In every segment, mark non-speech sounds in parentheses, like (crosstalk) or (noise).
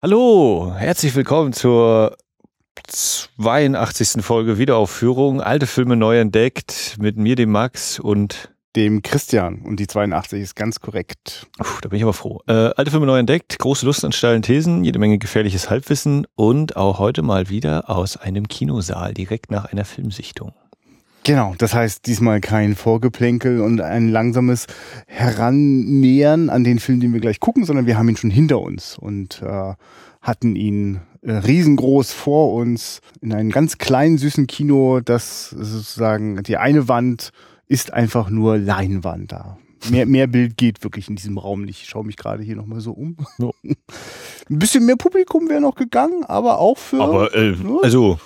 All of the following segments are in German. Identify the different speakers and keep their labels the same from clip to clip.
Speaker 1: Hallo, herzlich willkommen zur 82. Folge Wiederaufführung. Alte Filme neu entdeckt mit mir, dem Max und
Speaker 2: dem Christian. Und die 82 ist ganz korrekt.
Speaker 1: Puh, da bin ich aber froh. Äh, alte Filme neu entdeckt, große Lust an steilen Thesen, jede Menge gefährliches Halbwissen und auch heute mal wieder aus einem Kinosaal, direkt nach einer Filmsichtung.
Speaker 2: Genau, das heißt diesmal kein Vorgeplänkel und ein langsames Herannähern an den Film, den wir gleich gucken, sondern wir haben ihn schon hinter uns und äh, hatten ihn äh, riesengroß vor uns in einem ganz kleinen, süßen Kino, das sozusagen die eine Wand ist einfach nur Leinwand da. Mehr, mehr Bild geht wirklich in diesem Raum nicht. Ich schaue mich gerade hier nochmal so um. (laughs) Ein bisschen mehr Publikum wäre noch gegangen, aber auch für.
Speaker 1: Aber äh, also,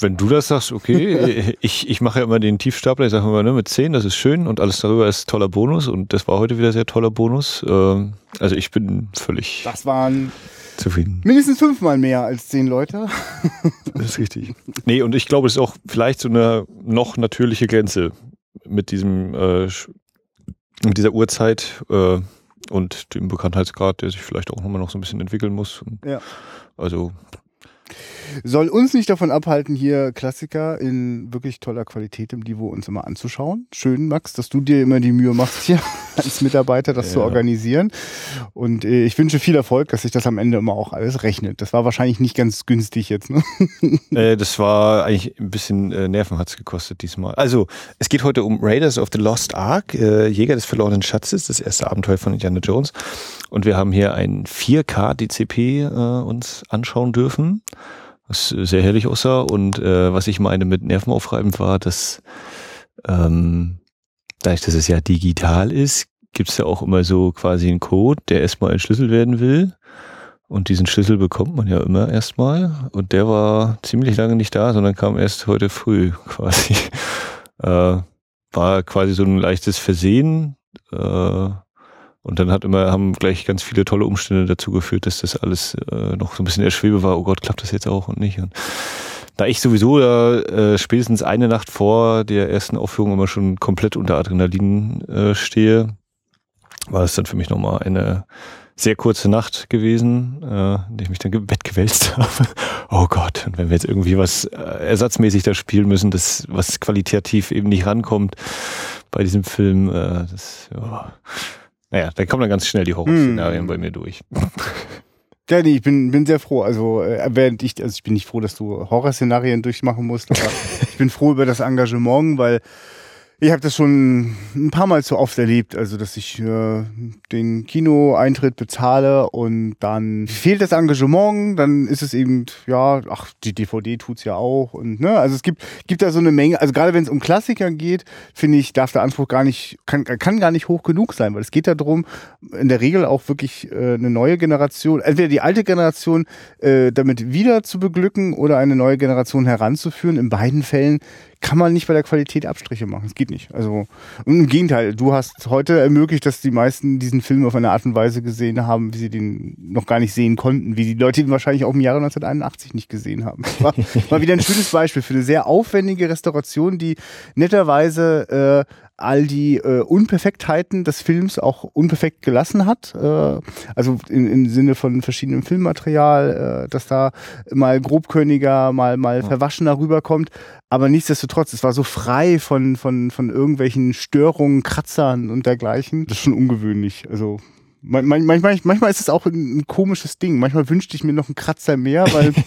Speaker 1: wenn du das sagst, okay, (laughs) ich, ich mache ja immer den Tiefstapler, ich sage immer, ne, mit 10, das ist schön und alles darüber ist toller Bonus und das war heute wieder sehr toller Bonus. Ähm, also ich bin völlig.
Speaker 2: Das waren zufrieden. Mindestens fünfmal mehr als zehn Leute.
Speaker 1: Das ist richtig. Nee, und ich glaube, es ist auch vielleicht so eine noch natürliche Grenze mit diesem äh, mit dieser Uhrzeit äh, und dem Bekanntheitsgrad, der sich vielleicht auch nochmal noch so ein bisschen entwickeln muss.
Speaker 2: Ja.
Speaker 1: Also
Speaker 2: soll uns nicht davon abhalten, hier Klassiker in wirklich toller Qualität im Niveau uns immer anzuschauen. Schön, Max, dass du dir immer die Mühe machst, hier (laughs) als Mitarbeiter das ja. zu organisieren. Und äh, ich wünsche viel Erfolg, dass sich das am Ende immer auch alles rechnet. Das war wahrscheinlich nicht ganz günstig jetzt. Ne? (laughs)
Speaker 1: Äh, das war eigentlich ein bisschen äh, Nerven hat's gekostet diesmal. Also, es geht heute um Raiders of the Lost Ark, äh, Jäger des verlorenen Schatzes, das erste Abenteuer von Indiana Jones. Und wir haben hier ein 4K DCP äh, uns anschauen dürfen was sehr herrlich aussah. Und äh, was ich meine mit Nervenaufreibend war, dass ähm, dadurch, dass es ja digital ist, gibt es ja auch immer so quasi einen Code, der erstmal entschlüsselt werden will. Und diesen Schlüssel bekommt man ja immer erstmal. Und der war ziemlich lange nicht da, sondern kam erst heute früh (laughs) quasi. Äh, war quasi so ein leichtes Versehen. Äh, und dann hat immer, haben gleich ganz viele tolle Umstände dazu geführt, dass das alles äh, noch so ein bisschen in der Schwebe war. Oh Gott, klappt das jetzt auch und nicht? Und da ich sowieso äh, spätestens eine Nacht vor der ersten Aufführung immer schon komplett unter Adrenalin äh, stehe, war es dann für mich nochmal eine sehr kurze Nacht gewesen, äh, in der ich mich dann im Bett gewälzt (laughs) habe. oh Gott, und wenn wir jetzt irgendwie was äh, ersatzmäßig da spielen müssen, das was qualitativ eben nicht rankommt bei diesem Film, äh, das ja naja, da kommen dann ganz schnell die Horrorszenarien hm. bei mir durch. (laughs)
Speaker 2: Ja, nee, ich bin, bin sehr froh. Also, äh, während ich, also ich bin nicht froh, dass du Horrorszenarien durchmachen musst, aber (laughs) ich bin froh über das Engagement, weil ich habe das schon ein paar Mal zu oft erlebt, also dass ich äh, den Kinoeintritt bezahle und dann fehlt das Engagement, dann ist es eben, ja, ach, die DVD tut's ja auch und ne, also es gibt, gibt da so eine Menge, also gerade wenn es um Klassiker geht, finde ich, darf der Anspruch gar nicht, kann, kann gar nicht hoch genug sein, weil es geht darum, in der Regel auch wirklich äh, eine neue Generation, entweder die alte Generation äh, damit wieder zu beglücken oder eine neue Generation heranzuführen. In beiden Fällen kann man nicht bei der Qualität Abstriche machen. Es geht nicht. Also im Gegenteil, du hast heute ermöglicht, dass die meisten diesen Film auf eine Art und Weise gesehen haben, wie sie den noch gar nicht sehen konnten, wie die Leute ihn wahrscheinlich auch im Jahre 1981 nicht gesehen haben. (laughs) War, war wieder ein schönes Beispiel für eine sehr aufwendige Restauration, die netterweise äh, all die äh, Unperfektheiten des Films auch unperfekt gelassen hat. Äh, also im, im Sinne von verschiedenem Filmmaterial, äh, dass da mal grobkörniger, mal, mal ja. verwaschener rüberkommt. Aber nichtsdestotrotz, es war so frei von, von, von irgendwelchen Störungen, Kratzern und dergleichen. Das ist schon ungewöhnlich. Also manchmal, manchmal ist es auch ein, komisches Ding. Manchmal wünschte ich mir noch einen Kratzer mehr, weil. (laughs)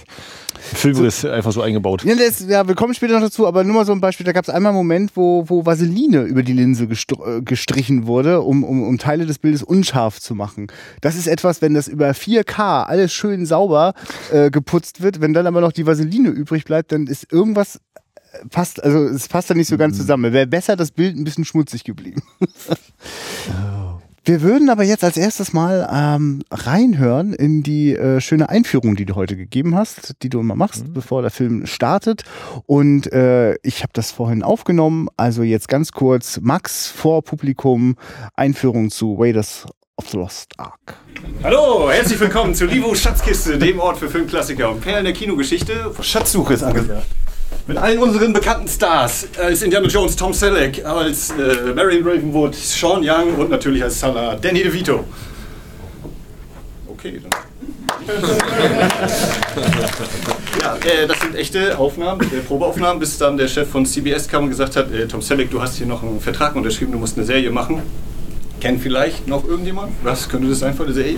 Speaker 1: Film so, ist einfach so eingebaut.
Speaker 2: Ja, das, ja, wir kommen später noch dazu, aber nur mal so ein Beispiel. Da gab es einmal einen Moment, wo, wo Vaseline über die Linse äh, gestrichen wurde, um, um, um Teile des Bildes unscharf zu machen. Das ist etwas, wenn das über 4K alles schön sauber äh, geputzt wird, wenn dann aber noch die Vaseline übrig bleibt, dann ist irgendwas äh, passt, also es passt da nicht so ganz mhm. zusammen. Wäre besser das Bild ein bisschen schmutzig geblieben. (laughs) Wir würden aber jetzt als erstes mal ähm, reinhören in die äh, schöne Einführung, die du heute gegeben hast, die du immer machst, mhm. bevor der Film startet. Und äh, ich habe das vorhin aufgenommen. Also jetzt ganz kurz Max vor Publikum Einführung zu Raiders of the Lost Ark.
Speaker 3: Hallo, herzlich willkommen zu Livo Schatzkiste, dem Ort für Filmklassiker und Perlen der Kinogeschichte. Schatzsuche ist angesagt. Mit allen unseren bekannten Stars. Als Indiana Jones Tom Selleck, als äh, Marion Ravenwood, Sean Young und natürlich als Salah Danny DeVito. Okay, dann. (laughs) ja, äh, das sind echte Aufnahmen, äh, Probeaufnahmen, bis dann der Chef von CBS kam und gesagt hat, äh, Tom Selleck, du hast hier noch einen Vertrag unterschrieben, du musst eine Serie machen. Kennt vielleicht noch irgendjemand? Was könnte das sein für eine Serie?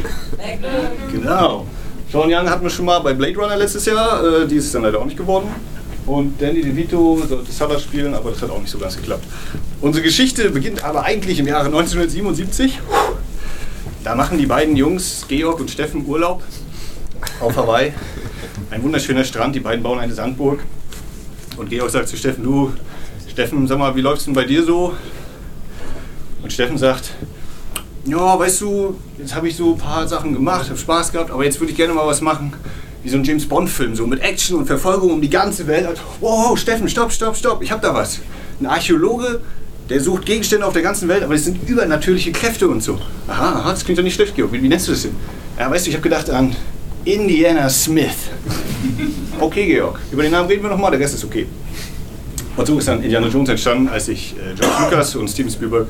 Speaker 3: Genau. Sean Young hatten wir schon mal bei Blade Runner letztes Jahr, äh, die ist es dann leider auch nicht geworden. Und Danny DeVito sollte Sutter spielen, aber das hat auch nicht so ganz geklappt. Unsere Geschichte beginnt aber eigentlich im Jahre 1977. Da machen die beiden Jungs, Georg und Steffen, Urlaub auf Hawaii. Ein wunderschöner Strand, die beiden bauen eine Sandburg. Und Georg sagt zu Steffen, du, Steffen, sag mal, wie läuft's denn bei dir so? Und Steffen sagt, ja, weißt du, jetzt habe ich so ein paar Sachen gemacht, habe Spaß gehabt, aber jetzt würde ich gerne mal was machen, wie so ein James Bond-Film, so mit Action und Verfolgung um die ganze Welt. Wow, Steffen, stopp, stopp, stopp, ich habe da was. Ein Archäologe, der sucht Gegenstände auf der ganzen Welt, aber das sind übernatürliche Kräfte und so. Aha, aha das klingt doch nicht schlecht, Georg. Wie, wie nennst du das denn? Ja, weißt du, ich habe gedacht an Indiana Smith. (laughs) Okay, Georg, über den Namen reden wir nochmal, der Rest ist okay. Und so ist dann Indiana Jones entstanden, als sich äh, George Lucas und Steven Spielberg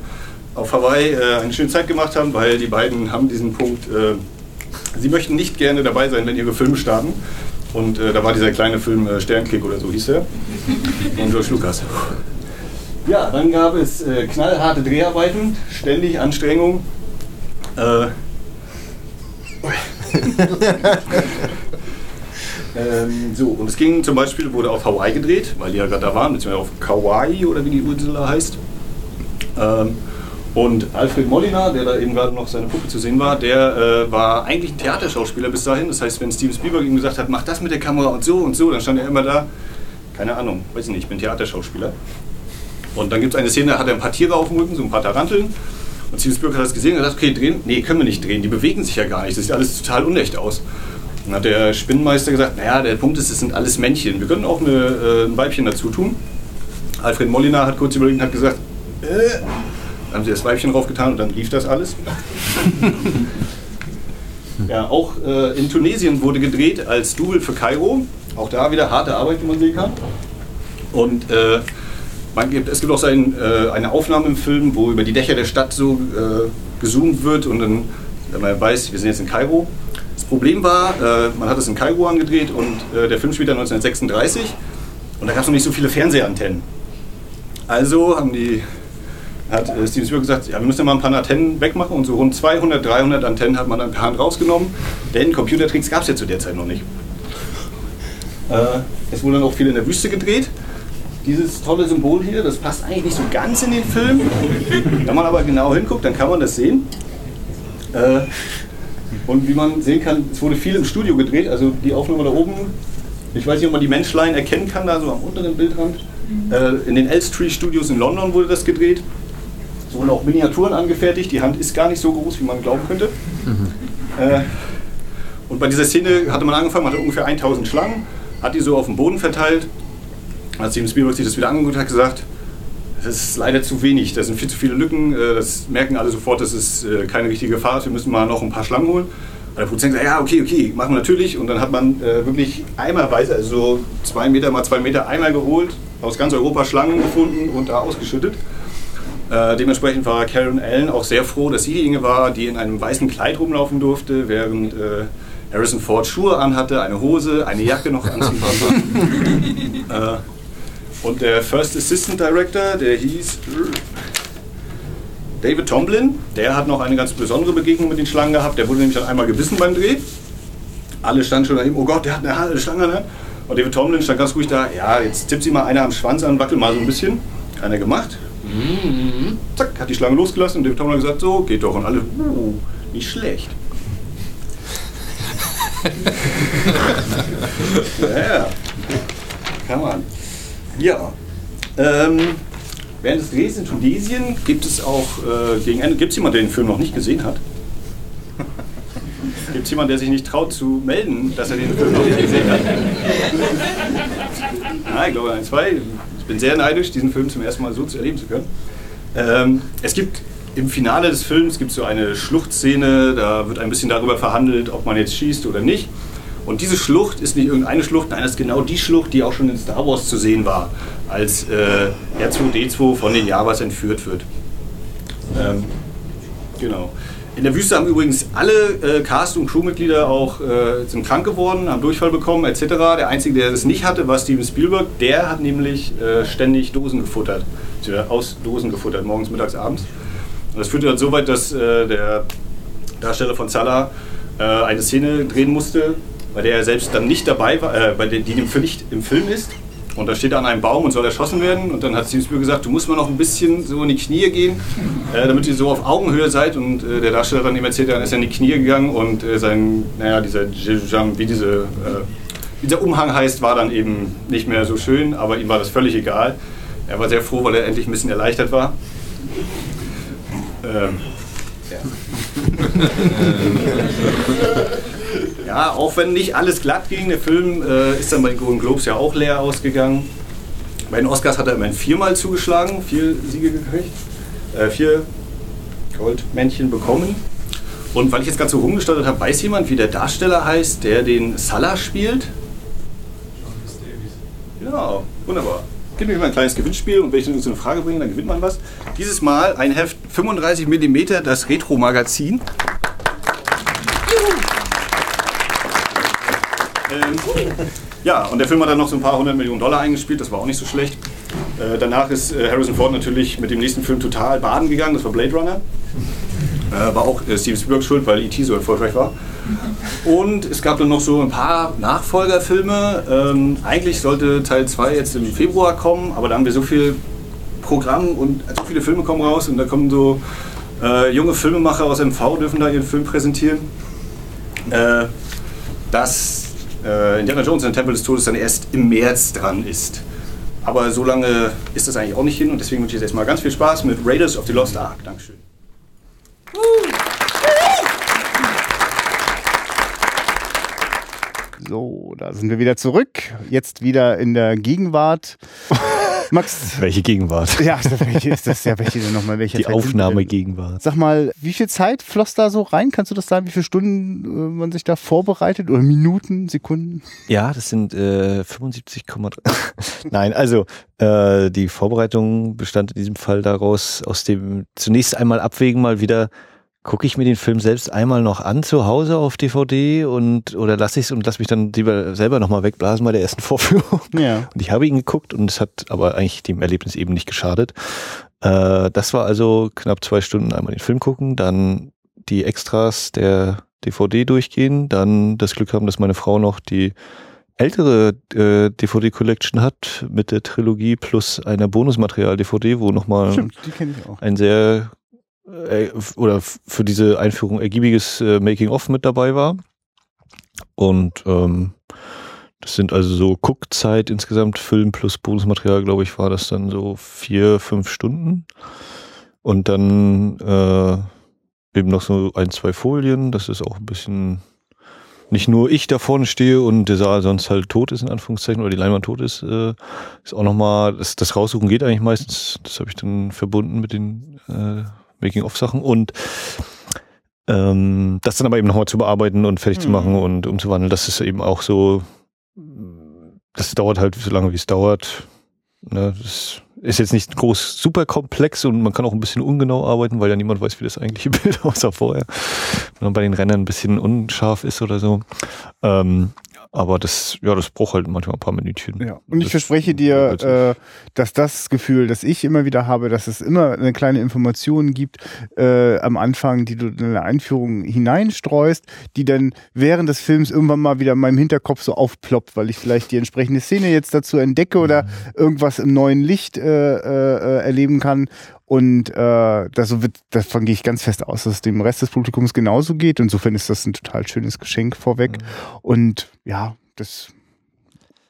Speaker 3: auf Hawaii äh, eine schöne Zeit gemacht haben, weil die beiden haben diesen Punkt, äh, sie möchten nicht gerne dabei sein, wenn ihre Filme starten. Und äh, da war dieser kleine Film äh, Sternkick oder so hieß er. Von George Lucas. Ja, dann gab es äh, knallharte Dreharbeiten, ständig Anstrengung. Äh, (laughs) ähm, so, und es ging zum Beispiel, wurde auf Hawaii gedreht, weil die ja gerade da waren, beziehungsweise auf Kauai oder wie die Insel heißt. Ähm, und Alfred Molina, der da eben gerade noch seine Puppe zu sehen war, der äh, war eigentlich ein Theaterschauspieler bis dahin. Das heißt, wenn Steven Spielberg ihm gesagt hat, mach das mit der Kamera und so und so, dann stand er immer da, keine Ahnung, weiß ich nicht, ich bin Theaterschauspieler. Und dann gibt es eine Szene, da hat er ein paar Tiere auf dem Rücken, so ein paar Taranteln. Und Steven Spielberg hat das gesehen und hat gesagt, okay, drehen? Nee, können wir nicht drehen, die bewegen sich ja gar nicht, das sieht alles total unecht aus. Dann hat der Spinnenmeister gesagt, naja, der Punkt ist, es sind alles Männchen, wir können auch eine, äh, ein Weibchen dazu tun. Alfred Molina hat kurz überlegt und hat gesagt, äh, haben sie das Weibchen draufgetan und dann lief das alles. ja, auch äh, in Tunesien wurde gedreht als Double für Kairo. Auch da wieder harte Arbeit, wie man sehen kann. Und äh, gibt, es gibt auch so ein, äh, eine Aufnahme im Film, wo über die Dächer der Stadt so äh, gezoomt wird und dann, man weiß, wir sind jetzt in Kairo. Das Problem war, äh, man hat es in Kairo angedreht und äh, der Film spielt dann 1936 und da gab es noch nicht so viele Fernsehantennen. Also haben die hat äh, Steven Spielberg gesagt, ja, wir müssen ja mal ein paar Antennen wegmachen und so rund 200, 300 Antennen hat man dann per Hand rausgenommen, denn Computertricks gab es ja zu der Zeit noch nicht. Äh, es wurde dann auch viel in der Wüste gedreht. Dieses tolle Symbol hier, das passt eigentlich nicht so ganz in den Film. Wenn man aber genau hinguckt, dann kann man das sehen. Äh, und wie man sehen kann, es wurde viel im Studio gedreht, also die Aufnahme da oben, ich weiß nicht, ob man die Menschlein erkennen kann, da so am unteren Bildrand. Äh, in den Elstree Studios in London wurde das gedreht. Es wurden auch Miniaturen angefertigt. Die Hand ist gar nicht so groß, wie man glauben könnte. Mhm. Äh, und bei dieser Szene hatte man angefangen, man hatte ungefähr 1000 Schlangen, hat die so auf dem Boden verteilt. Als Steven Spielberg sich das wieder angeguckt hat, gesagt, das ist leider zu wenig, da sind viel zu viele Lücken, äh, das merken alle sofort, das ist äh, keine richtige Gefahr ist, wir müssen mal noch ein paar Schlangen holen. Und der Produzent sagt, ja, okay, okay, machen wir natürlich. Und dann hat man äh, wirklich eimerweise, also so zwei Meter mal zwei Meter Eimer geholt, aus ganz Europa Schlangen gefunden und da ausgeschüttet. Äh, dementsprechend war Karen Allen auch sehr froh, dass sie diejenige war, die in einem weißen Kleid rumlaufen durfte, während äh, Harrison Ford Schuhe anhatte, eine Hose, eine Jacke noch anziehen (laughs) äh, und der First Assistant Director, der hieß David Tomlin, der hat noch eine ganz besondere Begegnung mit den Schlangen gehabt. Der wurde nämlich dann einmal gebissen beim Dreh. Alle standen schon daneben, oh Gott, der hat eine Schlange. Ne? Und David Tomlin stand ganz ruhig da, ja, jetzt tippt sie mal einer am Schwanz an, wackel mal so ein bisschen. Keiner gemacht. Mhm. Zack, hat die Schlange losgelassen und Tomlin hat gesagt, so, geht doch. Und alle, uh, nicht schlecht. (laughs) ja, kann man. Ja. Ähm, während des Drehs in Tunesien gibt es auch äh, gegen Ende, gibt es jemanden, der den Film noch nicht gesehen hat? Gibt es jemanden, der sich nicht traut zu melden, dass er den Film noch nicht gesehen hat? Nein, (laughs) ich glaube, ein, zwei bin sehr neidisch, diesen Film zum ersten Mal so zu erleben zu können. Ähm, es gibt im Finale des Films gibt so eine Schluchtszene, da wird ein bisschen darüber verhandelt, ob man jetzt schießt oder nicht. Und diese Schlucht ist nicht irgendeine Schlucht, nein, das ist genau die Schlucht, die auch schon in Star Wars zu sehen war, als äh, R2D2 von den Javas entführt wird. Ähm, genau. In der Wüste haben übrigens alle äh, Cast- und Crewmitglieder auch äh, sind krank geworden, haben Durchfall bekommen etc. Der Einzige, der das nicht hatte, war Steven Spielberg. Der hat nämlich äh, ständig Dosen gefuttert, aus Dosen gefuttert, morgens, mittags, abends. Und das führte dann so weit, dass äh, der Darsteller von Salah äh, eine Szene drehen musste, bei der er selbst dann nicht dabei war, äh, bei der, die im, nicht im Film ist. Und da steht er an einem Baum und soll erschossen werden. Und dann hat Steven Spielberg gesagt, du musst mal noch ein bisschen so in die Knie gehen, äh, damit ihr so auf Augenhöhe seid. Und äh, der Darsteller dann ihm erzählt, dann ist er in die Knie gegangen und äh, sein, naja, dieser wie diese, äh, wie dieser Umhang heißt, war dann eben nicht mehr so schön, aber ihm war das völlig egal. Er war sehr froh, weil er endlich ein bisschen erleichtert war. Ähm, ja. (laughs) Ja, auch wenn nicht alles glatt ging, der Film äh, ist dann bei den Golden Globes ja auch leer ausgegangen. Bei den Oscars hat er immerhin viermal zugeschlagen, vier Siege gekriegt, äh, vier Goldmännchen bekommen. Und weil ich jetzt gerade so rumgestartet habe, weiß jemand, wie der Darsteller heißt, der den Salah spielt? Ja, wunderbar. Gib mir mal ein kleines Gewinnspiel und wenn ich dann so eine Frage bringe, dann gewinnt man was. Dieses Mal ein Heft 35 mm, das Retro-Magazin. Ähm, ja, und der Film hat dann noch so ein paar hundert Millionen Dollar eingespielt, das war auch nicht so schlecht. Äh, danach ist äh, Harrison Ford natürlich mit dem nächsten Film total baden gegangen, das war Blade Runner. Äh, war auch äh, Steven Spielberg schuld, weil E.T. so erfolgreich war. Und es gab dann noch so ein paar Nachfolgerfilme. Ähm, eigentlich sollte Teil 2 jetzt im Februar kommen, aber da haben wir so viel Programm und so viele Filme kommen raus und da kommen so äh, junge Filmemacher aus MV, dürfen da ihren Film präsentieren. Äh, dass äh, Indiana Jones und Tempel des Todes dann erst im März dran ist. Aber so lange ist das eigentlich auch nicht hin und deswegen wünsche ich jetzt erstmal ganz viel Spaß mit Raiders of the Lost Ark. Dankeschön.
Speaker 2: So, da sind wir wieder zurück. Jetzt wieder in der Gegenwart.
Speaker 1: Max. Welche Gegenwart?
Speaker 2: Ja, welche ist das ja? Welche denn nochmal? Welche
Speaker 1: Die Aufnahmegegenwart.
Speaker 2: Sag mal, wie viel Zeit floss da so rein? Kannst du das sagen, wie viele Stunden äh, man sich da vorbereitet? Oder Minuten, Sekunden?
Speaker 1: Ja, das sind äh, 75,3. (laughs) Nein, also äh, die Vorbereitung bestand in diesem Fall daraus, aus dem zunächst einmal abwägen, mal wieder gucke ich mir den Film selbst einmal noch an zu Hause auf DVD und oder lasse ich es und lasse mich dann lieber selber nochmal wegblasen bei der ersten (laughs) Vorführung.
Speaker 2: Ja.
Speaker 1: Und ich habe ihn geguckt und es hat aber eigentlich dem Erlebnis eben nicht geschadet. Äh, das war also knapp zwei Stunden einmal den Film gucken, dann die Extras der DVD durchgehen, dann das Glück haben, dass meine Frau noch die ältere äh, DVD-Collection hat mit der Trilogie plus einer Bonusmaterial-DVD, wo nochmal ein sehr oder für diese Einführung ergiebiges äh, Making-of mit dabei war. Und ähm, das sind also so Guckzeit insgesamt, Film plus Bonusmaterial, glaube ich, war das dann so vier, fünf Stunden. Und dann äh, eben noch so ein, zwei Folien. Das ist auch ein bisschen nicht nur ich da vorne stehe und der Saal sonst halt tot ist, in Anführungszeichen, oder die Leinwand tot ist, äh, ist auch nochmal, das, das Raussuchen geht eigentlich meistens, das habe ich dann verbunden mit den äh, Making-of-Sachen und ähm, das dann aber eben nochmal zu bearbeiten und fertig mhm. zu machen und umzuwandeln, das ist eben auch so, das dauert halt so lange, wie es dauert. Ne, das ist jetzt nicht groß super komplex und man kann auch ein bisschen ungenau arbeiten, weil ja niemand weiß, wie das eigentliche (laughs) Bild aussah vorher. Wenn man bei den Rennern ein bisschen unscharf ist oder so. Ähm, aber das, ja, das braucht halt manchmal ein paar Minütchen.
Speaker 2: Ja. Und ich das verspreche dir, äh, dass das Gefühl, das ich immer wieder habe, dass es immer eine kleine Information gibt äh, am Anfang, die du in eine Einführung hineinstreust, die dann während des Films irgendwann mal wieder in meinem Hinterkopf so aufploppt, weil ich vielleicht die entsprechende Szene jetzt dazu entdecke oder mhm. irgendwas im neuen Licht äh, äh, erleben kann. Und äh, das wird, davon gehe ich ganz fest aus, dass es dem Rest des Publikums genauso geht. Insofern ist das ein total schönes Geschenk vorweg. Mhm. Und ja, das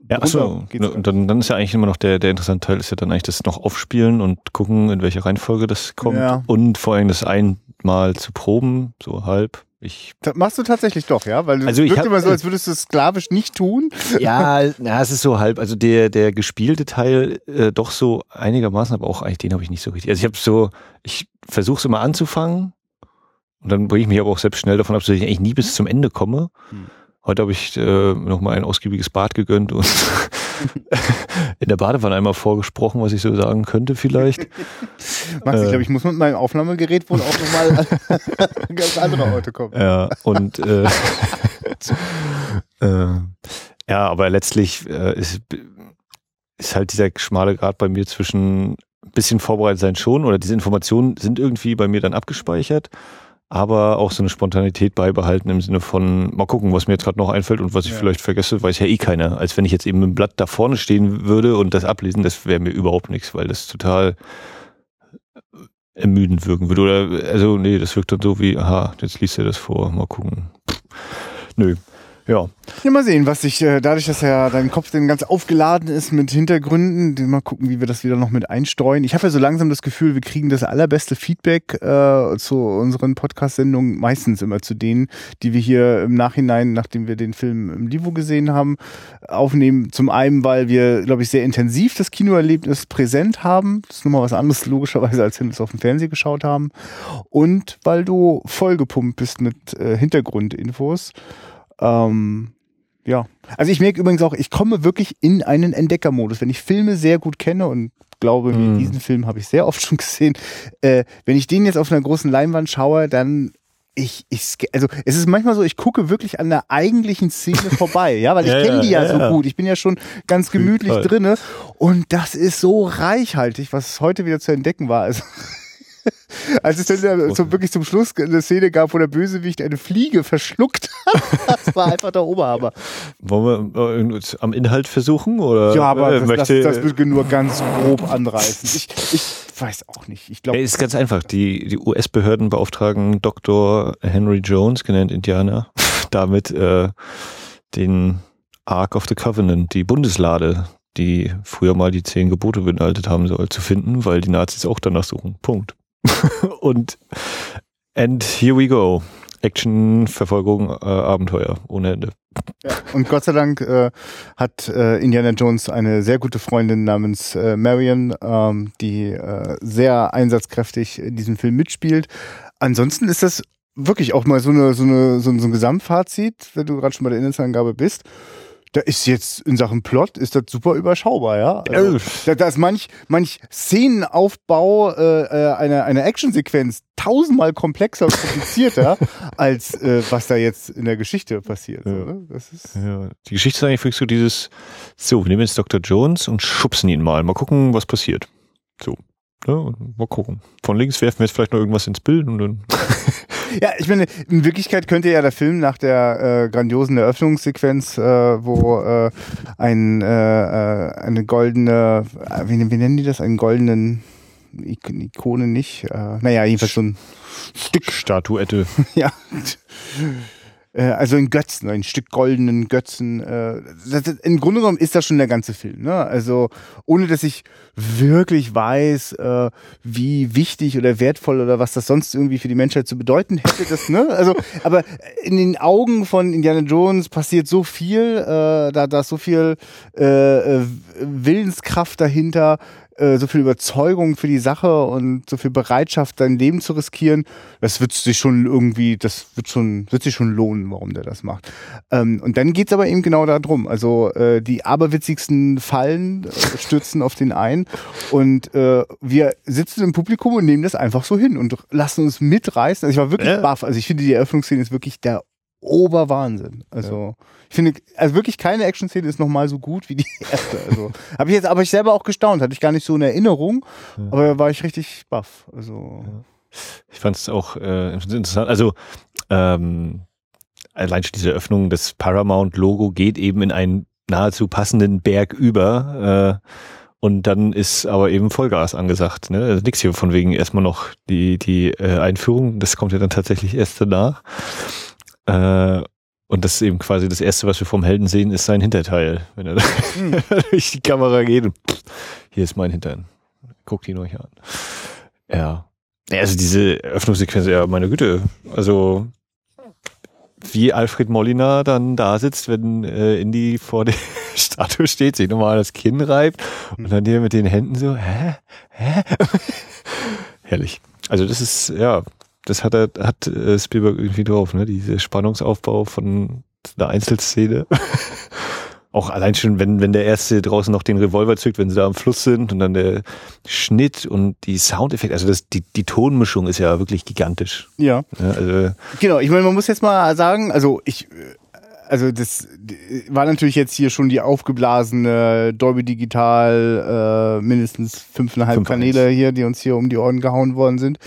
Speaker 1: ja, achso, und dann, dann ist ja eigentlich immer noch der, der interessante Teil, ist ja dann eigentlich das noch aufspielen und gucken, in welche Reihenfolge das kommt. Ja. Und vor allem das einmal zu proben, so halb. Ich
Speaker 2: das machst du tatsächlich doch, ja? Weil
Speaker 1: also
Speaker 2: es
Speaker 1: wirkt
Speaker 2: immer so, als würdest du es sklavisch nicht tun. (laughs)
Speaker 1: Ja, ja, es ist so halb. Also der, der gespielte Teil äh, doch so einigermaßen, aber auch eigentlich den habe ich nicht so richtig. Also ich habe so, ich versuche es immer anzufangen und dann bringe ich mich aber auch selbst schnell davon ab, dass ich eigentlich nie bis zum Ende komme. Hm. Heute habe ich äh, nochmal ein ausgiebiges Bad gegönnt und (laughs) in der Badewanne einmal vorgesprochen, was ich so sagen könnte vielleicht. (laughs)
Speaker 2: Max, ich
Speaker 1: Äh.
Speaker 2: glaube, ich muss mit meinem Aufnahmegerät wohl auch nochmal an (laughs) ganz andere Orte kommen.
Speaker 1: Ja, und äh, äh, ja, aber letztlich äh, ist, ist halt dieser schmale Grad bei mir zwischen ein bisschen vorbereitet sein schon oder diese Informationen sind irgendwie bei mir dann abgespeichert, aber auch so eine Spontanität beibehalten im Sinne von mal gucken, was mir jetzt gerade noch einfällt und was ich
Speaker 2: Ja.
Speaker 1: vielleicht vergesse, weiß ja eh keiner. Als wenn ich jetzt eben mit dem Blatt da vorne stehen würde und das ablesen, das wäre mir überhaupt nichts, weil das total ermüdend wirken würde. Oder also nee, das wirkt dann so wie, aha, jetzt liest er das vor, mal gucken. Nö. Ja.
Speaker 2: Ja, mal sehen, was sich, äh, dadurch, dass ja dein Kopf dann ganz aufgeladen ist mit Hintergründen, den- mal gucken, wie wir das wieder noch mit einstreuen. Ich habe ja so langsam das Gefühl, wir kriegen das allerbeste Feedback äh, zu unseren Podcast-Sendungen, meistens immer zu denen, die wir hier im Nachhinein, nachdem wir den Film im Livo gesehen haben, aufnehmen. Zum einen, weil wir, glaube ich, sehr intensiv das Kinoerlebnis präsent haben. Das ist nochmal was anderes, logischerweise, als wenn wir es auf dem Fernseher geschaut haben. Und weil du vollgepumpt bist mit äh, Hintergrundinfos. Ähm, ja. Also ich merke übrigens auch, ich komme wirklich in einen Entdeckermodus. Wenn ich Filme sehr gut kenne und glaube,
Speaker 1: Mm.
Speaker 2: diesen Film habe ich sehr oft (laughs) schon gesehen, äh, wenn ich den jetzt auf einer großen Leinwand schaue, dann ich, ich, also es ist manchmal so, ich gucke wirklich an der eigentlichen Szene (laughs) vorbei, ja, weil ich
Speaker 1: Ja,
Speaker 2: kenne die ja,
Speaker 1: ja,
Speaker 2: so
Speaker 1: ja.
Speaker 2: gut. Ich bin ja schon ganz gemütlich drinne und das ist so reichhaltig, was heute wieder zu entdecken war. Also (laughs) als es dann so wirklich zum Schluss eine Szene gab, wo der Bösewicht eine Fliege verschluckt hat, (laughs) das war einfach der Oberhammer.
Speaker 1: Wollen wir äh, am Inhalt versuchen? Oder
Speaker 2: Ja, aber
Speaker 1: äh,
Speaker 2: das,
Speaker 1: möchte,
Speaker 2: das, das wird nur ganz grob anreißen. Ich, ich weiß auch nicht. Ich glaube,
Speaker 1: ist ganz einfach. Die, die US-Behörden beauftragen Dr. Henry Jones, genannt Indianer, (laughs) damit äh, den Ark of the Covenant, die Bundeslade, die früher mal die zehn Gebote beinhaltet haben soll, zu finden, weil die Nazis auch danach suchen. Punkt. (laughs) Und and here we go. Action, Verfolgung, äh, Abenteuer ohne Ende.
Speaker 2: und Gott sei Dank äh, hat äh, Indiana Jones eine sehr gute Freundin namens äh, Marion, ähm, die äh, sehr einsatzkräftig in diesem Film mitspielt. Ansonsten ist das wirklich auch mal so, eine, so, eine, so, ein, so ein Gesamtfazit, wenn du gerade schon bei der Inhaltsangabe bist. Da ist jetzt in Sachen Plot ist das super überschaubar, ja. Also, da, da ist manch, manch Szenenaufbau äh, äh, einer, einer Actionsequenz tausendmal komplexer und komplizierter, (laughs) als äh, was da jetzt in der Geschichte passiert.
Speaker 1: Ja.
Speaker 2: ne? Das ist,
Speaker 1: Ja, die Geschichte ist eigentlich wirklich so dieses, so, wir nehmen jetzt Dr. Jones und schubsen ihn mal. Mal gucken, was passiert. So. Ja, und mal gucken. Von links werfen wir jetzt vielleicht noch irgendwas ins Bild und dann. (laughs)
Speaker 2: ja, ich meine, in Wirklichkeit könnte ja der Film nach der äh, grandiosen Eröffnungssequenz, äh, wo äh, ein, äh, äh, eine goldene, äh, wie, wie nennen die das, einen goldenen Ik- Ikone nicht, äh, naja, jedenfalls so ein Stück
Speaker 1: Statuette. (laughs)
Speaker 2: ja. Äh, Also ein Götzen, ein Stück goldenen Götzen. äh, Das, Im Grunde genommen ist das schon der ganze Film. Ne? Also ohne dass ich wirklich weiß, äh, wie wichtig oder wertvoll oder was das sonst irgendwie für die Menschheit zu bedeuten hätte. Das, ne? Also, (laughs) aber in den Augen von Indiana Jones passiert so viel, äh, da, da ist so viel äh, äh, Willenskraft dahinter, äh, so viel Überzeugung für die Sache und so viel Bereitschaft, dein Leben zu riskieren, das wird sich schon irgendwie, das wird schon, wird sich schon lohnen, warum der das macht. Ähm, und dann geht's aber eben genau darum. Also äh, die aberwitzigsten Fallen äh, stürzen auf den ein und äh, wir sitzen im Publikum und nehmen das einfach so hin und lassen uns mitreißen. Also ich war wirklich baff. Also ich finde, die Eröffnungsszene ist wirklich der Oberwahnsinn. Also ich finde, also wirklich keine Action-Szene ist nochmal so gut wie die (laughs) erste. Also habe ich jetzt, aber ich selber auch gestaunt, hatte ich gar nicht so in Erinnerung, aber da war ich richtig baff. Also
Speaker 1: Ich fand es auch äh, interessant. Also ähm, allein schon diese Öffnung, das Paramount-Logo geht eben in einen nahezu passenden Berg über. Äh, und dann ist aber eben Vollgas angesagt. Ne? Also nix hier von wegen erstmal noch die, die äh, Einführung. Das kommt ja dann tatsächlich erst danach. Äh, und das ist eben quasi das Erste, was wir vom Helden sehen, ist sein Hinterteil. Wenn er (laughs) durch die Kamera geht und pff, hier ist mein Hintern. Guckt ihn euch an. Ja. Ja, Also diese Öffnungssequenz, ja, meine Güte. Also wie Alfred Molina dann da sitzt, wenn äh, Indy vor der (laughs) Statue steht, sich nochmal das Kinn reibt und dann hier mit den Händen so, hä? Hä? (laughs) Herrlich. Also das ist, ja, das hat er, hat äh, Spielberg irgendwie drauf, ne? Diese Spannungsaufbau von einer Einzelszene. (laughs) Auch allein schon, wenn, wenn der Erste draußen noch den Revolver zückt, wenn sie da am Fluss sind und dann der Schnitt und die Soundeffekte, also das, die, die Tonmischung ist ja wirklich gigantisch.
Speaker 2: Ja.
Speaker 1: Ja, also,
Speaker 2: Genau, ich meine, man muss jetzt mal sagen, also ich, also das war natürlich jetzt hier schon die aufgeblasene Dolby Digital, äh, mindestens fünfeinhalb
Speaker 1: Fünf
Speaker 2: Kanäle hier, die uns hier um die Ohren gehauen worden sind.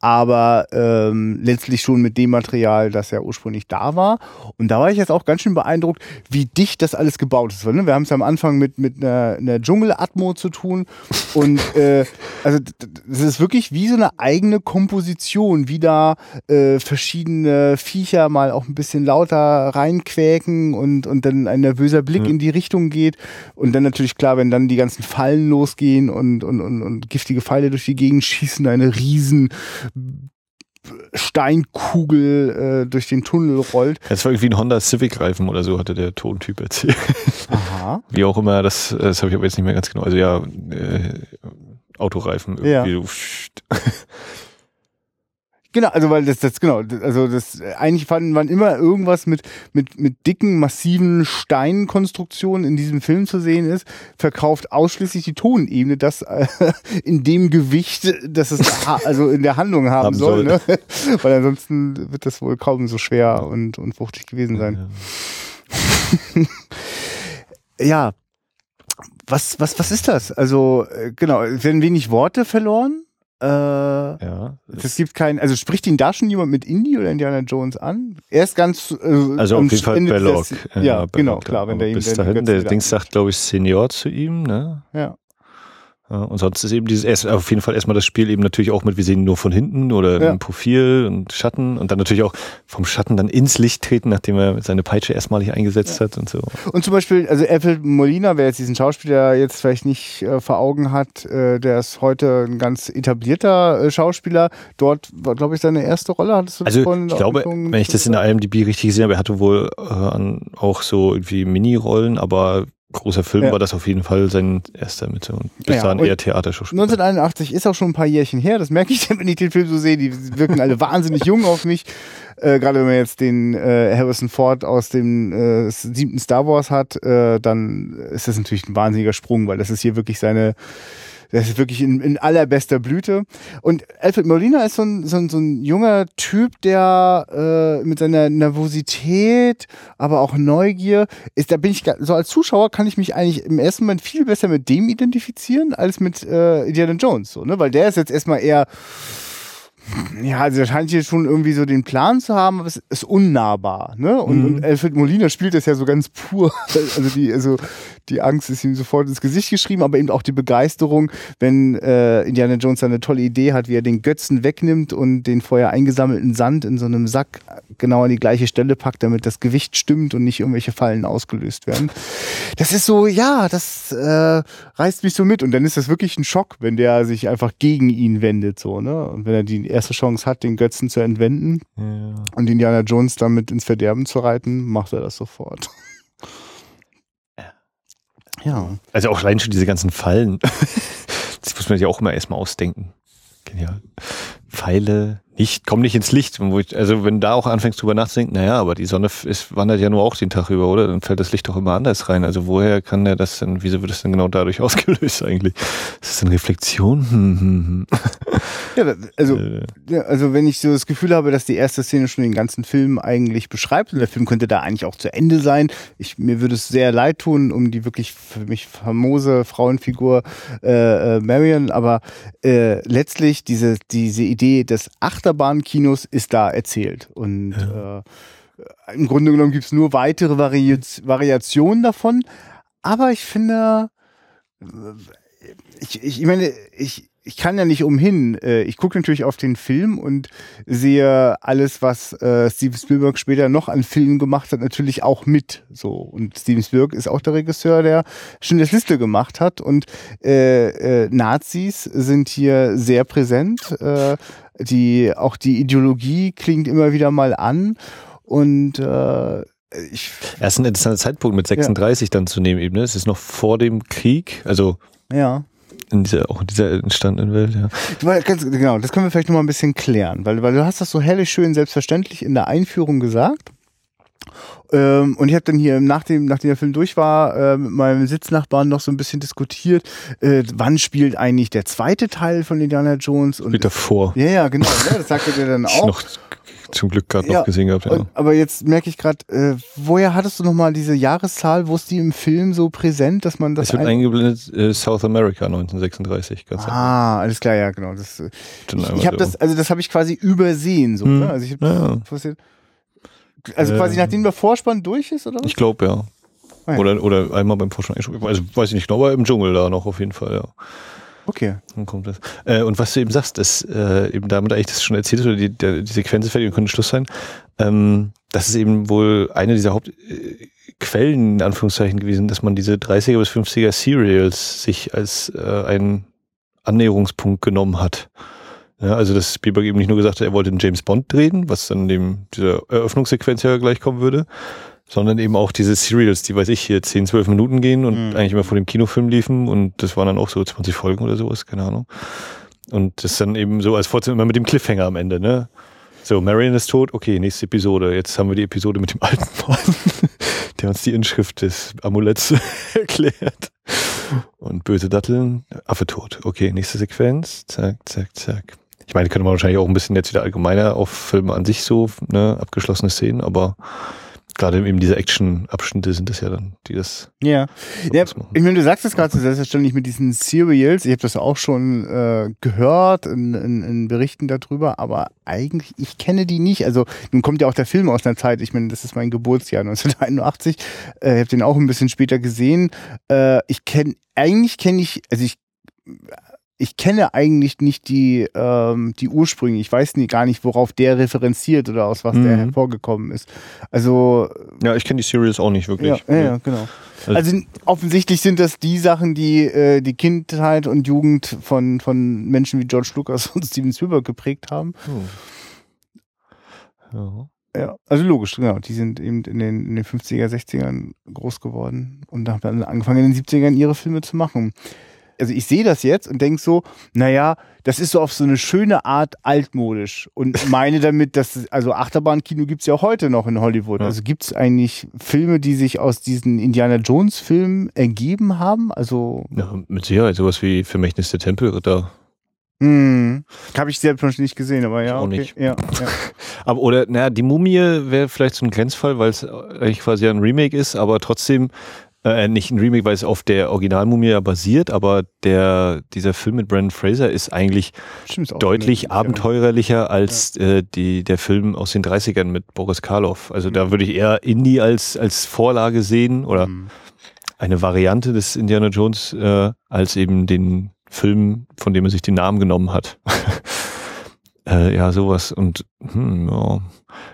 Speaker 2: Aber ähm, letztlich schon mit dem Material, das ja ursprünglich da war. Und da war ich jetzt auch ganz schön beeindruckt, wie dicht das alles gebaut ist. Weil, ne, wir haben es ja am Anfang mit, mit einer, einer Dschungelatmo zu tun. Und (laughs) äh, also das ist wirklich wie so eine eigene Komposition, wie da äh, verschiedene Viecher mal auch ein bisschen lauter reinquäken und, und dann ein nervöser Blick in die Richtung geht. Und dann natürlich klar, wenn dann die ganzen Fallen losgehen und, und, und, und giftige Pfeile durch die Gegend schießen, eine riesen Steinkugel äh, durch den Tunnel rollt.
Speaker 1: das war irgendwie ein Honda Civic-Reifen oder so, hatte der Tontyp erzählt.
Speaker 2: Aha. (laughs)
Speaker 1: Wie auch immer, das, das habe ich aber jetzt nicht mehr ganz genau. Also ja, äh, Autoreifen irgendwie. Ja. (laughs)
Speaker 2: Genau, also weil das, das genau, das- also das eigentlich fanden man immer irgendwas mit mit mit dicken massiven Steinkonstruktionen in diesem Film zu sehen ist, verkauft ausschließlich die Tonebene, das äh, (laughs) in dem Gewicht, das es (laughs) also in der Handlung haben,
Speaker 1: Haben
Speaker 2: soll,
Speaker 1: soll.
Speaker 2: ne? (laughs) weil ansonsten wird das wohl kaum so schwer und und wuchtig gewesen sein. Ja. Was was was ist das? Also äh, genau, es werden wenig Worte verloren. Äh,
Speaker 1: Ja.
Speaker 2: es gibt keinen, also spricht ihn da schon jemand mit Indie oder Indiana Jones an? Er ist ganz. Äh,
Speaker 1: Also auf jeden Fall
Speaker 2: Ende
Speaker 1: Belloc.
Speaker 2: des- Ja, genau,
Speaker 1: Belloc,
Speaker 2: klar, wenn der ihm
Speaker 1: bis dahin, der Dings sagt, glaube ich, Senior zu ihm, ne?
Speaker 2: Ja.
Speaker 1: Ja, und sonst ist eben dieses erst, auf jeden Fall erstmal das Spiel eben natürlich auch mit, wir sehen nur von hinten oder
Speaker 2: Ja.
Speaker 1: im Profil und Schatten und dann natürlich auch vom Schatten dann ins Licht treten, nachdem er seine Peitsche erstmalig eingesetzt hat und so.
Speaker 2: Und zum Beispiel, also Alfred Molina, wer jetzt diesen Schauspieler jetzt vielleicht nicht äh, vor Augen hat, äh, der ist heute ein ganz etablierter äh, Schauspieler. Dort war, glaube ich, seine erste Rolle. Hattest du
Speaker 1: Also ich glaube, wenn ich das in der? IMDb richtig gesehen habe, er hatte wohl äh, auch so irgendwie Mini-Rollen, aber großer Film
Speaker 2: Ja.
Speaker 1: war das auf jeden Fall sein erster mit so und bis
Speaker 2: Ja,
Speaker 1: dahin eher Theaterschauspieler.
Speaker 2: 1981 ist auch schon ein paar Jährchen her, das merke ich dann, wenn ich den Film so sehe. Die wirken alle wahnsinnig jung auf mich. Äh, Gerade wenn man jetzt den äh, Harrison Ford aus dem äh, siebten Star Wars hat, äh, dann ist das natürlich ein wahnsinniger Sprung, weil das ist hier wirklich seine, das ist wirklich in, in allerbester Blüte. Und Alfred Molina ist so ein, so ein, so ein junger Typ, der äh, mit seiner Nervosität, aber auch Neugier ist, da bin ich, so als Zuschauer kann ich mich eigentlich im ersten Moment viel besser mit dem identifizieren als mit äh, Indiana Jones, so, ne? Weil der ist jetzt erstmal eher, ja, also er scheint hier schon irgendwie so den Plan zu haben, aber es ist unnahbar, ne? Und, und Alfred Molina spielt das ja so ganz pur. (laughs) Also die, also die Angst ist ihm sofort ins Gesicht geschrieben, aber eben auch die Begeisterung, wenn äh, Indiana Jones eine tolle Idee hat, wie er den Götzen wegnimmt und den vorher eingesammelten Sand in so einem Sack genau an die gleiche Stelle packt, damit das Gewicht stimmt und nicht irgendwelche Fallen ausgelöst werden. Das ist so, ja, das äh, reißt mich so mit. Und dann ist das wirklich ein Schock, wenn der sich einfach gegen ihn wendet, so, ne? Und wenn er die erste Chance hat, den Götzen zu entwenden
Speaker 1: Ja.
Speaker 2: und Indiana Jones damit ins Verderben zu reiten, macht er das sofort. Ja.
Speaker 1: Also auch allein schon diese ganzen Fallen. (laughs) das muss man sich auch immer erstmal ausdenken. Genial. Pfeile nicht, komm nicht ins Licht. Wo ich, also wenn da auch anfängst drüber nachzudenken, naja, aber die Sonne ist, wandert ja nur auch den Tag über, oder? Dann fällt das Licht doch immer anders rein. Also woher kann der das denn, wieso wird das denn genau dadurch (laughs) ausgelöst eigentlich? Ist das eine Reflexion? Hm, hm, hm.
Speaker 2: ja also,
Speaker 1: Äh,
Speaker 2: ja, also wenn ich so das Gefühl habe, dass die erste Szene schon den ganzen Film eigentlich beschreibt und der Film könnte da eigentlich auch zu Ende sein. Ich, mir würde es sehr leid tun um die wirklich für mich famose Frauenfigur äh, äh, Marion, aber äh, letztlich diese, diese Idee des Achterbahnkinos ist da erzählt. Und äh, im Grunde genommen gibt es nur weitere Vari Variationen davon, aber ich finde ich, ich, ich meine, ich, ich kann ja nicht umhin. Äh, Ich gucke natürlich auf den Film und sehe alles, was äh, Steven Spielberg später noch an Filmen gemacht hat, natürlich auch mit. So und Steven Spielberg ist auch der Regisseur, der Schindlers Liste gemacht hat und äh, äh, Nazis sind hier sehr präsent. Äh, die auch die Ideologie klingt immer wieder mal an und äh, ich
Speaker 1: Erst ein interessanter Zeitpunkt mit 36 dann zu nehmen eben, ne? Es ist noch vor dem Krieg, also
Speaker 2: ja.
Speaker 1: In dieser, auch in dieser entstandenen Welt, ja.
Speaker 2: Ganz, genau, das können wir vielleicht noch mal ein bisschen klären, weil, weil du hast das so herrlich schön selbstverständlich in der Einführung gesagt. Ähm, und ich habe dann hier, nachdem, nachdem der Film durch war, äh, mit meinem Sitznachbarn noch so ein bisschen diskutiert, äh, wann spielt eigentlich der zweite Teil von Indiana Jones? Und
Speaker 1: Mit davor.
Speaker 2: ja, ja, genau. Ja, das sagte der dann auch.
Speaker 1: noch zum Glück gerade
Speaker 2: Ja,
Speaker 1: noch gesehen gehabt. Ja.
Speaker 2: Und, aber jetzt merke ich gerade, äh, woher hattest du nochmal diese Jahreszahl? Wo ist die im Film so präsent, dass man das
Speaker 1: Es wird
Speaker 2: ein-
Speaker 1: eingeblendet äh, South America 1936. Ganz
Speaker 2: Ah, alles klar, ja, genau. Das, äh, ich ich habe das, also das habe ich quasi übersehen, so.
Speaker 1: Hm.
Speaker 2: Ne? Also ich hab,
Speaker 1: Ja.
Speaker 2: passiert- also quasi
Speaker 1: Ähm,
Speaker 2: nachdem der Vorspann durch ist, oder was?
Speaker 1: Ich glaube, ja.
Speaker 2: Ah, ja.
Speaker 1: Oder, oder einmal beim Vorstand. Also weiß ich nicht genau, aber im Dschungel da noch auf jeden Fall, ja.
Speaker 2: Okay.
Speaker 1: Dann kommt das. Äh, und was du eben sagst, ist äh, eben damit eigentlich das schon erzählt ist, oder die, der, die Sequenz ist fertig und könnte Schluss sein. Ähm, das ist eben wohl eine dieser Hauptquellen, äh, in Anführungszeichen, gewesen, dass man diese 30er bis 50er Serials sich als äh, einen Annäherungspunkt genommen hat. Ja, also dass Spielberg eben nicht nur gesagt hat, er wollte einen James Bond drehen, was dann dem dieser Eröffnungssequenz ja gleich kommen würde, sondern eben auch diese Serials, die weiß ich hier 10, 12 Minuten gehen und
Speaker 2: Mhm.
Speaker 1: eigentlich immer vor dem Kinofilm liefen und das waren dann auch so 20 Folgen oder sowas, keine Ahnung. Und das dann eben so als Fortsetzung immer mit dem Cliffhanger am Ende, ne? So, Marion ist tot, okay, nächste Episode. Jetzt haben wir die Episode mit dem alten Mann, (laughs) der uns die Inschrift des Amuletts (laughs) erklärt. Und böse Datteln, Affe tot. Okay, nächste Sequenz. Zack, zack, zack. Ich meine, könnte man wahrscheinlich auch ein bisschen jetzt wieder allgemeiner auf Filme an sich so, ne, abgeschlossene Szenen, aber gerade eben diese Action-Abschnitte sind das ja dann, die das
Speaker 2: Ja. ja ich meine, du sagst es gerade so selbstverständlich mit diesen Serials. Ich habe das auch schon äh, gehört in, in, in Berichten darüber, aber eigentlich, ich kenne die nicht. Also nun kommt ja auch der Film aus einer Zeit. Ich meine, das ist mein Geburtsjahr (laughs) 1981. Äh, ich habe den auch ein bisschen später gesehen. Äh, ich kenne, eigentlich kenne ich, also ich ich kenne eigentlich nicht die, ähm, die Ursprünge. Ich weiß nie, gar nicht, worauf der referenziert oder aus was der
Speaker 1: Mhm.
Speaker 2: hervorgekommen ist. Also
Speaker 1: Ja, ich kenne die Serials auch nicht
Speaker 2: ja,
Speaker 1: wirklich.
Speaker 2: ja, ja, genau.
Speaker 1: Also-
Speaker 2: Also offensichtlich sind das die Sachen, die äh, die Kindheit und Jugend von, von Menschen wie George Lucas (laughs) und Steven Spielberg geprägt haben.
Speaker 1: Hm. Ja.
Speaker 2: Ja, also logisch, genau. Die sind eben in den, in den 50er, 60ern groß geworden und haben dann angefangen in den 70ern ihre Filme zu machen. Also ich sehe das jetzt und denke so, naja, das ist so auf so eine schöne Art altmodisch und (laughs) meine damit, dass, also Achterbahnkino gibt's ja auch heute noch in Hollywood.
Speaker 1: Ja.
Speaker 2: Also gibt's eigentlich Filme, die sich aus diesen Indiana Jones Filmen ergeben haben? Also
Speaker 1: ja, mit Sicherheit sowas wie Vermächtnis der Tempelritter.
Speaker 2: hm, habe ich selbst noch nicht gesehen, aber ja,
Speaker 1: auch
Speaker 2: okay.
Speaker 1: nicht.
Speaker 2: Ja, ja. (laughs)
Speaker 1: Aber oder, naja, die Mumie wäre vielleicht so ein Grenzfall, weil es eigentlich quasi ein Remake ist, aber trotzdem äh, nicht ein Remake, weil es auf der Originalmumie ja basiert, aber der dieser Film mit Brandon Fraser ist eigentlich
Speaker 2: Stimmt, ist auch
Speaker 1: deutlich
Speaker 2: eine-
Speaker 1: abenteuerlicher als äh, die der Film aus den 30ern mit Boris Karloff. Also da würde ich eher Indie als als Vorlage sehen oder
Speaker 2: Hm.
Speaker 1: eine Variante des Indiana Jones äh, als eben den Film, von dem er sich den Namen genommen hat. (laughs) äh, ja, sowas. Und hm, ja.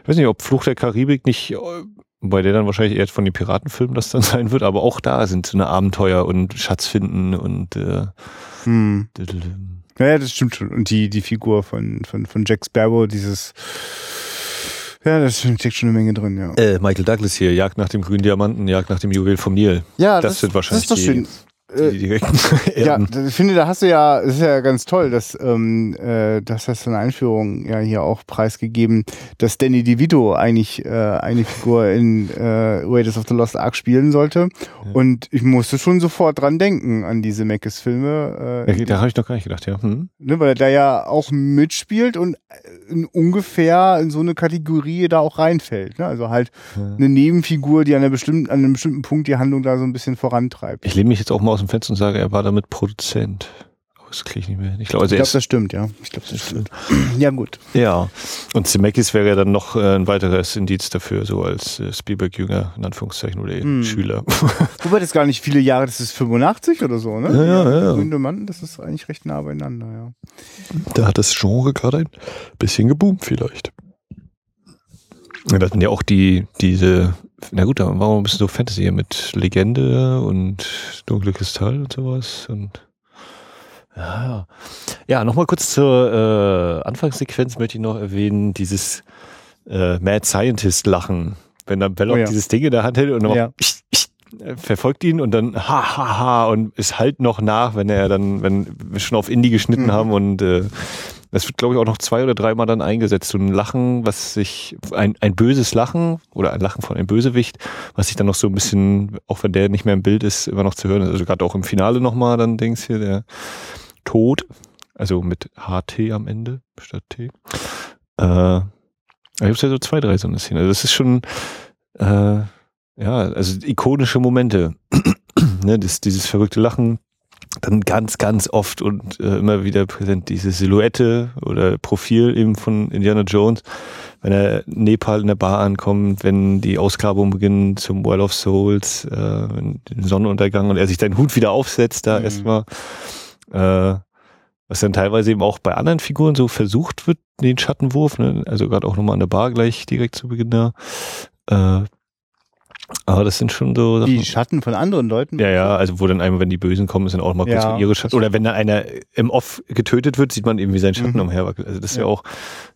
Speaker 1: ich weiß nicht, ob Fluch der Karibik nicht, äh, bei der dann wahrscheinlich eher von den Piratenfilmen das dann (laughs) sein wird, aber auch da sind so eine Abenteuer und Schatz finden und äh,
Speaker 2: Hm.
Speaker 1: diddle-
Speaker 2: Ja, ja, das stimmt schon. Und die, die Figur von, von, von Jack Sparrow, dieses, ja, das steckt schon eine Menge drin, ja.
Speaker 1: äh, Michael Douglas hier, Jagd nach dem grünen Diamanten, Jagd nach dem Juwel vom Nil.
Speaker 2: Ja,
Speaker 1: das sind wahrscheinlich
Speaker 2: das ist doch schön.
Speaker 1: Die, direkten (laughs)
Speaker 2: Ja,
Speaker 1: Erben.
Speaker 2: ich finde, da hast du ja, das ist ja ganz toll, dass, ähm, äh, das hast du in der Einführung ja hier auch preisgegeben, dass Danny DeVito eigentlich äh, eine Figur in äh, Raiders of the Lost Ark spielen sollte. Und ich musste schon sofort dran denken an diese Meckes-Filme, äh,
Speaker 1: Da, da habe ich noch gar nicht gedacht, ja. Hm.
Speaker 2: ne, weil er da ja auch mitspielt und in ungefähr in so eine Kategorie da auch reinfällt. Ne? Also halt eine Nebenfigur, die an, einer bestimmten, an einem bestimmten Punkt die Handlung da so ein bisschen vorantreibt.
Speaker 1: Ich lehne mich jetzt auch mal aus dem Fenster und sage, er war damit Produzent. Aber das kriege ich nicht mehr. Ich glaube, also
Speaker 2: Ich glaube,
Speaker 1: ist,
Speaker 2: das stimmt, ja. Ich glaube, das stimmt. (clears throat) Ja, gut.
Speaker 1: ja. Und Zemeckis wäre ja dann noch äh, ein weiteres Indiz dafür, so als äh, Spielberg-Jünger, in Anführungszeichen, oder
Speaker 2: Hm.
Speaker 1: Schüler. (laughs)
Speaker 2: Wobei das gar nicht viele Jahre, das ist 85 oder so, ne?
Speaker 1: Ja, ja, ja.
Speaker 2: Grüne Mann, das ist eigentlich recht nah beieinander, ja.
Speaker 1: da hat das Genre gerade ein bisschen geboomt vielleicht. Das sind ja auch die, diese, na gut, da war auch ein bisschen so Fantasy hier mit Legende und Dunkle Kristall und sowas und ja, ja. Ja, nochmal kurz zur äh, Anfangssequenz möchte ich noch erwähnen, dieses äh, Mad Scientist Lachen. Wenn dann Belloc
Speaker 2: Oh ja.
Speaker 1: dieses Ding in der Hand hält und dann
Speaker 2: Ja.
Speaker 1: macht, äh, verfolgt ihn und dann ha ha ha und es halt noch nach, wenn er dann, wenn wir schon auf Indie geschnitten
Speaker 2: Mhm.
Speaker 1: haben und äh, Das wird, glaube ich, auch noch zwei oder dreimal dann eingesetzt. So ein Lachen, was sich, ein, ein böses Lachen oder ein Lachen von einem Bösewicht, was sich dann noch so ein bisschen, auch wenn der nicht mehr im Bild ist, immer noch zu hören ist. Also gerade auch im Finale nochmal, dann denkst du hier, der Tod, also mit HT am Ende statt T. Äh, da gibt ja so zwei, drei so eine Szene. Also das ist schon, äh, ja, also ikonische Momente. (clears throat) ne, das, dieses verrückte Lachen, dann ganz, ganz oft und äh, immer wieder präsent diese Silhouette oder Profil eben von Indiana Jones, wenn er Nepal in der Bar ankommt, wenn die Ausgrabung beginnt zum Well of Souls, äh, den Sonnenuntergang und er sich seinen Hut wieder aufsetzt da mhm. erstmal. Äh, was dann teilweise eben auch bei anderen Figuren so versucht wird, den Schattenwurf, ne? also gerade auch nochmal an der Bar gleich direkt zu Beginn da. Äh, aber das sind schon so
Speaker 2: Sachen. Die Schatten von anderen Leuten?
Speaker 1: Ja, ja, also wo dann einmal, wenn die Bösen kommen, sind auch mal kurz ja. ihre Schatten. Oder wenn da einer im Off getötet wird, sieht man eben, wie sein Schatten mhm. umherwackelt. Also das ist ja. ja auch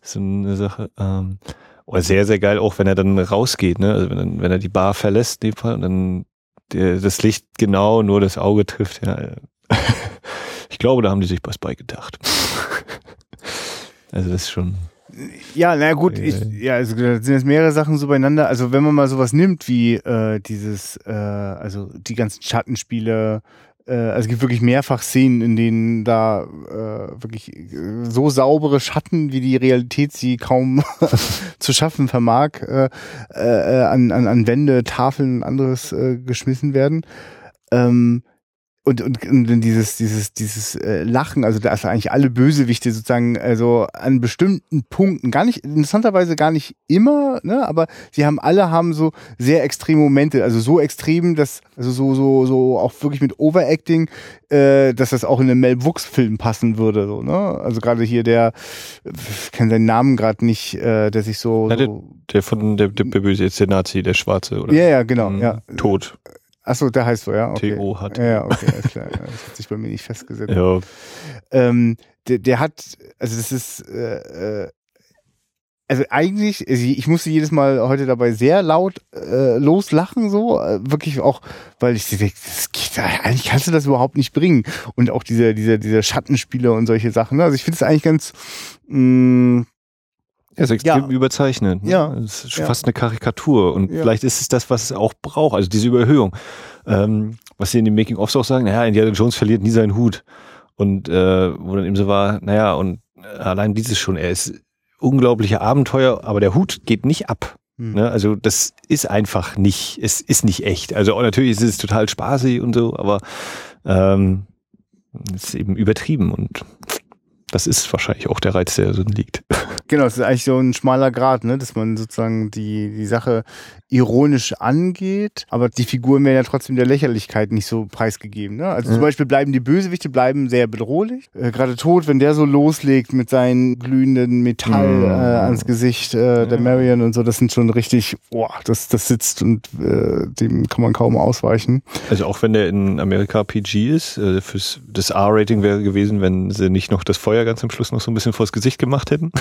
Speaker 1: so eine Sache. Ähm, oder sehr, sehr geil, auch wenn er dann rausgeht, ne? Also wenn, wenn er die Bar verlässt, in dem Fall, und dann der, das Licht genau nur das Auge trifft, ja. (laughs) ich glaube, da haben die sich was bei gedacht. also das ist schon.
Speaker 2: Ja, na gut, ich, ja, also da sind jetzt mehrere Sachen so beieinander. Also wenn man mal sowas nimmt wie äh, dieses, äh, also die ganzen Schattenspiele, äh, also es gibt wirklich mehrfach Szenen, in denen da äh, wirklich so saubere Schatten, wie die Realität sie kaum (laughs) zu schaffen vermag, äh, äh, an, an, an Wände, Tafeln und anderes äh, geschmissen werden. Ähm, und, und, und dieses, dieses, dieses äh, Lachen, also da ist eigentlich alle Bösewichte sozusagen, also an bestimmten Punkten, gar nicht, interessanterweise gar nicht immer, ne, aber sie haben alle haben so sehr extreme Momente, also so extrem, dass, also so, so, so auch wirklich mit Overacting, äh, dass das auch in einen Mel Wux-Film passen würde, so, ne? Also gerade hier der, ich kenne seinen Namen gerade nicht, äh, der sich so.
Speaker 1: Ja, der, der von der, der, der Böse, jetzt der Nazi, der Schwarze, oder?
Speaker 2: Ja, ja, genau, mhm. ja.
Speaker 1: Tot.
Speaker 2: Achso, der heißt so, ja. Okay.
Speaker 1: TO hat.
Speaker 2: Ja, okay, alles klar. Das hat sich bei mir nicht festgesetzt. Ja. Ähm, der, der hat, also das ist, äh, äh also eigentlich, also ich musste jedes Mal heute dabei sehr laut äh, loslachen, so, äh, wirklich auch, weil ich denke, das geht, eigentlich kannst du das überhaupt nicht bringen. Und auch diese, diese, diese Schattenspiele und solche Sachen. Ne? Also ich finde es eigentlich ganz, mh,
Speaker 1: ja, ist extrem ja. überzeichnet.
Speaker 2: Ne? Ja.
Speaker 1: Es ist ja. fast eine Karikatur. Und ja. vielleicht ist es das, was es auch braucht, also diese Überhöhung. Ähm, was sie in den Making-ofs auch sagen, naja, Indiana Jones verliert nie seinen Hut. Und äh, wo dann eben so war, naja, und allein dieses schon, er ist unglaubliche Abenteuer, aber der Hut geht nicht ab. Hm. Ne? Also das ist einfach nicht, es ist nicht echt. Also natürlich ist es total spaßig und so, aber ähm, es ist eben übertrieben und das ist wahrscheinlich auch der Reiz, der drin liegt.
Speaker 2: Genau, es ist eigentlich so ein schmaler Grad, ne? dass man sozusagen die, die Sache ironisch angeht, aber die Figuren werden ja trotzdem der Lächerlichkeit nicht so preisgegeben. Ne? Also mhm. zum Beispiel bleiben die Bösewichte bleiben sehr bedrohlich. Äh, Gerade tot, wenn der so loslegt mit seinen glühenden Metall mhm. äh, ans Gesicht äh, der Marion und so, das sind schon richtig, boah, das, das sitzt und äh, dem kann man kaum ausweichen.
Speaker 1: Also auch wenn der in Amerika PG ist, äh, fürs, das R-Rating wäre gewesen, wenn sie nicht noch das Feuer ganz am Schluss noch so ein bisschen vors Gesicht gemacht hätten.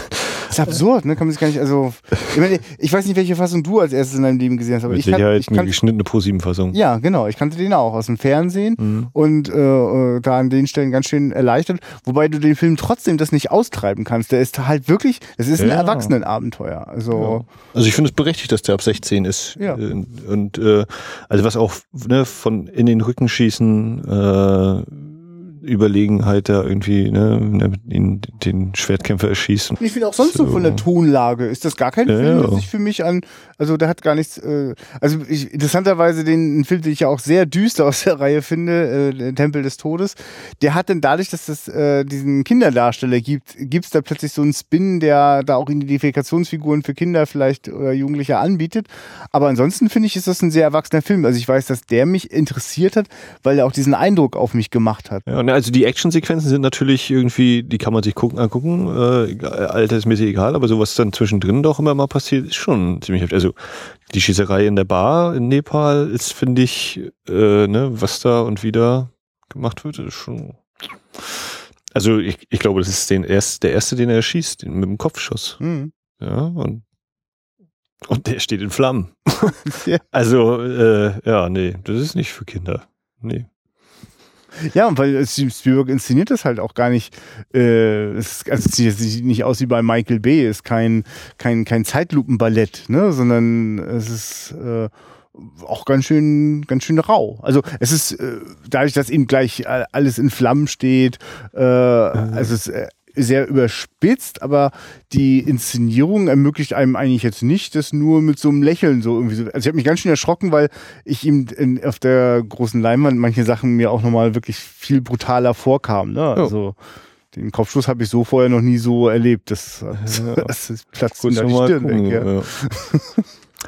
Speaker 2: Das ist absurd, ne? Kann man sich gar nicht, also, ich, meine, ich weiß nicht, welche Fassung du als erstes in deinem Leben gesehen hast, aber Mit ich,
Speaker 1: kann,
Speaker 2: ich
Speaker 1: eine geschnittene Pro-7-Fassung.
Speaker 2: Ja, genau. Ich kannte den auch aus dem Fernsehen mhm. und äh, äh, da an den Stellen ganz schön erleichtert, wobei du den Film trotzdem das nicht austreiben kannst. Der ist halt wirklich, es ist ein Erwachsenenabenteuer. Also, ja.
Speaker 1: also ich finde es berechtigt, dass der ab 16 ist.
Speaker 2: Ja.
Speaker 1: Äh, und äh, also was auch ne, von in den Rücken schießen, äh, Überlegenheit da irgendwie ne, ne ihn, den Schwertkämpfer erschießt.
Speaker 2: Ich finde auch sonst so. von der Tonlage ist das gar kein ja, Film, der sich für mich an, also der hat gar nichts, äh, also ich, interessanterweise den Film, den ich ja auch sehr düster aus der Reihe finde, äh, Tempel des Todes, der hat dann dadurch, dass es äh, diesen Kinderdarsteller gibt, gibt's da plötzlich so einen Spin, der da auch Identifikationsfiguren für Kinder vielleicht oder Jugendliche anbietet. Aber ansonsten finde ich, ist das ein sehr erwachsener Film. Also ich weiß, dass der mich interessiert hat, weil er auch diesen Eindruck auf mich gemacht hat.
Speaker 1: Ja, also die Actionsequenzen sind natürlich irgendwie, die kann man sich gucken, angucken. Äh, Alter ist mir egal, aber so was dann zwischendrin doch immer mal passiert, ist schon ziemlich heftig. Also die Schießerei in der Bar in Nepal ist, finde ich, äh, ne, was da und wieder gemacht wird, ist schon. Also ich, ich glaube, das ist den erst, der erste, den er schießt, mit dem Kopfschuss. Mhm. Ja, und und der steht in Flammen. (laughs) Also, äh, ja, nee, das ist nicht für Kinder. Nee.
Speaker 2: Ja, und weil Spielberg inszeniert das halt auch gar nicht, äh, es, also es sieht nicht aus wie bei Michael Bay, ist kein, kein, kein Zeitlupenballett, ne, sondern es ist äh, auch ganz schön, ganz schön rau. Also es ist äh, dadurch, dass eben gleich alles in Flammen steht, äh, mhm. also es äh, sehr überspitzt, aber die Inszenierung ermöglicht einem eigentlich jetzt nicht, das nur mit so einem Lächeln so irgendwie so. Also ich habe mich ganz schön erschrocken, weil ich ihm in, auf der großen Leinwand manche Sachen mir auch nochmal wirklich viel brutaler vorkamen. Ne? Also den Kopfschuss habe ich so vorher noch nie so erlebt. Das, (laughs) das, das platzt in der Stirn weg. Ja. (laughs)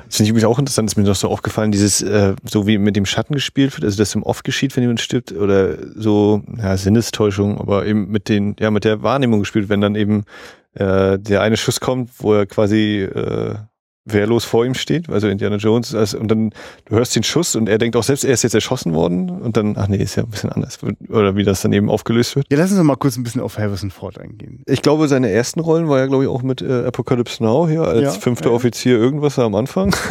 Speaker 1: Das finde ich übrigens auch interessant, ist mir noch so aufgefallen, dieses, äh, so wie mit dem Schatten gespielt wird, also das im Off geschieht, wenn jemand stirbt, oder so, ja, Sinnestäuschung, aber eben mit den, ja, mit der Wahrnehmung gespielt, wenn dann eben äh, der eine Schuss kommt, wo er quasi äh, wehrlos vor ihm steht, also Indiana Jones, also, und dann du hörst den Schuss und er denkt auch selbst, er ist jetzt erschossen worden und dann, ach nee, ist ja ein bisschen anders, oder wie das dann eben aufgelöst wird.
Speaker 2: Ja, lass uns mal kurz ein bisschen auf Harrison Ford eingehen.
Speaker 1: Ich glaube, seine ersten Rollen war ja, glaube ich, auch mit äh, Apocalypse Now hier als ja, fünfter ja. Offizier irgendwas am Anfang. (laughs)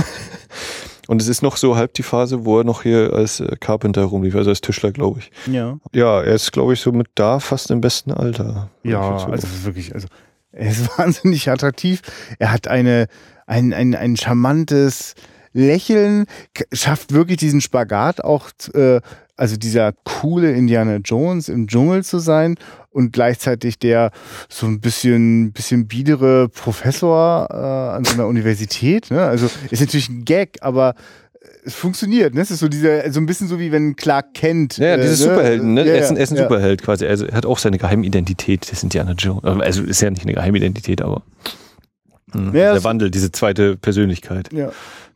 Speaker 1: Und es ist noch so halb die Phase, wo er noch hier als äh, Carpenter rumlief, also als Tischler, glaube ich.
Speaker 2: Ja.
Speaker 1: Ja, er ist, glaube ich, so mit da fast im besten Alter.
Speaker 2: Ja, also wirklich, also er ist (laughs) wahnsinnig attraktiv. Er hat eine, ein, ein, ein charmantes Lächeln, schafft wirklich diesen Spagat auch, äh, also dieser coole Indiana Jones im Dschungel zu sein und gleichzeitig der so ein bisschen, bisschen biedere Professor äh, an so einer Universität. Ne? Also ist natürlich ein Gag, aber es funktioniert, ne? Es ist so dieser, so ein bisschen so wie wenn Clark kennt.
Speaker 1: Ja, äh, dieses ne? Superhelden, ne? Ja, er ist ein, er ist ein ja. Superheld quasi. Also er hat auch seine Geheimidentität, das Indiana Jones. Also ist ja nicht eine Geheimidentität, aber hm, ja, der Wandel, diese zweite Persönlichkeit.
Speaker 2: Ja.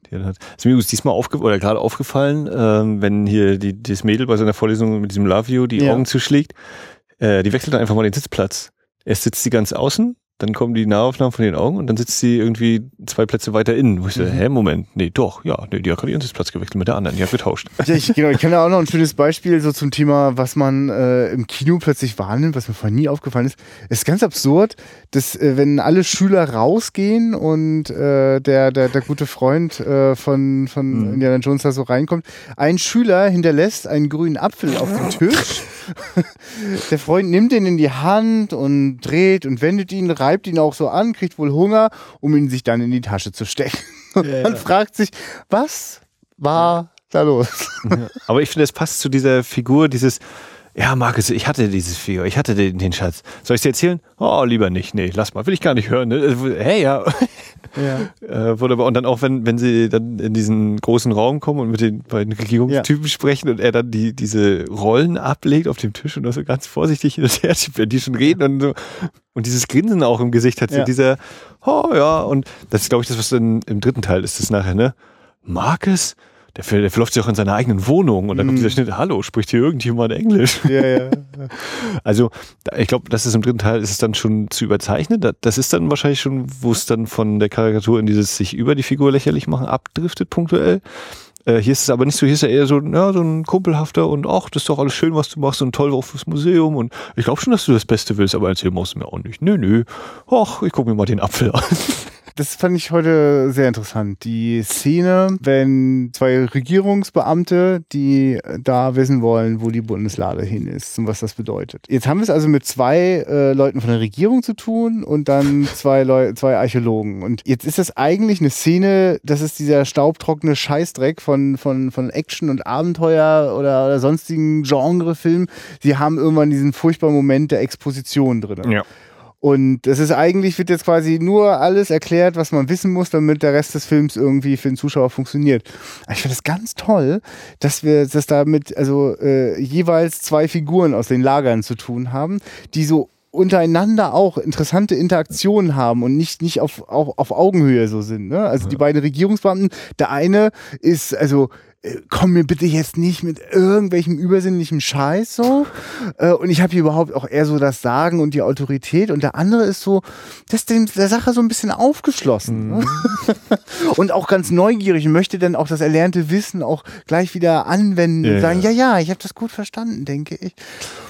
Speaker 1: Die er hat. Ist mir diesmal aufge oder gerade aufgefallen, ähm, wenn hier die, das Mädel bei seiner Vorlesung mit diesem Love You die ja. Augen zuschlägt, äh, die wechselt dann einfach mal den Sitzplatz. Erst sitzt sie ganz außen dann kommen die Nahaufnahmen von den Augen und dann sitzt sie irgendwie zwei Plätze weiter innen. Wo ich mhm. so, hä, Moment, nee, doch, ja, nee, die hat gerade ihren Sitzplatz gewechselt mit der anderen, die hat getauscht.
Speaker 2: Ja, ich, genau, ich kenne auch noch ein schönes Beispiel so zum Thema, was man äh, im Kino plötzlich wahrnimmt, was mir vorher nie aufgefallen ist. Es ist ganz absurd, dass äh, wenn alle Schüler rausgehen und äh, der, der, der gute Freund äh, von, von mhm. Indiana Jones da so reinkommt, ein Schüler hinterlässt einen grünen Apfel auf dem Tisch. (laughs) der Freund nimmt ihn in die Hand und dreht und wendet ihn rein reibt ihn auch so an, kriegt wohl Hunger, um ihn sich dann in die Tasche zu stecken. Ja, Man fragt sich, was war da los?
Speaker 1: Ja. Aber ich finde, es passt zu dieser Figur, dieses, ja, Markus, ich hatte dieses Figur, ich hatte den, den Schatz. Soll ich dir erzählen? Oh, lieber nicht. Nee, lass mal, will ich gar nicht hören. Ne? Hey, ja. (laughs) ja. Äh. Und dann auch, wenn, wenn sie dann in diesen großen Raum kommen und mit den beiden Regierungstypen ja. sprechen und er dann die, diese Rollen ablegt auf dem Tisch und das so ganz vorsichtig hin und her, (laughs) wenn die schon reden und so. Und dieses Grinsen auch im Gesicht hat, so ja. dieser, oh ja, und das ist, glaube ich, das, was dann im dritten Teil ist, das nachher, ne? Marcus? Der, der verläuft sich auch in seiner eigenen Wohnung und dann mm. kommt dieser mhm. Schnitt, hallo, spricht hier irgendjemand Englisch? Ja, ja. (laughs) Also, ich glaube, das ist im dritten Teil, ist es dann schon zu überzeichnet. Das ist dann wahrscheinlich schon, wo es dann von der Karikatur in dieses sich über die Figur lächerlich machen abdriftet punktuell. Äh, hier ist es aber nicht so, hier ist er eher so, ja, so ein kumpelhafter und ach, das ist doch alles schön, was du machst und toll auch fürs Museum und ich glaube schon, dass du das Beste willst, aber erzähl musst du mir auch nicht. Nö, nö. Ach, ich guck mir mal den Apfel an. (laughs)
Speaker 2: Das fand ich heute sehr interessant. Die Szene, wenn zwei Regierungsbeamte, die da wissen wollen, wo die Bundeslade hin ist und was das bedeutet. Jetzt haben wir es also mit zwei äh, Leuten von der Regierung zu tun und dann (laughs) zwei, Leu zwei Archäologen. Und jetzt ist das eigentlich eine Szene, das ist dieser staubtrockene Scheißdreck von, von, von Action und Abenteuer oder, oder sonstigen Genrefilmen. Sie haben irgendwann diesen furchtbaren Moment der Exposition drin.
Speaker 1: Ja.
Speaker 2: Und das ist eigentlich, wird jetzt quasi nur alles erklärt, was man wissen muss, damit der Rest des Films irgendwie für den Zuschauer funktioniert. ich finde es ganz toll, dass wir das damit, also äh, jeweils zwei Figuren aus den Lagern zu tun haben, die so untereinander auch interessante Interaktionen haben und nicht, nicht auf, auf, auf Augenhöhe so sind. Ne? Also die beiden Regierungsbeamten, der eine ist, also komm mir bitte jetzt nicht mit irgendwelchem übersinnlichen Scheiß so. Äh, und ich habe hier überhaupt auch eher so das Sagen und die Autorität. Und der andere ist so, das ist der Sache so ein bisschen aufgeschlossen. Ne? Mhm. (laughs) und auch ganz neugierig und möchte dann auch das erlernte Wissen auch gleich wieder anwenden ja, und sagen, ja, ja, ich habe das gut verstanden, denke ich.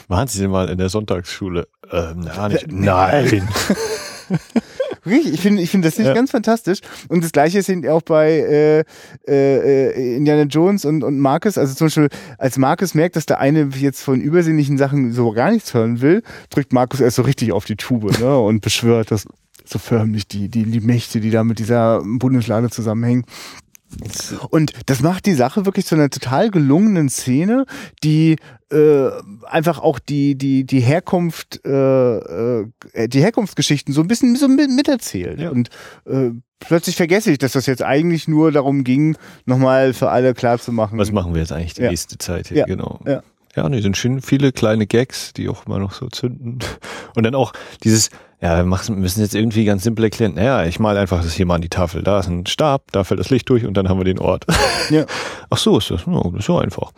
Speaker 1: Waren Sie denn mal in der Sonntagsschule? Ähm, na, nicht. Nein. (laughs)
Speaker 2: Richtig, ich finde ich finde das nicht
Speaker 1: Ja.
Speaker 2: ganz fantastisch. Und das gleiche ist eben auch bei äh, äh, äh, Indiana Jones und, und Marcus. Also zum Beispiel, als Marcus merkt, dass der eine jetzt von übersinnlichen Sachen so gar nichts hören will, drückt Marcus erst so richtig auf die Tube ne, (laughs) und beschwört das so förmlich die, die, die Mächte, die da mit dieser Bundeslade zusammenhängen. Und das macht die Sache wirklich zu einer total gelungenen Szene, die äh, einfach auch die, die, die Herkunft, äh, äh, die Herkunftsgeschichten so ein bisschen so mit- miterzählt.
Speaker 1: Ja.
Speaker 2: Und äh, plötzlich vergesse ich, dass das jetzt eigentlich nur darum ging, nochmal für alle klarzumachen.
Speaker 1: Was machen wir jetzt eigentlich die
Speaker 2: Ja.
Speaker 1: nächste Zeit hier?
Speaker 2: Ja.
Speaker 1: Genau.
Speaker 2: Ja.
Speaker 1: Ja, nee, sind schön viele kleine Gags, die auch immer noch so zünden. (laughs) Und dann auch dieses, ja, wir machen- müssen jetzt irgendwie ganz simpel erklären, naja, ich mal einfach das hier mal an die Tafel. Da ist ein Stab, da fällt das Licht durch und dann haben wir den Ort. (laughs)
Speaker 2: Ja.
Speaker 1: Ach so ist das, ist so einfach.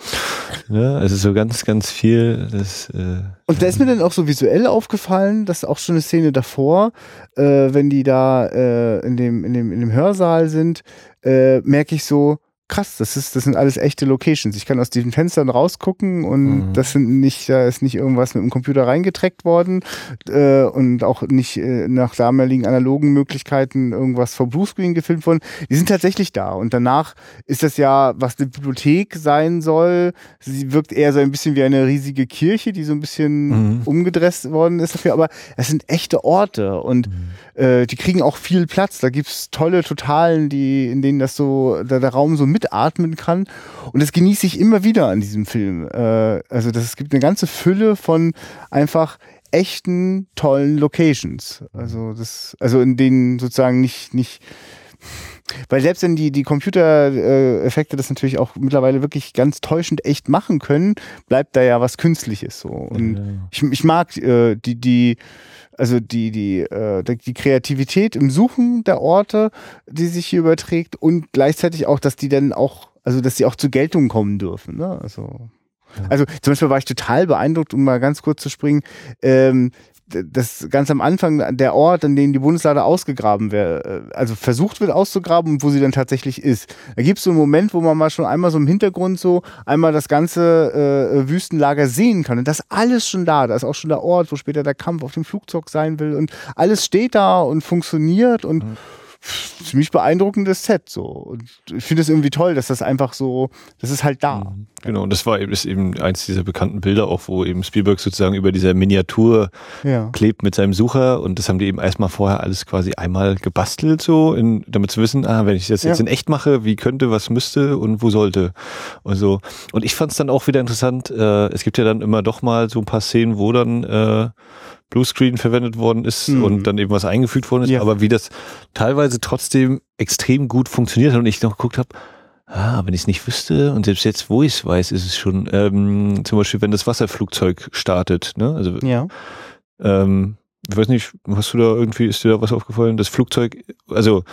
Speaker 1: Ja, also so ganz, ganz viel, das, äh,
Speaker 2: Und da ist mir dann auch so visuell aufgefallen, dass auch schon eine Szene davor, äh, wenn die da äh, in, dem, in, dem, in dem Hörsaal sind, äh, merke ich so, krass, das, ist, das sind alles echte Locations. Ich kann aus diesen Fenstern rausgucken und
Speaker 1: Mhm.
Speaker 2: das sind nicht, da ist nicht irgendwas mit dem Computer reingetreckt worden äh, und auch nicht äh, nach damaligen analogen Möglichkeiten irgendwas vor Bluescreen gefilmt worden. Die sind tatsächlich da. Und danach ist das ja, was eine Bibliothek sein soll. Sie wirkt eher so ein bisschen wie eine riesige Kirche, die so ein bisschen
Speaker 1: Mhm.
Speaker 2: umgedresst worden ist dafür. Aber es sind echte Orte und äh, die kriegen auch viel Platz. Da gibt's tolle Totalen, die, in denen das so, da der Raum so mitatmen kann. Und das genieße ich immer wieder an diesem Film. Äh, also das, es gibt eine ganze Fülle von einfach echten, tollen Locations. Also das, also in denen sozusagen nicht, nicht, weil selbst wenn die, die Computereffekte das natürlich auch mittlerweile wirklich ganz täuschend echt machen können, bleibt da ja was Künstliches so. Und ich, ich mag äh, die, die, also die, die, äh, die Kreativität im Suchen der Orte, die sich hier überträgt und gleichzeitig auch, dass die dann auch, also dass sie auch zur Geltung kommen dürfen. Ne? Also, also zum Beispiel war ich total beeindruckt, um mal ganz kurz zu springen, ähm, das ganz am Anfang der Ort, an dem die Bundeslade ausgegraben wird, also versucht wird auszugraben und wo sie dann tatsächlich ist. Da gibt es so einen Moment, wo man mal schon einmal so im Hintergrund so einmal das ganze äh, Wüstenlager sehen kann. Und das alles schon da. Da ist auch schon der Ort, wo später der Kampf auf dem Flugzeug sein will. Und alles steht da und funktioniert und ziemlich beeindruckendes Set so. Und ich finde es irgendwie toll, dass das einfach so, das ist halt da.
Speaker 1: Genau, und das war eben, ist eben eins dieser bekannten Bilder auch, wo eben Spielberg sozusagen über dieser Miniatur
Speaker 2: Ja.
Speaker 1: klebt mit seinem Sucher und das haben die eben erstmal vorher alles quasi einmal gebastelt, so, in, damit zu wissen, ah, wenn ich das jetzt
Speaker 2: Ja.
Speaker 1: in echt mache, wie könnte, was müsste und wo sollte. Und so. Und ich fand es dann auch wieder interessant, äh, es gibt ja dann immer doch mal so ein paar Szenen, wo dann äh, Bluescreen verwendet worden ist
Speaker 2: Mhm.
Speaker 1: und dann eben was eingefügt worden ist,
Speaker 2: Ja.
Speaker 1: aber wie das teilweise trotzdem extrem gut funktioniert hat und ich noch geguckt habe, Ah, wenn ich es nicht wüsste und selbst jetzt, wo ich es weiß, ist es schon ähm, zum Beispiel, wenn das Wasserflugzeug startet. Ne? Also
Speaker 2: Ja.
Speaker 1: ähm, ich weiß nicht, hast du da irgendwie, ist dir da was aufgefallen? Das Flugzeug, also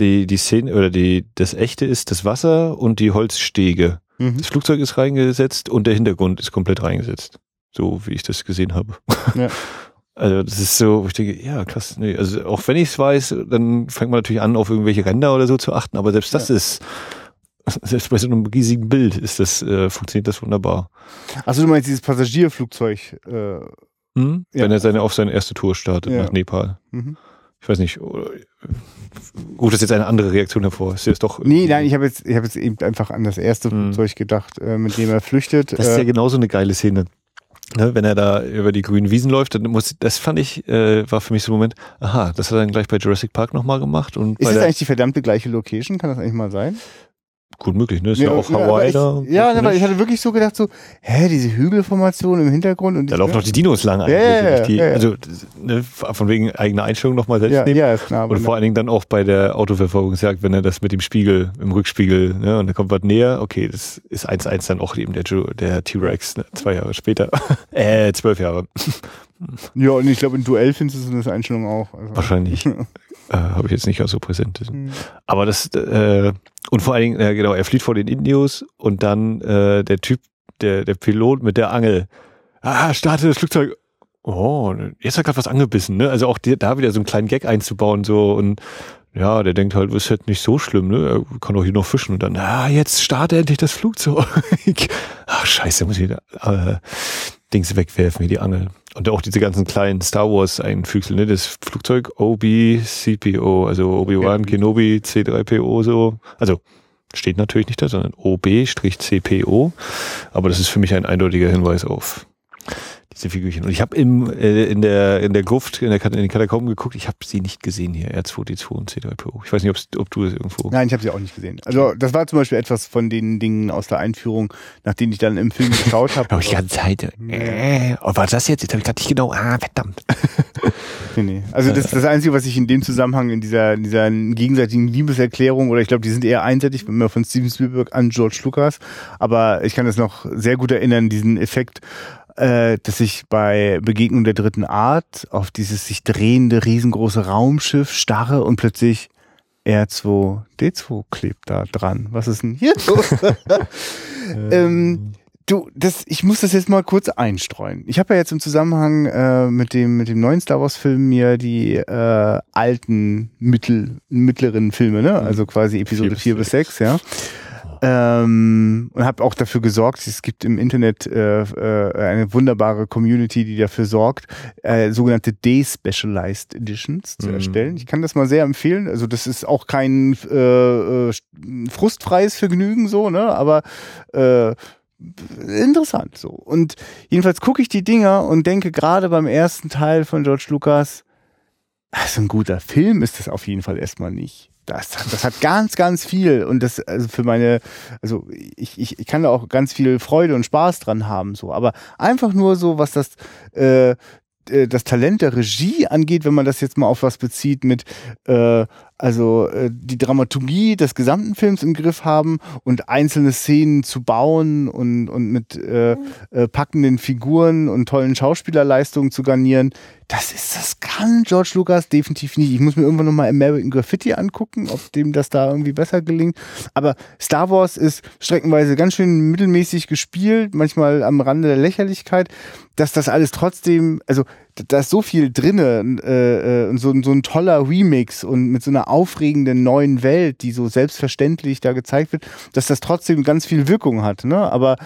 Speaker 1: die, die Szene oder die, das echte ist das Wasser und die Holzstege.
Speaker 2: Mhm.
Speaker 1: Das Flugzeug ist reingesetzt und der Hintergrund ist komplett reingesetzt. So wie ich das gesehen habe.
Speaker 2: Ja. (laughs)
Speaker 1: Also das ist so, wo ich denke, ja krass, nee, also auch wenn ich es weiß, dann fängt man natürlich an, auf irgendwelche Ränder oder so zu achten, aber selbst das ist, (laughs) selbst bei so einem riesigen Bild ist das, äh, funktioniert das wunderbar.
Speaker 2: Also du meinst dieses Passagierflugzeug? Äh,
Speaker 1: Hm?
Speaker 2: Ja.
Speaker 1: Wenn er seine auf seine erste Tour startet
Speaker 2: Ja.
Speaker 1: nach Nepal.
Speaker 2: mhm.
Speaker 1: Ich weiß nicht, ruft das jetzt eine andere Reaktion hervor? Ist jetzt doch
Speaker 2: Nee, nein, ich habe jetzt, ich hab jetzt eben einfach an das erste
Speaker 1: Mhm.
Speaker 2: Flugzeug gedacht, äh, mit dem er flüchtet.
Speaker 1: Das ist ja
Speaker 2: äh,
Speaker 1: genauso eine geile Szene. Ne, wenn er da über die grünen Wiesen läuft, dann muss, das fand ich, äh, war für mich so ein Moment, aha, das hat er dann gleich bei Jurassic Park nochmal gemacht und
Speaker 2: ist das eigentlich die verdammte gleiche Location? Kann das eigentlich mal sein?
Speaker 1: Gut möglich, ne? Ist ja, auch
Speaker 2: aber
Speaker 1: Hawaii
Speaker 2: ich,
Speaker 1: da.
Speaker 2: Ja, aber ich hatte wirklich so gedacht, so, hä, diese Hügelformation im Hintergrund und
Speaker 1: Da laufen noch die Dinos lang eigentlich.
Speaker 2: Ja, ja,
Speaker 1: die,
Speaker 2: ja, ja.
Speaker 1: Also ne, von wegen eigener Einstellung nochmal selbst
Speaker 2: ja,
Speaker 1: nehmen.
Speaker 2: ja, ist klar.
Speaker 1: Und vor allen Dingen dann auch bei der Autoverfolgungsjagd, wenn er das mit dem Spiegel, im Rückspiegel, ne, und da kommt was näher, okay, das ist 1-1 dann auch eben der, der T-Rex, ne, zwei Jahre später. (laughs) äh, zwölf Jahre.
Speaker 2: Ja, und ich glaube, in Duell findest du das Einstellung auch. Also.
Speaker 1: Wahrscheinlich. (laughs) äh, Habe ich jetzt nicht ganz so präsent.
Speaker 2: Hm.
Speaker 1: Aber das, äh, und vor allen Dingen, äh, genau, er flieht vor den Indios und dann äh, der Typ, der, der Pilot mit der Angel. Ah, starte das Flugzeug. Oh, jetzt hat gerade was angebissen, ne? Also auch die, da wieder so einen kleinen Gag einzubauen, so und ja, der denkt halt, ist halt nicht so schlimm, ne? Er kann doch hier noch fischen und dann, ah, jetzt starte endlich das Flugzeug. Ach, (laughs) scheiße, muss ich wieder. Äh, Dings wegwerfen wie die Angel. Und auch diese ganzen kleinen Star Wars Einfügsel, ne? Das Flugzeug OB-CPO, also Obi-Wan, Kenobi, C3PO so. Also steht natürlich nicht da, sondern OB-CPO. Aber das ist für mich ein eindeutiger Hinweis auf diese Figürchen. Und ich habe im äh, in der in der Gruft in, der, in den Katakomben geguckt. Ich habe sie nicht gesehen hier. R2D2 und C3PO. Ich weiß nicht, ob du es irgendwo.
Speaker 2: Nein, ich habe sie auch nicht gesehen. Also das war zum Beispiel etwas von den Dingen aus der Einführung, nach denen ich dann im Film geschaut habe. (laughs)
Speaker 1: habe ich die ganze Zeit. Äh, oh, war das jetzt? Jetzt habe ich gerade nicht genau. Ah, verdammt. (laughs)
Speaker 2: nee, nee. Also das das Einzige, was ich in dem Zusammenhang in dieser in dieser gegenseitigen Liebeserklärung oder ich glaube, die sind eher einseitig, immer von Steven Spielberg an George Lucas. Aber ich kann das noch sehr gut erinnern, diesen Effekt äh, dass ich bei Begegnung der dritten Art auf dieses sich drehende riesengroße Raumschiff starre und plötzlich R2D2 klebt da dran. Was ist denn hier los? (laughs) (laughs) ähm, du, das, ich muss das jetzt mal kurz einstreuen. Ich habe ja jetzt im Zusammenhang äh, mit dem mit dem neuen Star Wars Film mir die äh, alten mittel, mittleren Filme, ne, also quasi Episode 4 bis 6, ja, ähm, und habe auch dafür gesorgt, es gibt im Internet äh, äh, eine wunderbare Community, die dafür sorgt, äh, sogenannte Despecialized Editions zu mhm. erstellen. Ich kann das mal sehr empfehlen. Also das ist auch kein äh, äh, frustfreies Vergnügen so, ne? Aber äh, interessant so. Und jedenfalls gucke ich die Dinger und denke gerade beim ersten Teil von George Lucas, also ein guter Film ist das auf jeden Fall erstmal nicht. Das, das hat ganz, ganz viel. Und das, also für meine, also ich, ich, ich kann da auch ganz viel Freude und Spaß dran haben, so, aber einfach nur so, was das, äh, äh das Talent der Regie angeht, wenn man das jetzt mal auf was bezieht mit äh, also äh, die Dramaturgie des gesamten Films im Griff haben und einzelne Szenen zu bauen und, und mit äh, äh, packenden Figuren und tollen Schauspielerleistungen zu garnieren, das ist, das kann George Lucas definitiv nicht. Ich muss mir irgendwann nochmal American Graffiti angucken, ob dem das da irgendwie besser gelingt. Aber Star Wars ist streckenweise ganz schön mittelmäßig gespielt, manchmal am Rande der Lächerlichkeit, dass das alles trotzdem, also da ist so viel drinne äh, äh, so, so ein toller Remix und mit so einer aufregenden neuen Welt, die so selbstverständlich da gezeigt wird, dass das trotzdem ganz viel Wirkung hat. Ne? Aber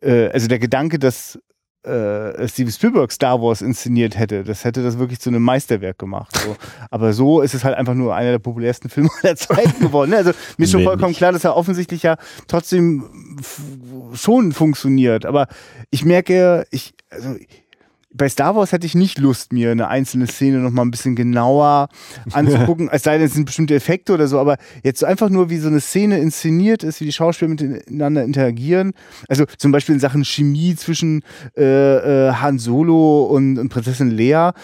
Speaker 2: äh, also der Gedanke, dass äh, Steven Spielberg Star Wars inszeniert hätte, das hätte das wirklich zu einem Meisterwerk gemacht. So. Aber so ist es halt einfach nur einer der populärsten (laughs) Filme der Zeit geworden. Ne? Also mir ist schon vollkommen klar, dass er offensichtlich ja trotzdem schon funktioniert. Aber ich merke, ich, also bei Star Wars hätte ich nicht Lust, mir eine einzelne Szene noch mal ein bisschen genauer anzugucken, (laughs) es sei denn, es sind bestimmte Effekte oder so, aber jetzt so einfach nur, wie so eine Szene inszeniert ist, wie die Schauspieler miteinander interagieren. Also zum Beispiel in Sachen Chemie zwischen äh, äh, Han Solo und, und Prinzessin Leia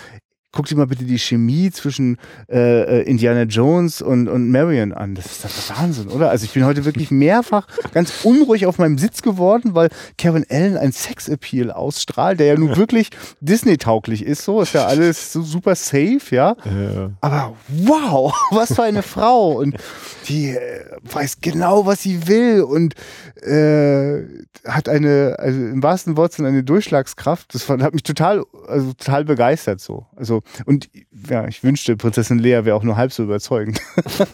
Speaker 2: guck dir mal bitte die Chemie zwischen äh, äh, Indiana Jones und, und Marion an. Das ist das Wahnsinn, oder? Also ich bin heute wirklich mehrfach ganz unruhig auf meinem Sitz geworden, weil Kevin Allen ein Sexappeal ausstrahlt, der ja nun wirklich Disney-tauglich ist. So ist ja alles so super safe, ja? ja. Aber wow, (laughs) was für eine Frau! Und die äh, weiß genau, was sie will und äh, hat eine, also im wahrsten Wortsinn eine Durchschlagskraft. Das hat mich total, also total begeistert so. Also und ja, ich wünschte, Prinzessin Lea wäre auch nur halb so überzeugend.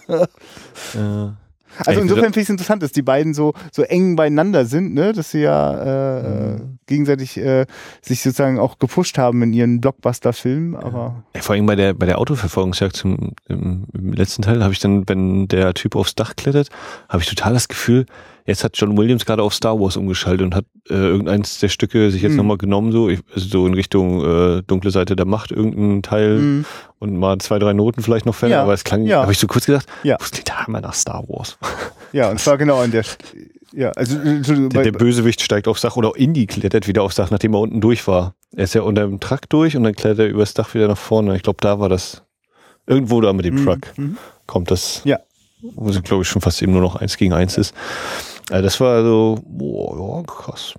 Speaker 2: (laughs) ja. Also insofern finde ich es interessant, dass die beiden so, so eng beieinander sind, ne? dass sie ja äh, mhm. gegenseitig äh, sich sozusagen auch gepusht haben in ihren Blockbuster-Filmen. Aber
Speaker 1: ja, vor allem bei der bei der Autoverfolgungsjagd zum im, im letzten Teil habe ich dann, wenn der Typ aufs Dach klettert, habe ich total das Gefühl, Jetzt hat John Williams gerade auf Star Wars umgeschaltet und hat äh, irgendeins der Stücke sich jetzt mhm. nochmal genommen, so, ich, also so in Richtung äh, dunkle Seite der Macht, irgendein Teil mhm. und mal zwei, drei Noten vielleicht noch fällen, ja. aber es klang, ja. habe ich so kurz gedacht, ja. wo klingt da mal nach Star Wars? (laughs)
Speaker 2: Ja, und zwar genau an der ja, also
Speaker 1: äh, der, der, Bösewicht steigt aufs Dach oder Indy klettert wieder aufs Dach, nachdem er unten durch war. Er ist ja unter dem Truck durch und dann klettert er übers Dach wieder nach vorne. Ich glaube, da war das irgendwo da mit dem mhm. Truck. Mhm. Kommt das.
Speaker 2: Ja.
Speaker 1: Wo es, glaube ich, schon fast eben nur noch eins gegen eins ist. Ja, das war so, boah, ja, krass.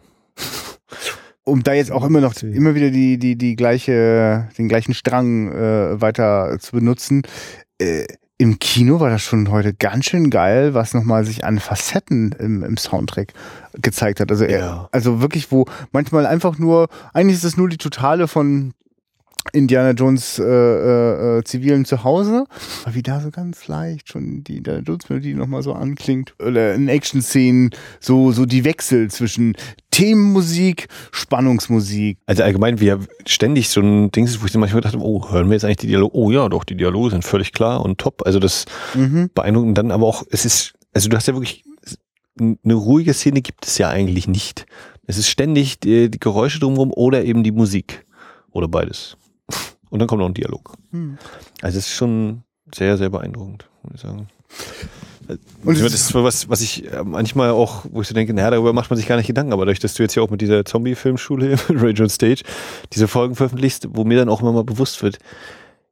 Speaker 2: Um da jetzt auch immer noch immer wieder die die die gleiche den gleichen Strang äh, weiter zu benutzen. Äh, Im Kino war das schon heute ganz schön geil, was nochmal sich an Facetten im, im Soundtrack gezeigt hat. Also, ja. also wirklich, wo manchmal einfach nur, eigentlich ist es nur die Totale von Indiana Jones äh, äh, äh, zivilen Zuhause, aber wie da so ganz leicht schon die Indiana Jones Melodie nochmal so anklingt oder in Action-Szenen so so die Wechsel zwischen Themenmusik, Spannungsmusik.
Speaker 1: Also allgemein, wie ja ständig so ein Ding ist, wo ich manchmal dachte, oh, hören wir jetzt eigentlich die Dialoge? Oh ja, doch, die Dialoge sind völlig klar und top. Also das
Speaker 2: Mhm.
Speaker 1: beeindruckend. Dann aber auch, es ist, also du hast ja wirklich, eine ruhige Szene gibt es ja eigentlich nicht. Es ist ständig die, die Geräusche drumherum oder eben die Musik. Oder beides. Und dann kommt noch ein Dialog.
Speaker 2: Hm.
Speaker 1: Also es ist schon sehr, sehr beeindruckend, muss ich sagen.
Speaker 2: Und
Speaker 1: das ist was, was ich äh, manchmal auch, wo ich so denke, naja, darüber macht man sich gar nicht Gedanken, aber dadurch, dass du jetzt ja auch mit dieser Zombie-Filmschule, (laughs) Rage on Stage, diese Folgen veröffentlichst, wo mir dann auch immer mal bewusst wird,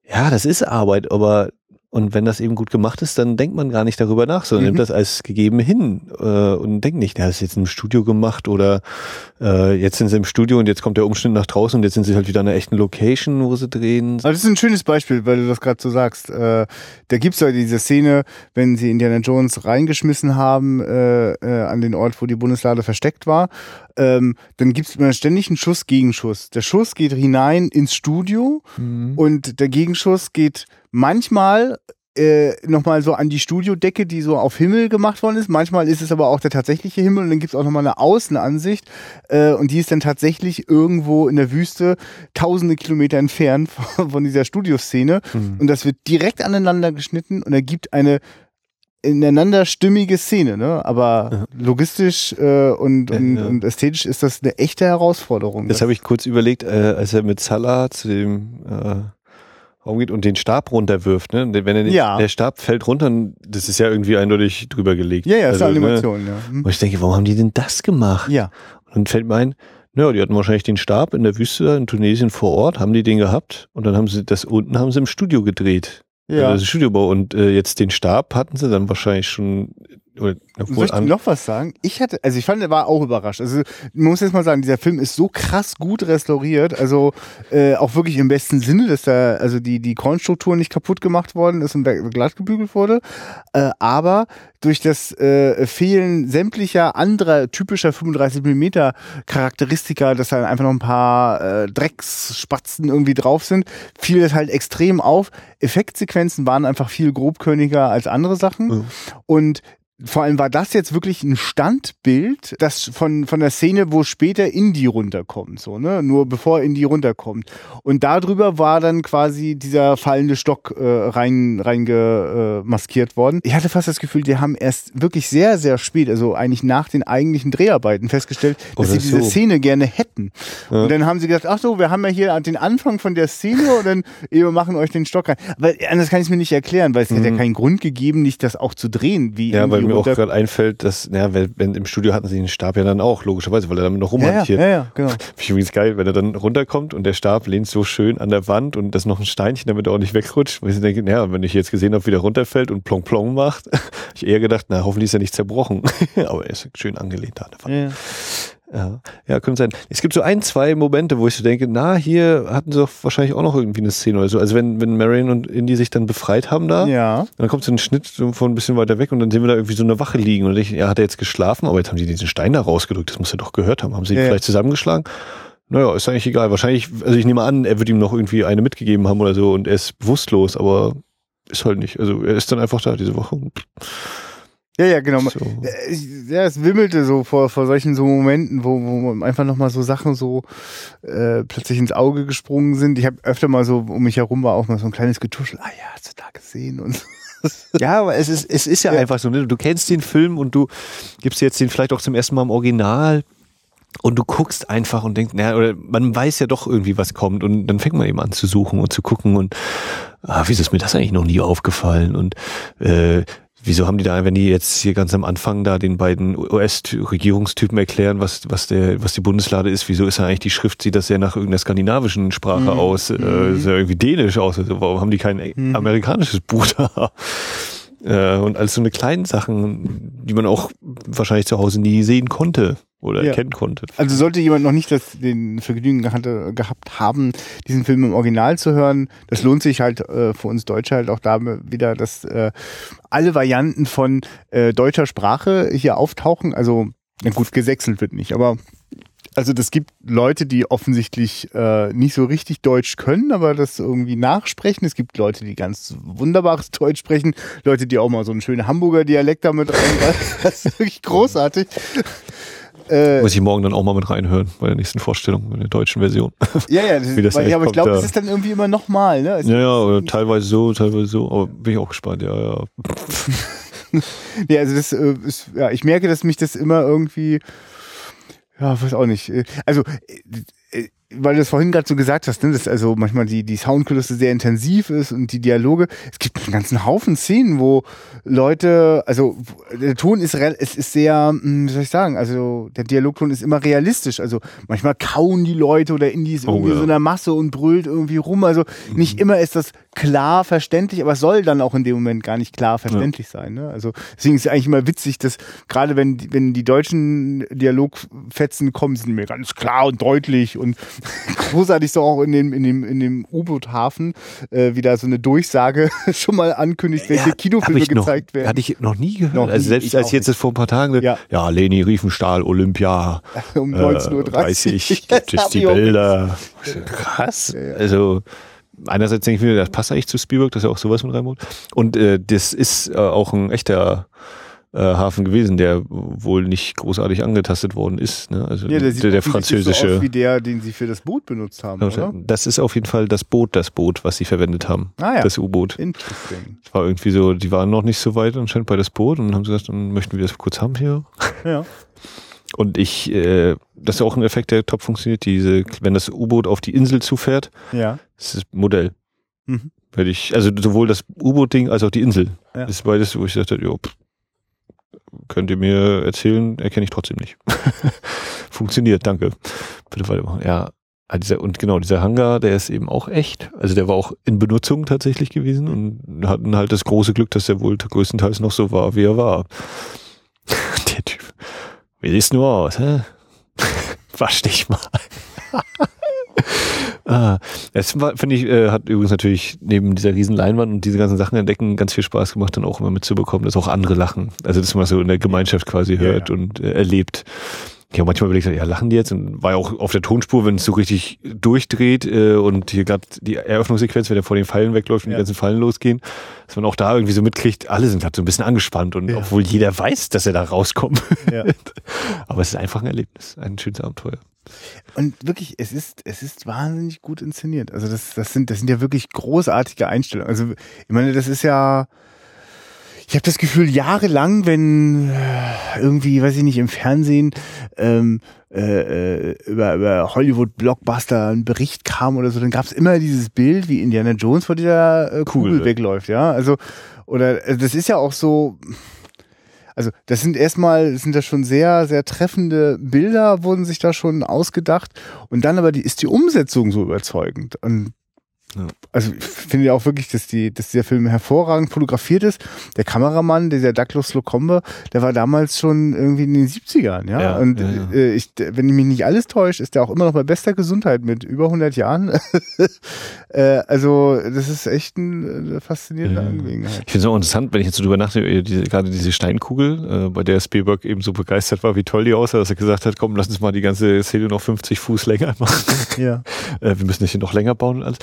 Speaker 1: ja, das ist Arbeit, aber und wenn das eben gut gemacht ist, dann denkt man gar nicht darüber nach, sondern
Speaker 2: Mhm.
Speaker 1: nimmt das als gegeben hin äh, und denkt nicht, ja, das ist jetzt im Studio gemacht oder äh, jetzt sind sie im Studio und jetzt kommt der Umschnitt nach draußen und jetzt sind sie halt wieder an einer echten Location, wo sie drehen.
Speaker 2: Aber das ist ein schönes Beispiel, weil du das gerade so sagst. Äh, da gibt's ja diese Szene, wenn sie Indiana Jones reingeschmissen haben äh, äh, an den Ort, wo die Bundeslade versteckt war. Ähm, dann gibt's immer ständig einen Schuss, Gegenschuss. Der Schuss geht hinein ins Studio und der Gegenschuss geht manchmal äh, nochmal so an die Studiodecke, die so auf Himmel gemacht worden ist. Manchmal ist es aber auch der tatsächliche Himmel und dann gibt's auch nochmal eine Außenansicht äh, und die ist dann tatsächlich irgendwo in der Wüste tausende Kilometer entfernt von, (laughs) von dieser Studioszene und das wird direkt aneinander geschnitten und ergibt eine ineinander stimmige Szene, ne? Aber logistisch äh, und, und,
Speaker 1: Ja, ja.
Speaker 2: und ästhetisch ist das eine echte Herausforderung.
Speaker 1: Das habe ich kurz überlegt, äh, als er mit Salah zu dem äh, Raum geht und den Stab runterwirft. Ne? Wenn er den,
Speaker 2: Ja.
Speaker 1: der Stab fällt runter, das ist ja irgendwie eindeutig drüber gelegt.
Speaker 2: ja, ja, ist eine
Speaker 1: Also, ne?
Speaker 2: Animation, ja. Hm.
Speaker 1: Und ich denke, warum haben die denn das gemacht?
Speaker 2: Ja.
Speaker 1: Und dann fällt mir ein, naja, die hatten wahrscheinlich den Stab in der Wüste in Tunesien vor Ort, haben die den gehabt und dann haben sie das unten haben sie im Studio gedreht.
Speaker 2: Ja.
Speaker 1: Also Studiobau und äh, jetzt den Stab hatten sie dann wahrscheinlich schon oder,
Speaker 2: Soll ich noch was sagen? Ich hatte, also ich fand, er war auch überrascht. Also man muss jetzt mal sagen, dieser Film ist so krass gut restauriert, also äh, auch wirklich im besten Sinne, dass da also die die Kornstruktur nicht kaputt gemacht worden ist und glatt gebügelt wurde, äh, aber durch das äh, Fehlen sämtlicher anderer typischer 35 mm Charakteristika, dass da einfach noch ein paar äh, Drecksspatzen irgendwie drauf sind, fiel das halt extrem auf. Effektsequenzen waren einfach viel grobkörniger als andere Sachen
Speaker 1: Ja.
Speaker 2: und vor allem war das jetzt wirklich ein Standbild, das von, von der Szene, wo später Indy runterkommt, so, ne? Nur bevor Indy runterkommt. Und darüber war dann quasi dieser fallende Stock äh, rein, rein äh, maskiert worden. Ich hatte fast das Gefühl, die haben erst wirklich sehr, sehr spät, also eigentlich nach den eigentlichen Dreharbeiten festgestellt, dass
Speaker 1: Oder
Speaker 2: sie diese
Speaker 1: so.
Speaker 2: Szene gerne hätten.
Speaker 1: Ja.
Speaker 2: Und dann haben sie gesagt, ach so, wir haben ja hier den Anfang von der Szene und dann (laughs) wir machen euch den Stock rein. Aber anders kann ich es mir nicht erklären, weil es hätte ja keinen Grund gegeben, nicht das auch zu drehen, wie
Speaker 1: Mhm. Ja,
Speaker 2: Indy
Speaker 1: weil mir auch gerade einfällt, dass, naja, wenn, im Studio hatten sie den Stab ja dann auch, logischerweise, weil er damit noch
Speaker 2: ja, ja,
Speaker 1: rumhantiert.
Speaker 2: ja, ja, genau. (laughs)
Speaker 1: Finde ich übrigens geil, wenn er dann runterkommt und der Stab lehnt so schön an der Wand und das ist noch ein Steinchen, damit er auch nicht wegrutscht. Weil ich denke, naja, wenn ich jetzt gesehen habe, wie der runterfällt und plong plong macht, (laughs) ich eher gedacht, na, hoffentlich ist er nicht zerbrochen. (laughs) Aber er ist schön angelehnt da an der Wand.
Speaker 2: Ja, ja.
Speaker 1: Ja, könnte sein. Es gibt so ein, zwei Momente, wo ich so denke, na, hier hatten sie doch wahrscheinlich auch noch irgendwie eine Szene oder so. Also wenn, wenn Marion und Indy sich dann befreit haben da,
Speaker 2: Ja.
Speaker 1: dann kommt so ein Schnitt von ein bisschen weiter weg und dann sehen wir da irgendwie so eine Wache liegen. Und ich, ja, hat er jetzt geschlafen, aber jetzt haben die diesen Stein da rausgedrückt. Das muss er doch gehört haben. Haben sie ihn
Speaker 2: Ja,
Speaker 1: vielleicht zusammengeschlagen? Naja, ist eigentlich egal. Wahrscheinlich, also ich nehme an, er wird ihm noch irgendwie eine mitgegeben haben oder so und er ist bewusstlos, aber ist halt nicht. Also er ist dann einfach da diese Woche. Und
Speaker 2: Ja, ja, genau.
Speaker 1: so.
Speaker 2: Äh, Ja, es wimmelte so vor, vor solchen so Momenten, wo, wo einfach nochmal so Sachen so äh, plötzlich ins Auge gesprungen sind. Ich habe öfter mal so um mich herum war auch mal so ein kleines Getuschel. Ah ja, hast du da gesehen? Und (laughs)
Speaker 1: Ja, aber es ist, es ist ja,
Speaker 2: Ja.
Speaker 1: einfach so, ne? Du kennst den Film und du gibst jetzt den vielleicht auch zum ersten Mal im Original und du guckst einfach und denkst, naja, oder man weiß ja doch irgendwie, was kommt und dann fängt man eben an zu suchen und zu gucken und ah, wieso ist mir das eigentlich noch nie aufgefallen und äh, Wieso haben die da, wenn die jetzt hier ganz am Anfang da den beiden US-Regierungstypen erklären, was, was der, was die Bundeslade ist, wieso ist da eigentlich die Schrift, sieht das ja nach irgendeiner skandinavischen Sprache
Speaker 2: Mhm.
Speaker 1: aus, äh, ist ja irgendwie dänisch aus, also warum haben die kein
Speaker 2: Mhm.
Speaker 1: amerikanisches Buch da? Äh, und alles so eine kleinen Sachen, die man auch wahrscheinlich zu Hause nie sehen konnte oder
Speaker 2: Ja.
Speaker 1: erkennen konnte.
Speaker 2: Also sollte jemand noch nicht das, den Vergnügen gehabt, gehabt haben, diesen Film im Original zu hören, das lohnt sich halt äh, für uns Deutsche halt auch da wieder, dass äh, alle Varianten von äh, deutscher Sprache hier auftauchen. Also, na gut, gesächselt wird nicht, aber also das gibt Leute, die offensichtlich äh, nicht so richtig Deutsch können, aber das irgendwie nachsprechen. Es gibt Leute, die ganz wunderbares (laughs) Deutsch sprechen, Leute, die auch mal so einen schönen Hamburger Dialekt damit rein. (laughs) Das ist wirklich großartig. Äh,
Speaker 1: Muss ich morgen dann auch mal mit reinhören bei der nächsten Vorstellung, in der deutschen Version. (laughs)
Speaker 2: ja, ja, das, (laughs)
Speaker 1: Wie das
Speaker 2: weil, ja, aber ich glaube,
Speaker 1: da.
Speaker 2: das ist dann irgendwie immer nochmal, ne? Es-
Speaker 1: Ja, ja, oder teilweise so, teilweise so, aber bin ich auch gespannt, ja, ja. (laughs)
Speaker 2: Nee, also das äh, ist, ja, ich merke, dass mich das immer irgendwie, ja, weiß auch nicht. äh, Also, äh, weil du das vorhin gerade so gesagt hast, ne, dass also manchmal die, die Soundkulisse sehr intensiv ist und die Dialoge. Es gibt einen ganzen Haufen Szenen, wo Leute, also der Ton ist, es ist sehr, hm, wie soll ich sagen, also der Dialogton ist immer realistisch. Also manchmal kauen die Leute oder Indy ist
Speaker 1: Oh,
Speaker 2: irgendwie
Speaker 1: ja.
Speaker 2: so in der Masse und brüllt irgendwie rum. Also nicht immer ist das klar verständlich, aber es soll dann auch in dem Moment gar nicht klar verständlich sein. Ne? Also deswegen ist es eigentlich immer witzig, dass gerade wenn, wenn die deutschen Dialogfetzen kommen, sind mir ganz klar und deutlich und (laughs) großartig so auch in dem, in dem, in dem U-Boot-Hafen äh, wieder so eine Durchsage (laughs) schon mal ankündigt, welche
Speaker 1: Hab
Speaker 2: Kinofilme
Speaker 1: ich noch,
Speaker 2: gezeigt werden.
Speaker 1: Hatte ich noch nie gehört.
Speaker 2: Noch
Speaker 1: also
Speaker 2: nie,
Speaker 1: selbst als jetzt das vor ein paar Tagen,
Speaker 2: Ja.
Speaker 1: ja, ja Leni Riefenstahl, Olympia, (laughs)
Speaker 2: um
Speaker 1: äh,
Speaker 2: 19.30 Uhr.
Speaker 1: 30
Speaker 2: Das
Speaker 1: gibt es die Bilder. Krass. Also einerseits denke ich mir, das passt eigentlich zu Spielberg, dass er auch sowas mit reinbaut. Und äh, das ist äh, auch ein echter äh, Hafen gewesen, der wohl nicht großartig angetastet worden ist. Ne? Also
Speaker 2: Ja, der, sieht
Speaker 1: der, der französische.
Speaker 2: So aus wie der, den sie für das Boot benutzt haben, oder?
Speaker 1: das ist auf jeden Fall das Boot, das Boot, was sie verwendet haben.
Speaker 2: Ah ja.
Speaker 1: Das U-Boot.
Speaker 2: Interesting.
Speaker 1: Es war irgendwie so, die waren noch nicht so weit anscheinend bei das Boot und haben gesagt, dann möchten wir das kurz haben hier.
Speaker 2: Ja. (laughs)
Speaker 1: Und ich, äh, das ist auch ein Effekt, der top funktioniert. Diese, wenn das U-Boot auf die Insel zufährt,
Speaker 2: Ja.
Speaker 1: das ist Modell.
Speaker 2: Mhm.
Speaker 1: Hätte ich, also sowohl das U-Boot-Ding als auch die Insel.
Speaker 2: Ja.
Speaker 1: Das ist beides, wo ich sagte, jo, pff, könnt ihr mir erzählen, erkenne ich trotzdem nicht. (laughs) Funktioniert, danke. Bitte weitermachen. Ja. ah, Dieser, und genau, dieser Hangar, der ist eben auch echt. Also der war auch in Benutzung tatsächlich gewesen und hatten halt das große Glück, dass er wohl größtenteils noch so war, wie er war. (laughs) Der Typ. Wie siehst du aus, hä? (laughs) Wasch dich mal. Ah, das finde ich, äh, hat übrigens natürlich neben dieser riesen Leinwand und diese ganzen Sachen entdecken ganz viel Spaß gemacht, dann auch immer mitzubekommen, dass auch andere lachen. Also, dass man so in der Gemeinschaft quasi hört
Speaker 2: ja.
Speaker 1: und äh, erlebt. Ja, manchmal überlegt ich, ja, lachen die jetzt? Und war ja auch auf der Tonspur, wenn es so richtig durchdreht äh, und hier gerade die Eröffnungssequenz, wenn er vor den Fallen wegläuft und
Speaker 2: Ja.
Speaker 1: die ganzen Fallen losgehen, dass man auch da irgendwie so mitkriegt, alle sind gerade so ein bisschen angespannt und
Speaker 2: Ja.
Speaker 1: obwohl jeder weiß, dass er da rauskommt.
Speaker 2: Ja. (laughs)
Speaker 1: Aber es ist einfach ein Erlebnis, ein schönes Abenteuer.
Speaker 2: Und wirklich, es ist, es ist wahnsinnig gut inszeniert. Also das, das sind, das sind ja wirklich großartige Einstellungen. Also ich meine, das ist ja, ich habe das Gefühl, jahrelang, wenn äh, irgendwie, weiß ich nicht, im Fernsehen ähm, äh, äh, über, über Hollywood-Blockbuster ein Bericht kam oder so, dann gab es immer dieses Bild, wie Indiana Jones vor dieser äh, Kugel
Speaker 1: Kugel.
Speaker 2: wegläuft, ja. Also, oder also das ist ja auch so, also das sind erstmal, das sind da schon sehr, sehr treffende Bilder, wurden sich da schon ausgedacht. Und dann aber die, ist die Umsetzung so überzeugend. Und
Speaker 1: Ja.
Speaker 2: also ich finde ja auch wirklich, dass, die, dass dieser Film hervorragend fotografiert ist. Der Kameramann, dieser Douglas Locombe, der war damals schon irgendwie in den 70ern, ja.
Speaker 1: Ja,
Speaker 2: und
Speaker 1: ja.
Speaker 2: Äh, ich, wenn mich nicht alles täuscht, ist der auch immer noch bei bester Gesundheit mit über 100 Jahren. (laughs) äh, also das ist echt ein, eine faszinierende
Speaker 1: Ja.
Speaker 2: Angelegenheit.
Speaker 1: Ich finde es auch interessant, wenn ich jetzt so drüber nachdenke, diese, gerade diese Steinkugel, äh, bei der Spielberg eben so begeistert war, wie toll die aussah, dass er gesagt hat, komm, lass uns mal die ganze Szene noch 50 Fuß länger (laughs) machen.
Speaker 2: Ja.
Speaker 1: äh, wir müssen das hier noch länger bauen und alles.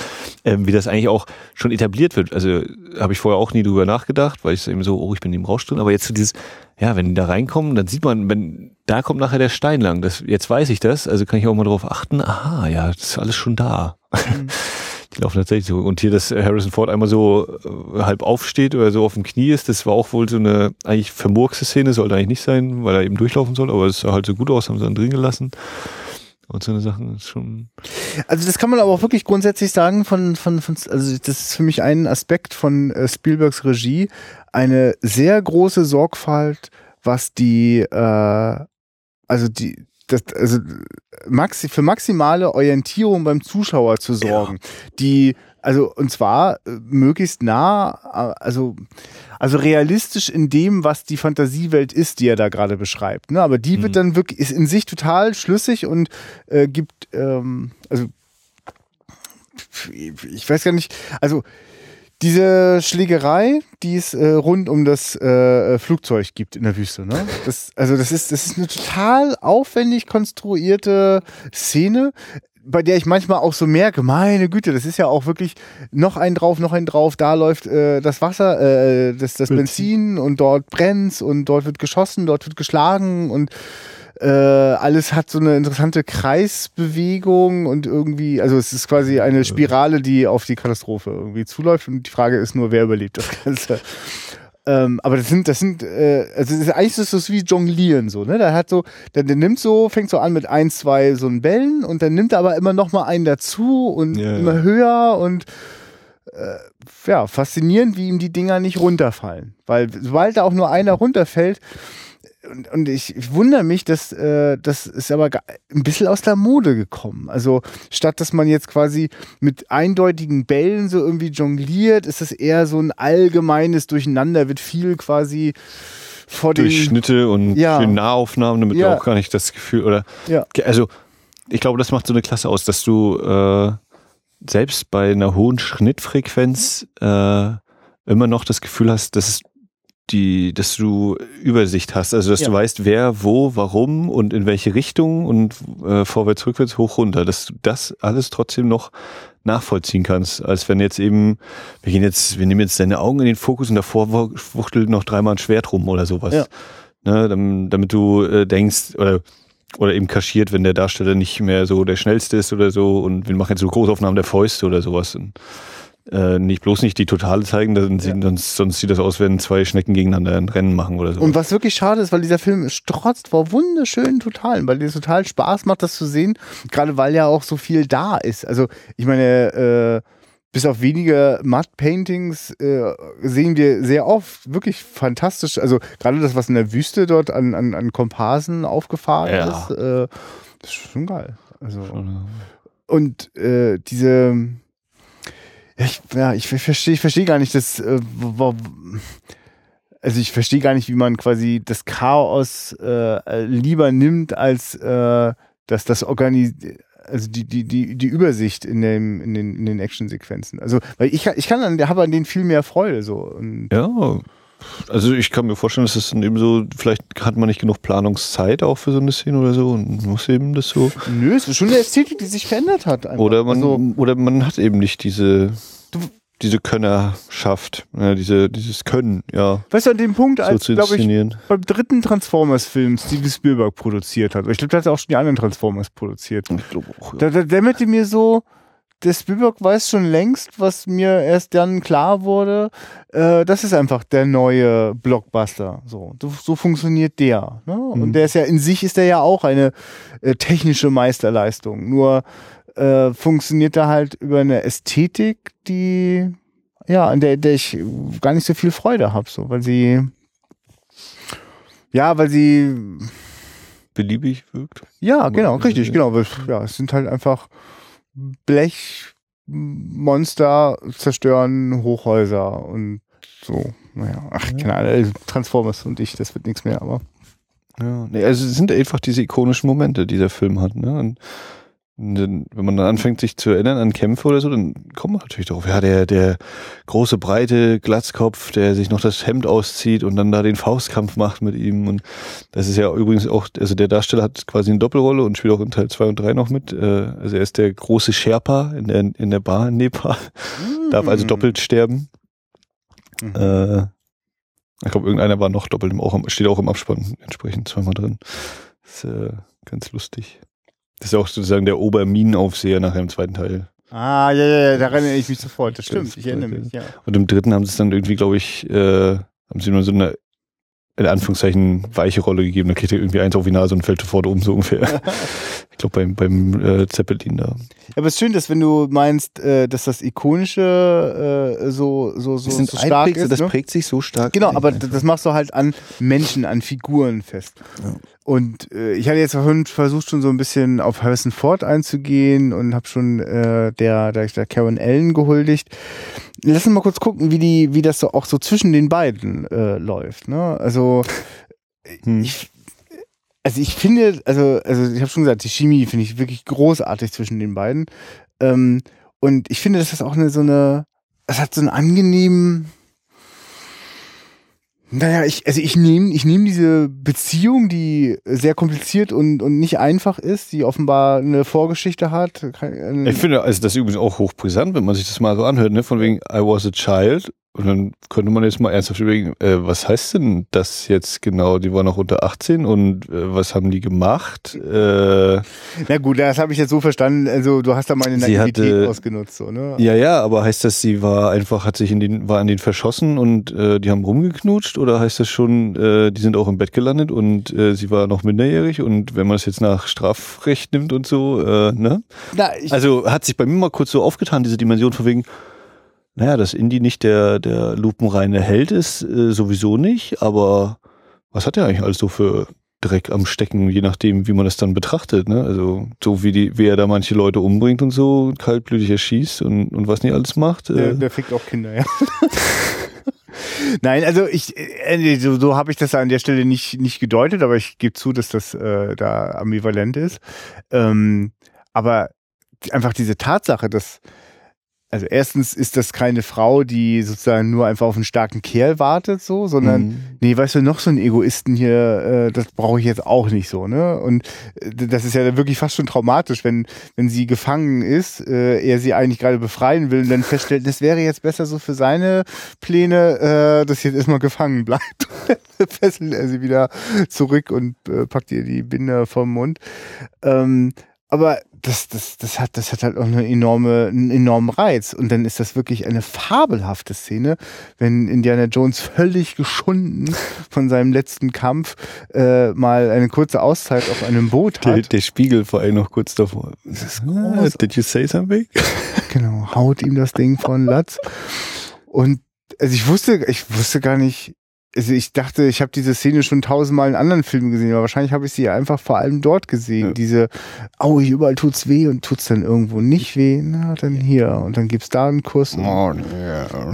Speaker 1: Ähm, wie das eigentlich auch schon etabliert wird. Also habe ich vorher auch nie drüber nachgedacht, weil ich so eben so, oh, ich bin im Rausch drin. Aber jetzt so dieses, ja, wenn die da reinkommen, dann sieht man, wenn da kommt nachher der Stein lang. Das, jetzt weiß ich das, also kann ich auch mal drauf achten. Aha, ja, das ist alles schon da. (laughs) Die laufen tatsächlich so. Und hier, dass Harrison Ford einmal so äh, halb aufsteht oder so auf dem Knie ist, das war auch wohl so eine eigentlich vermurkste Szene, sollte eigentlich nicht sein, weil er eben durchlaufen soll, aber es sah halt so gut aus, haben sie dann drin gelassen. Und so eine Sachen ist schon.
Speaker 2: Also das kann man aber auch wirklich grundsätzlich sagen von, von, von also das ist für mich ein Aspekt von äh, Spielbergs Regie, eine sehr große Sorgfalt, was die, äh, also die, das, also maxi, für maximale Orientierung beim Zuschauer zu sorgen, die also und zwar äh, möglichst nah, äh, also also realistisch in dem, was die Fantasiewelt ist, die er da gerade beschreibt. Ne? Aber die
Speaker 1: Mhm.
Speaker 2: wird dann wirklich ist in sich total schlüssig und äh, gibt ähm, also ich weiß gar nicht, also diese Schlägerei, die es äh, rund um das äh, Flugzeug gibt in der Wüste, ne? Das, also das ist, das ist eine total aufwendig konstruierte Szene, bei der ich manchmal auch so merke, meine Güte, das ist ja auch wirklich noch ein drauf, noch ein drauf, da läuft äh, das Wasser, äh, das, das Benzin. und dort brennt's und dort wird geschossen, dort wird geschlagen und Äh, alles hat so eine interessante Kreisbewegung und irgendwie, also es ist quasi eine Spirale, die auf die Katastrophe irgendwie zuläuft. Und die Frage ist nur, wer überlebt das Ganze. (laughs) Ähm, aber das sind, das sind, äh, also das ist eigentlich ist das wie Jonglieren so, ne? Der hat so, der, der nimmt so, fängt so an mit ein, zwei so einen Bällen und dann nimmt er aber immer noch mal einen dazu und
Speaker 1: Ja,
Speaker 2: immer
Speaker 1: ja.
Speaker 2: höher und äh, ja, faszinierend, wie ihm die Dinger nicht runterfallen. Weil sobald da auch nur einer runterfällt, und, und ich, ich wundere mich, dass äh, das ist aber ein bisschen aus der Mode gekommen. Also statt dass man jetzt quasi mit eindeutigen Bällen so irgendwie jongliert, ist es eher so ein allgemeines Durcheinander, wird viel quasi vor den
Speaker 1: Durch Schnitte und
Speaker 2: Ja.
Speaker 1: Nahaufnahmen, damit
Speaker 2: Ja.
Speaker 1: du auch gar nicht das Gefühl, oder
Speaker 2: ja.
Speaker 1: also ich glaube, das macht so eine Klasse aus, dass du äh, selbst bei einer hohen Schnittfrequenz äh, immer noch das Gefühl hast, dass es die, dass du Übersicht hast, also dass
Speaker 2: Ja.
Speaker 1: du weißt, wer, wo, warum und in welche Richtung und äh, vorwärts, rückwärts, hoch, runter, dass du das alles trotzdem noch nachvollziehen kannst, als wenn jetzt eben, wir gehen jetzt, wir nehmen jetzt deine Augen in den Fokus und davor wuchtelt noch dreimal ein Schwert rum oder sowas.
Speaker 2: Ja.
Speaker 1: Ne, damit, damit du äh, denkst, oder oder eben kaschiert, wenn der Darsteller nicht mehr so der schnellste ist oder so und wir machen jetzt so Großaufnahmen der Fäuste oder sowas. Und, äh, nicht bloß nicht die Totale zeigen, dann sieht, sonst, sonst sieht das aus, wenn zwei Schnecken gegeneinander ein Rennen machen oder so.
Speaker 2: Und was wirklich schade ist, weil dieser Film strotzt vor wunderschönen Totalen, weil dir total Spaß macht, das zu sehen. Gerade weil ja auch so viel da ist. Also, ich meine, äh, bis auf wenige Mud-Paintings äh, sehen wir sehr oft wirklich fantastisch. Also, gerade das, was in der Wüste dort an, an, an Komparsen aufgefahren
Speaker 1: Ja.
Speaker 2: ist, äh, das ist schon geil. Also, und äh, diese. Ich, ja, ich verstehe ich versteh gar nicht, dass. Äh, also ich verstehe gar nicht, wie man quasi das Chaos äh, lieber nimmt, als äh, dass das organis also die, die, die, die Übersicht in, dem, in den, in den Actionsequenzen. Also, weil ich, ich kann an, habe an denen viel mehr Freude. So. Und
Speaker 1: ja. Also ich kann mir vorstellen, dass es dann eben so, vielleicht hat man nicht genug Planungszeit auch für so eine Szene oder so und muss eben das so.
Speaker 2: nö, es ist schon eine Ästhetik, die sich verändert hat. Einfach.
Speaker 1: Oder man,
Speaker 2: Also,
Speaker 1: oder man hat eben nicht diese, diese Könnerschaft, ja, diese, dieses Können, ja,
Speaker 2: weißt du, an dem Punkt,
Speaker 1: so
Speaker 2: als,
Speaker 1: zu
Speaker 2: glaube ich, beim dritten Transformers-Film Steven Spielberg produziert hat. Ich glaube, der hat auch schon die anderen Transformers produziert.
Speaker 1: Ich glaube auch, ja.
Speaker 2: Da, da dämmerte mir so, der Spielberg weiß schon längst, was mir erst dann klar wurde, äh, das ist einfach der neue Blockbuster. So, so, funktioniert der. Ne? Und
Speaker 1: Mhm.
Speaker 2: der ist ja in sich ist der ja auch eine äh, technische Meisterleistung. Nur äh, funktioniert er halt über eine Ästhetik, die ja, an der, der ich gar nicht so viel Freude habe, so, weil sie ja, weil sie
Speaker 1: beliebig wirkt.
Speaker 2: ja, genau, richtig, genau. weil, Ja, es sind halt einfach Blechmonster zerstören Hochhäuser und so. Naja, ach, keine Ahnung, Transformers und ich, das wird nichts mehr, aber.
Speaker 1: Ja, nee, also es sind einfach diese ikonischen Momente, die der Film hat. Ne? Und wenn man dann anfängt, sich zu erinnern an Kämpfe oder so, dann kommt man natürlich darauf. Ja, der, der große, breite Glatzkopf, der sich noch das Hemd auszieht und dann da den Faustkampf macht mit ihm. Und das ist ja übrigens auch, also der Darsteller hat quasi eine Doppelrolle und spielt auch in Teil 2 und 3 noch mit. Äh, Also er ist der große Sherpa in der, in der Bar in Nepal, (laughs) darf also doppelt sterben.
Speaker 2: Mhm.
Speaker 1: Äh, ich glaube, irgendeiner war noch doppelt, im, auch steht auch im Abspann entsprechend zweimal drin. Das ist äh, ganz lustig. Das ist auch sozusagen der Oberminenaufseher nachher im zweiten Teil.
Speaker 2: Ah, ja, ja, ja, daran erinnere ich mich sofort. Das stimmt, ich erinnere mich, ja.
Speaker 1: Und im dritten haben sie es dann irgendwie, glaube ich, äh, haben sie nur so eine, in Anführungszeichen, weiche Rolle gegeben. Da kriegt er irgendwie eins auf die Nase und fällt sofort um, so ungefähr. (laughs) ich glaube, beim, beim äh, Zeppelin da.
Speaker 2: Aber es ist schön, dass wenn du meinst, äh, dass das Ikonische äh, so, so, so, so stark ist.
Speaker 1: das
Speaker 2: ne?
Speaker 1: prägt sich so stark.
Speaker 2: Genau, aber
Speaker 1: einfach.
Speaker 2: das machst du halt an Menschen, an Figuren fest.
Speaker 1: Ja.
Speaker 2: Und äh, ich hatte jetzt vorhin versucht, schon so ein bisschen auf Harrison Ford einzugehen und habe schon äh, der, der, der Karen Allen gehuldigt. Lass uns mal kurz gucken, wie die, wie das so auch so zwischen den beiden äh, läuft. Ne? Also
Speaker 1: Hm.
Speaker 2: ich, also ich finde, also, also ich habe schon gesagt, die Chemie finde ich wirklich großartig zwischen den beiden. Ähm, und ich finde, das ist auch eine so eine, es hat so einen angenehmen, naja, ich, also ich nehme ich nehm diese Beziehung, die sehr kompliziert und, und nicht einfach ist, die offenbar eine Vorgeschichte hat. Kein-
Speaker 1: Ich finde, also das ist übrigens auch hochbrisant, wenn man sich das mal so anhört, ne? Von wegen I was a child Und dann könnte man jetzt mal ernsthaft überlegen, äh, was heißt denn das jetzt genau? Die waren noch unter 18 und äh, was haben die gemacht? Äh,
Speaker 2: Na gut, das habe ich jetzt so verstanden. Also du hast da meine Naivität ausgenutzt, so, ne?
Speaker 1: ja, ja, aber heißt das, sie war einfach, hat sich in den, war an den verschossen und äh, die haben rumgeknutscht? Oder heißt das schon, äh, die sind auch im Bett gelandet und äh, sie war noch minderjährig und wenn man es jetzt nach Strafrecht nimmt und so, äh, ne?
Speaker 2: Na, ich,
Speaker 1: Also hat sich bei mir mal kurz so aufgetan, diese Dimension von wegen, naja, dass Indy nicht der, der lupenreine Held ist, äh, sowieso nicht, aber was hat er eigentlich alles so für Dreck am Stecken, je nachdem, wie man das dann betrachtet, ne? Also so wie die, wie er da manche Leute umbringt und so, kaltblütig erschießt und, und was nicht alles macht.
Speaker 2: der,
Speaker 1: Äh,
Speaker 2: der fickt auch Kinder, ja. (laughs) Nein, also ich, äh, so, so habe ich das an der Stelle nicht, nicht gedeutet, aber ich gebe zu, dass das äh, da ambivalent ist. Ähm, aber einfach diese Tatsache, dass also erstens ist das keine Frau, die sozusagen nur einfach auf einen starken Kerl wartet, so, sondern
Speaker 1: Mhm.
Speaker 2: nee, weißt du, noch so ein Egoisten hier, äh, das brauche ich jetzt auch nicht so, ne? Und äh, das ist ja wirklich fast schon traumatisch, wenn, wenn sie gefangen ist, äh, er sie eigentlich gerade befreien will und dann feststellt, das wäre jetzt besser so für seine Pläne, äh, dass sie jetzt erstmal gefangen bleibt. (laughs) Fesselt er sie wieder zurück und äh, packt ihr die Binde vom Mund. Ähm, aber das, das, das, hat, das hat halt auch eine enorme, einen enormen Reiz. Und dann ist das wirklich eine fabelhafte Szene, wenn Indiana Jones völlig geschunden von seinem letzten Kampf äh, mal eine kurze Auszeit auf einem Boot
Speaker 1: der,
Speaker 2: hat.
Speaker 1: der Spiegel vor allem noch kurz davor. Ah, Did you say something? (laughs)
Speaker 2: Genau, haut ihm das Ding von Latz. Und also ich wusste, ich wusste gar nicht, also ich dachte, ich habe diese Szene schon tausendmal in anderen Filmen gesehen, aber wahrscheinlich habe ich sie einfach vor allem dort gesehen.
Speaker 1: Ja.
Speaker 2: Diese, au, hier überall tut's weh und tut's dann irgendwo nicht weh, na dann hier und dann gibt's da einen Kuss. Und
Speaker 1: Oh,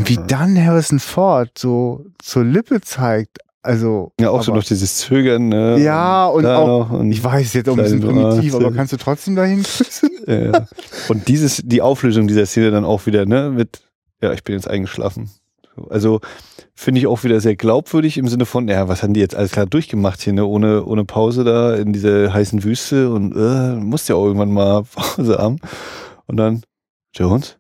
Speaker 2: wie dann Harrison Ford so zur Lippe zeigt, also
Speaker 1: Ja, auch so
Speaker 2: aber-
Speaker 1: noch dieses Zögern, ne?
Speaker 2: Ja, und
Speaker 1: da
Speaker 2: auch-
Speaker 1: und
Speaker 2: ich weiß jetzt auch ein bisschen primitiv, aber kannst du trotzdem dahin küssen? (laughs)
Speaker 1: Ja, ja. Und dieses, die Auflösung dieser Szene dann auch wieder, ne, mit, ja, ich bin jetzt eingeschlafen. So, Also finde ich auch wieder sehr glaubwürdig im Sinne von, ja, was haben die jetzt alles klar durchgemacht hier, ne, ohne, ohne Pause da in dieser heißen Wüste und äh, musst ja auch irgendwann mal (laughs) Pause haben. Und dann, Jones?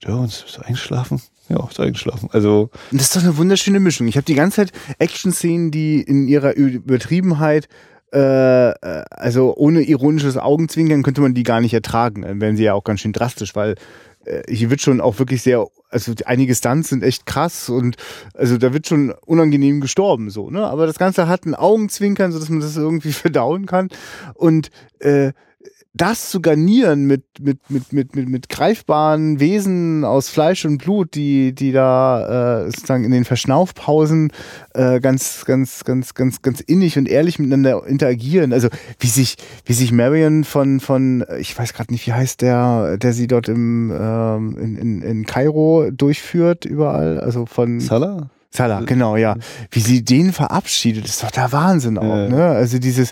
Speaker 1: Jones, bist du eingeschlafen? Ja, ist eingeschlafen. Also,
Speaker 2: das ist doch eine wunderschöne Mischung. Ich habe die ganze Zeit Action-Szenen, die in ihrer Übertriebenheit, äh, äh, also ohne ironisches Augenzwinkern könnte man die gar nicht ertragen. Dann wären sie ja auch ganz schön drastisch, weil äh, hier wird schon auch wirklich sehr, also einige Stunts sind echt krass und also da wird schon unangenehm gestorben so, ne? Aber das Ganze hat ein Augenzwinkern, sodass man das irgendwie (laughs) verdauen kann. Und äh, das zu garnieren mit, mit, mit, mit, mit, mit greifbaren Wesen aus Fleisch und Blut, die, die da äh, sozusagen in den Verschnaufpausen äh, ganz, ganz, ganz, ganz, ganz innig und ehrlich miteinander interagieren. Also wie sich, wie sich Marion von, von, ich weiß gerade nicht, wie heißt der, der sie dort im ähm, in, in, in Kairo durchführt, überall. Also von
Speaker 1: Salah?
Speaker 2: Salah, genau, ja. Wie sie den verabschiedet, ist doch der Wahnsinn auch,
Speaker 1: Ja.
Speaker 2: ne? Also dieses,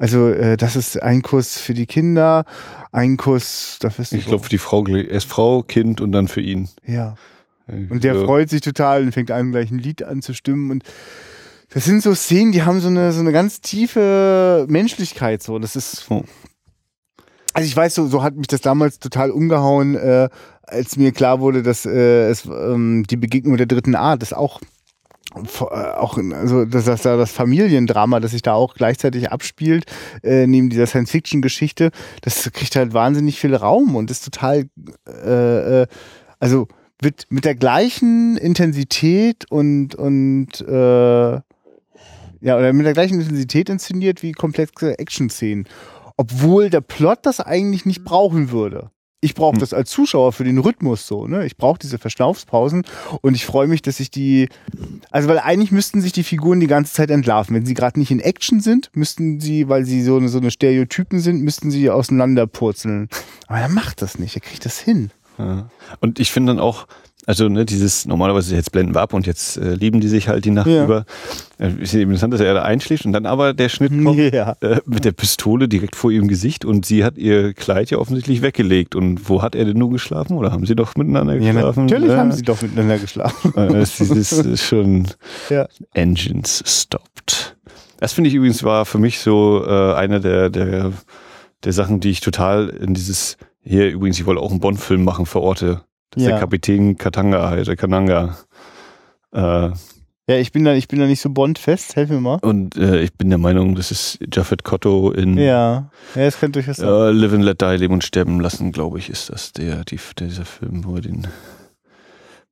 Speaker 2: also äh, das ist ein Kuss für die Kinder, ein Kuss, dafür ist
Speaker 1: Ich glaube, für die Frau, erst Frau, Kind und dann für ihn.
Speaker 2: ja. Und der
Speaker 1: Ja.
Speaker 2: freut sich total und fängt an, gleich ein Lied anzustimmen und das sind so Szenen, die haben so eine, so eine ganz tiefe Menschlichkeit, so. Das ist, also ich weiß, so, so hat mich das damals total umgehauen, äh, als mir klar wurde, dass äh, es ähm, die Begegnung der dritten Art ist auch äh, auch also dass das da das Familiendrama, das sich da auch gleichzeitig abspielt äh, neben dieser Science-Fiction-Geschichte, das kriegt halt wahnsinnig viel Raum und ist total äh, äh, also wird mit der gleichen Intensität und und äh, ja oder mit der gleichen Intensität inszeniert wie komplexe Action-Szenen, obwohl der Plot das eigentlich nicht brauchen würde. Ich brauche
Speaker 1: Hm.
Speaker 2: das als Zuschauer für den Rhythmus so, ne? Ich brauche diese Verschnaufspausen und ich freue mich, dass ich die also weil eigentlich müssten sich die Figuren die ganze Zeit entlarven. Wenn sie gerade nicht in Action sind, müssten sie, weil sie so eine, so eine Stereotypen sind, müssten sie auseinanderpurzeln. Aber er macht das nicht, er kriegt das hin.
Speaker 1: Ja. Und ich finde dann auch, also ne, dieses, normalerweise jetzt blenden wir ab und jetzt äh, lieben die sich halt die Nacht
Speaker 2: Ja.
Speaker 1: über. Äh, ist ja interessant, dass er da einschläft und dann aber der Schnitt kommt (laughs)
Speaker 2: Ja.
Speaker 1: äh, mit der Pistole direkt vor ihrem Gesicht und sie hat ihr Kleid ja offensichtlich weggelegt. Und wo hat er denn nur geschlafen? Oder haben sie doch miteinander
Speaker 2: Ja,
Speaker 1: geschlafen?
Speaker 2: natürlich
Speaker 1: Ja.
Speaker 2: haben sie doch miteinander geschlafen.
Speaker 1: Äh, Das ist, das ist schon (laughs)
Speaker 2: Ja.
Speaker 1: Engines stopped. Das finde ich übrigens war für mich so äh, eine der, der, der Sachen, die ich total in dieses, hier übrigens, ich wollte auch einen Bond-Film machen, verorte. Dass
Speaker 2: Ja.
Speaker 1: der Kapitän Katanga heißt, der Kananga. Äh,
Speaker 2: Ja, ich bin da, ich bin da nicht so bondfest. Helf mir mal.
Speaker 1: und äh, ich bin der Meinung, das ist Jaffet Kotto in
Speaker 2: Ja, ja, das könnte durchaus sein.
Speaker 1: äh, Live and Let Die, Leben und Sterben lassen, glaube ich, ist das der, die, dieser Film, wo er den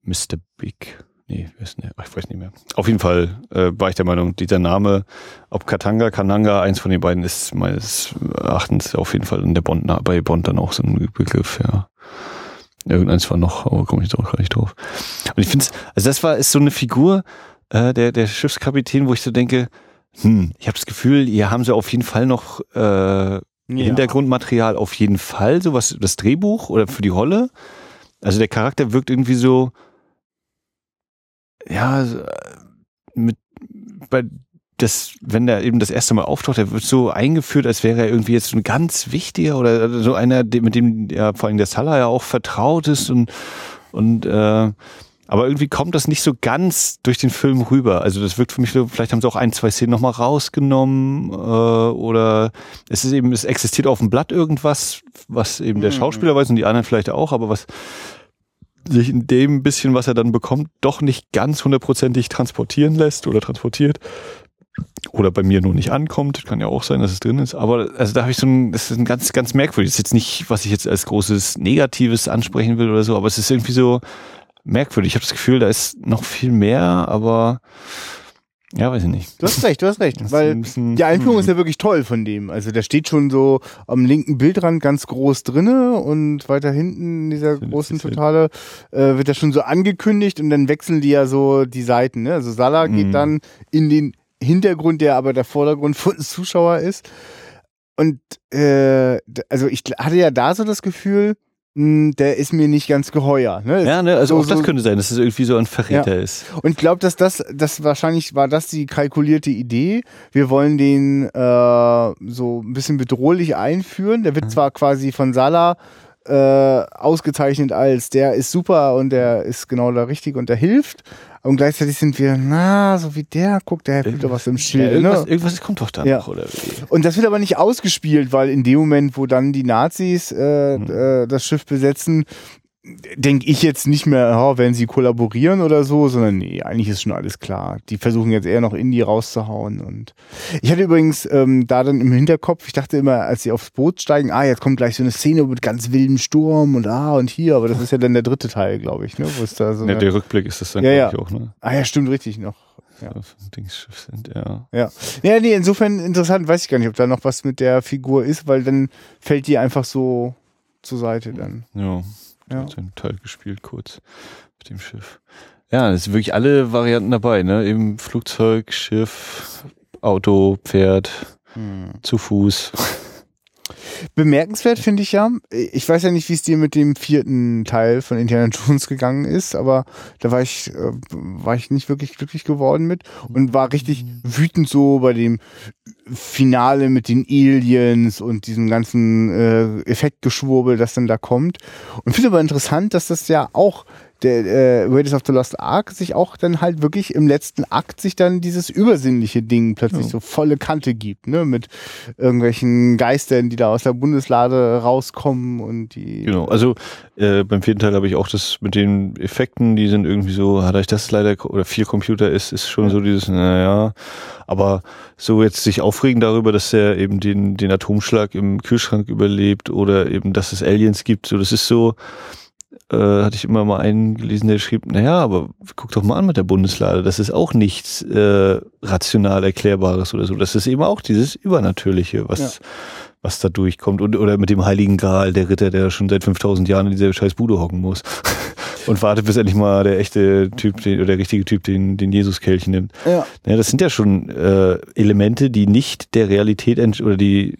Speaker 1: Mr. Big, nee, wer ist denn der? Ich weiß nicht mehr. Auf jeden Fall äh, war ich der Meinung, dieser Name, ob Katanga, Kananga, eins von den beiden ist meines Erachtens auf jeden Fall in der Bond, bei Bond dann auch so ein Begriff, ja. Irgendeins war noch, aber komme ich jetzt auch gar nicht drauf. Und ich finde es, also das war, ist so eine Figur, äh, der, der Schiffskapitän, wo ich so denke, hm, ich habe das Gefühl, hier haben sie auf jeden Fall noch äh,
Speaker 2: Ja.
Speaker 1: Hintergrundmaterial auf jeden Fall, so was das Drehbuch oder für die Rolle. Also der Charakter wirkt irgendwie so, ja, äh, mit bei das, wenn der eben das erste Mal auftaucht, der wird so eingeführt, als wäre er irgendwie jetzt ein ganz wichtiger oder so einer, mit dem ja vor allem der Salah ja auch vertraut ist und und äh, aber irgendwie kommt das nicht so ganz durch den Film rüber. Also das wirkt für mich so, vielleicht haben sie auch ein, zwei Szenen nochmal rausgenommen äh, oder es ist eben, es existiert auf dem Blatt irgendwas, was eben der
Speaker 2: Mhm.
Speaker 1: Schauspieler weiß und die anderen vielleicht auch, aber was sich in dem bisschen, was er dann bekommt, doch nicht ganz hundertprozentig transportieren lässt oder transportiert. Oder bei mir nur nicht ankommt. Kann ja auch sein, dass es drin ist. Aber also da habe ich so ein, das ist ein ganz, ganz merkwürdig. Das ist jetzt nicht, was ich jetzt als großes Negatives ansprechen will oder so, aber es ist irgendwie so merkwürdig. Ich habe das Gefühl, da ist noch viel mehr, aber ja, weiß ich nicht.
Speaker 2: Du hast recht, du hast recht.
Speaker 1: Das
Speaker 2: Weil
Speaker 1: bisschen-
Speaker 2: die Einführung
Speaker 1: hm.
Speaker 2: ist ja wirklich toll von dem. Also der steht schon so am linken Bildrand ganz groß drinne und weiter hinten in dieser großen
Speaker 1: das
Speaker 2: Totale äh, wird ja schon so angekündigt und dann wechseln die ja so die Seiten. Ne? Also Salah geht
Speaker 1: Mhm.
Speaker 2: dann in den Hintergrund, der aber der Vordergrund von des Zuschauer ist. Und äh, also ich hatte ja da so das Gefühl, mh, der ist mir nicht ganz geheuer. Ne?
Speaker 1: Ja, ne, also
Speaker 2: so-
Speaker 1: auch das
Speaker 2: so-
Speaker 1: könnte sein, dass es irgendwie so ein Verräter ist.
Speaker 2: Und ich glaube, dass das, das wahrscheinlich war das die kalkulierte Idee. Wir wollen den äh, so ein bisschen bedrohlich einführen. Der wird
Speaker 1: Mhm.
Speaker 2: zwar quasi von Salah äh, ausgezeichnet als der ist super und der ist genau der Richtige und der hilft. Und gleichzeitig sind wir, na, so wie der, guckt, der fühlt doch was im
Speaker 1: Ja,
Speaker 2: Schild.
Speaker 1: irgendwas,
Speaker 2: ne?
Speaker 1: irgendwas kommt doch da
Speaker 2: Ja.
Speaker 1: noch, oder wie?
Speaker 2: Und das wird aber nicht ausgespielt, weil in dem Moment, wo dann die Nazis äh,
Speaker 1: Mhm.
Speaker 2: das Schiff besetzen, denke ich jetzt nicht mehr, oh, werden sie kollaborieren oder so, sondern nee, eigentlich ist schon alles klar. Die versuchen jetzt eher noch Indie rauszuhauen. Und ich hatte übrigens ähm, da dann im Hinterkopf, ich dachte immer, als sie aufs Boot steigen, ah, jetzt kommt gleich so eine Szene mit ganz wildem Sturm und ah und hier, aber das ist ja dann der dritte Teil, glaube ich, ne? Wo es da so
Speaker 1: Ne,
Speaker 2: eine,
Speaker 1: der Rückblick ist das dann,
Speaker 2: Ja,
Speaker 1: glaube ich, auch, ne?
Speaker 2: Ah ja, stimmt richtig noch. Ja.
Speaker 1: Ja. Dingsschiff sind, ja.
Speaker 2: Ja. ja, nee, insofern interessant, weiß ich gar nicht, ob da noch was mit der Figur ist, weil dann fällt die einfach so zur Seite dann.
Speaker 1: Ja.
Speaker 2: Ja.
Speaker 1: Hat einen Teil gespielt kurz mit dem Schiff. Ja, es sind wirklich alle Varianten dabei, ne? Eben Flugzeug, Schiff, Auto, Pferd, zu Fuß.
Speaker 2: Bemerkenswert finde ich ja, ich weiß ja nicht, wie es dir mit dem vierten Teil von Indiana Jones gegangen ist, aber da war ich, äh, war ich nicht wirklich glücklich geworden mit und war richtig wütend so bei dem Finale mit den Aliens und diesem ganzen äh, Effektgeschwurbel, das dann da kommt. Und finde aber interessant, dass das ja auch der äh, Raiders of the Lost Ark sich auch dann halt wirklich im letzten Akt sich dann dieses übersinnliche Ding plötzlich
Speaker 1: Ja.
Speaker 2: so volle Kante gibt, ne, mit irgendwelchen Geistern, die da aus der Bundeslade rauskommen und die
Speaker 1: Genau, also äh, beim vierten Teil habe ich auch das mit den Effekten, die sind irgendwie so, hat euch das leider, oder viel Computer ist, ist schon so dieses, naja, aber so jetzt sich aufregen darüber, dass er eben den, den Atomschlag im Kühlschrank überlebt oder eben, dass es Aliens gibt, so das ist so, äh, hatte ich immer mal einen gelesen, der schrieb, naja, aber guck doch mal an mit der Bundeslade, das ist auch nichts äh, rational Erklärbares oder so, das ist eben auch dieses Übernatürliche, was,
Speaker 2: Ja.
Speaker 1: was da durchkommt und oder mit dem Heiligen Gral, der Ritter, der schon seit 5000 Jahren in dieser scheiß Bude hocken muss (laughs) und wartet, bis endlich mal der echte Typ, den, oder der richtige Typ den, den Jesus-Kelch nimmt.
Speaker 2: ja.
Speaker 1: Ja, das sind ja schon äh, Elemente, die nicht der Realität oder die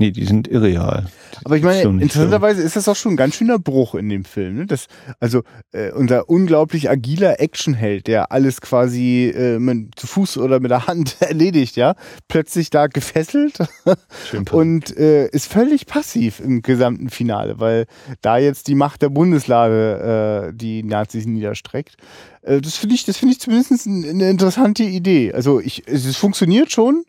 Speaker 1: nee, die sind irreal.
Speaker 2: Aber ich meine,
Speaker 1: so.
Speaker 2: interessanterweise ist das auch schon ein ganz schöner Bruch in dem Film. Ne? Das, also äh, unser unglaublich agiler Actionheld, der alles quasi äh, mit, zu Fuß oder mit der Hand (laughs) erledigt, ja, plötzlich da gefesselt (laughs) und äh, ist völlig passiv im gesamten Finale, weil da jetzt die Macht der Bundeslade äh, die Nazis niederstreckt. Äh, das finde ich, das finde ich zumindest ein- eine interessante Idee. Also ich, es funktioniert schon.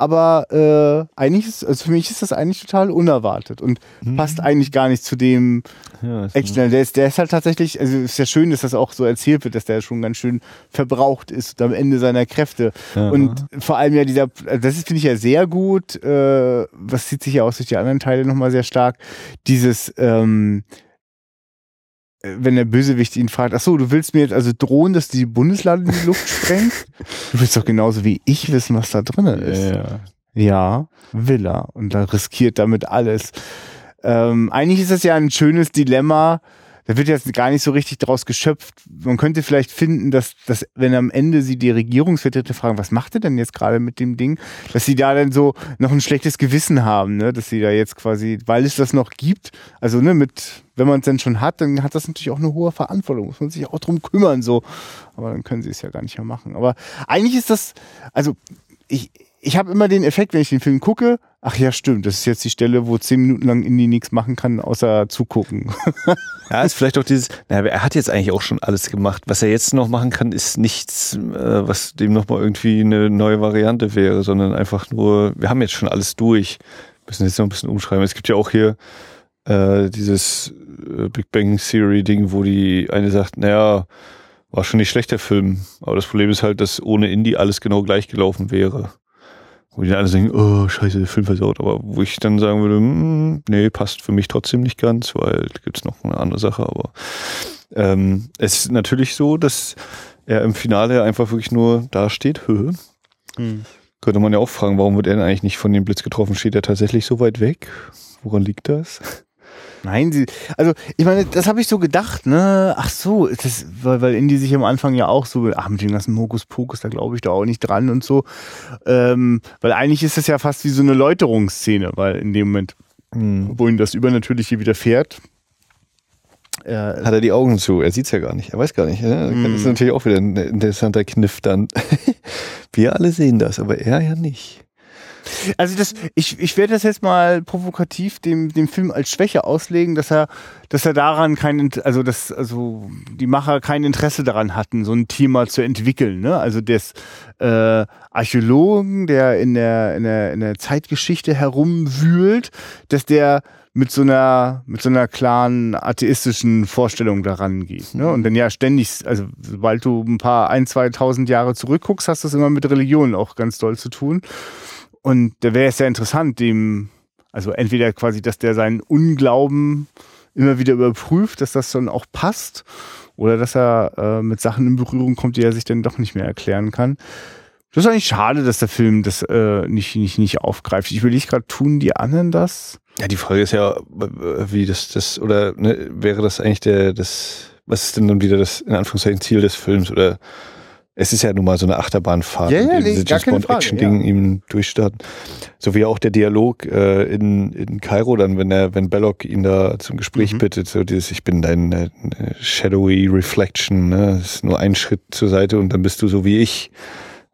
Speaker 2: Aber äh, eigentlich ist, also für mich ist das eigentlich total unerwartet und
Speaker 1: Mhm.
Speaker 2: passt eigentlich gar nicht zu dem
Speaker 1: Ja,
Speaker 2: Action. Der ist, der ist halt tatsächlich, also ist ja schön, dass das auch so erzählt wird, dass der schon ganz schön verbraucht ist am Ende seiner Kräfte.
Speaker 1: Ja.
Speaker 2: Und vor allem ja dieser, das ist, finde ich ja sehr gut, äh, was zieht sich ja aus durch die anderen Teile nochmal sehr stark, dieses, ähm, äh, wenn der Bösewicht ihn fragt, ach so, du willst mir jetzt also drohen, dass die Bundeslade in die Luft (laughs) sprengt? Du willst doch genauso wie ich wissen, was da drin ist.
Speaker 1: ja, ja.
Speaker 2: Will er. Und er riskiert damit alles. Ähm, eigentlich ist das ja ein schönes Dilemma. Da wird jetzt gar nicht so richtig draus geschöpft. Man könnte vielleicht finden, dass, dass wenn am Ende sie die Regierungsvertreter fragen, was macht ihr denn jetzt gerade mit dem Ding, dass sie da dann so noch ein schlechtes Gewissen haben, ne? dass sie da jetzt quasi, weil es das noch gibt, also ne, mit, wenn man es denn schon hat, dann hat das natürlich auch eine hohe Verantwortung, muss man sich auch drum kümmern, so. Aber dann können sie es ja gar nicht mehr machen. Aber eigentlich ist das, also ich, ich habe immer den Effekt, wenn ich den Film gucke, ach ja, stimmt, das ist jetzt die Stelle, wo zehn Minuten lang Indie nichts machen kann, außer zugucken. (laughs)
Speaker 1: Ja, ist vielleicht auch dieses, naja, er hat jetzt eigentlich auch schon alles gemacht. Was er jetzt noch machen kann, ist nichts, äh, was dem nochmal irgendwie eine neue Variante wäre, sondern einfach nur, wir haben jetzt schon alles durch. Müssen jetzt noch ein bisschen umschreiben. Es gibt ja auch hier äh, dieses äh, Big Bang Theory Ding, wo die eine sagt, naja, war schon nicht schlecht der Film, aber das Problem ist halt, dass ohne Indie alles genau gleich gelaufen wäre. Wo die alle sagen, oh, scheiße, der Film versaut. Aber wo ich dann sagen würde, hm, nee, passt für mich trotzdem nicht ganz, weil da gibt's noch eine andere Sache. Aber ähm, es ist natürlich so, dass er im Finale einfach wirklich nur dasteht. Hö. Könnte man ja auch fragen, warum wird er denn eigentlich nicht von dem Blitz getroffen? Steht er tatsächlich so weit weg? Woran liegt das?
Speaker 2: Nein, sie, also ich meine, das habe ich so gedacht, ne? Ach so, das, weil, weil Indie sich am Anfang ja auch so, ach mit dem ganzen Hokuspokus, da glaube ich da auch nicht dran und so. Ähm, weil eigentlich ist das ja fast wie so eine Läuterungsszene, weil in dem Moment, wo ihm das Übernatürliche widerfährt, äh,
Speaker 1: Hat er die Augen zu? Er sieht's ja gar nicht. Er weiß gar nicht. Ne? Das ist natürlich auch wieder ein interessanter Kniff dann. (laughs) Wir alle sehen das, aber er ja nicht.
Speaker 2: Also das, ich, ich werde das jetzt mal provokativ dem, dem Film als Schwäche auslegen, dass er, dass er daran kein, also dass, also die Macher kein Interesse daran hatten, so ein Thema zu entwickeln. Ne? Also des äh, Archäologen, der in der, in der in der Zeitgeschichte herumwühlt, dass der mit so einer mit so einer klaren atheistischen Vorstellung daran geht. Ne? Und dann ja ständig, also sobald du ein paar ein, 2000 Jahre zurückguckst, hast du es immer mit Religion auch ganz doll zu tun. Und da wäre es ja interessant, dem, also entweder quasi, dass der seinen Unglauben immer wieder überprüft, dass das dann auch passt, oder dass er äh, mit Sachen in Berührung kommt, die er sich dann doch nicht mehr erklären kann. Das ist eigentlich schade, dass der Film das äh, nicht, nicht, nicht aufgreift. Ich überlege gerade, tun die anderen das?
Speaker 1: Ja, die Frage ist ja, wie das, das, oder ne, wäre das eigentlich der, das, was ist denn dann wieder das, in Anführungszeichen, Ziel des Films? Oder es ist ja nun mal so eine Achterbahnfahrt,
Speaker 2: Ja, ja, nee,
Speaker 1: diese James Bond
Speaker 2: Frage,
Speaker 1: Action-Ding
Speaker 2: ja.
Speaker 1: ihm durchstarten. So wie auch der Dialog äh, in, in Kairo dann, wenn er, wenn Belloc ihn da zum Gespräch
Speaker 2: Mhm.
Speaker 1: bittet, so dieses, ich bin dein äh, shadowy Reflection, ne? Das ist nur ein Schritt zur Seite und dann bist du so wie ich.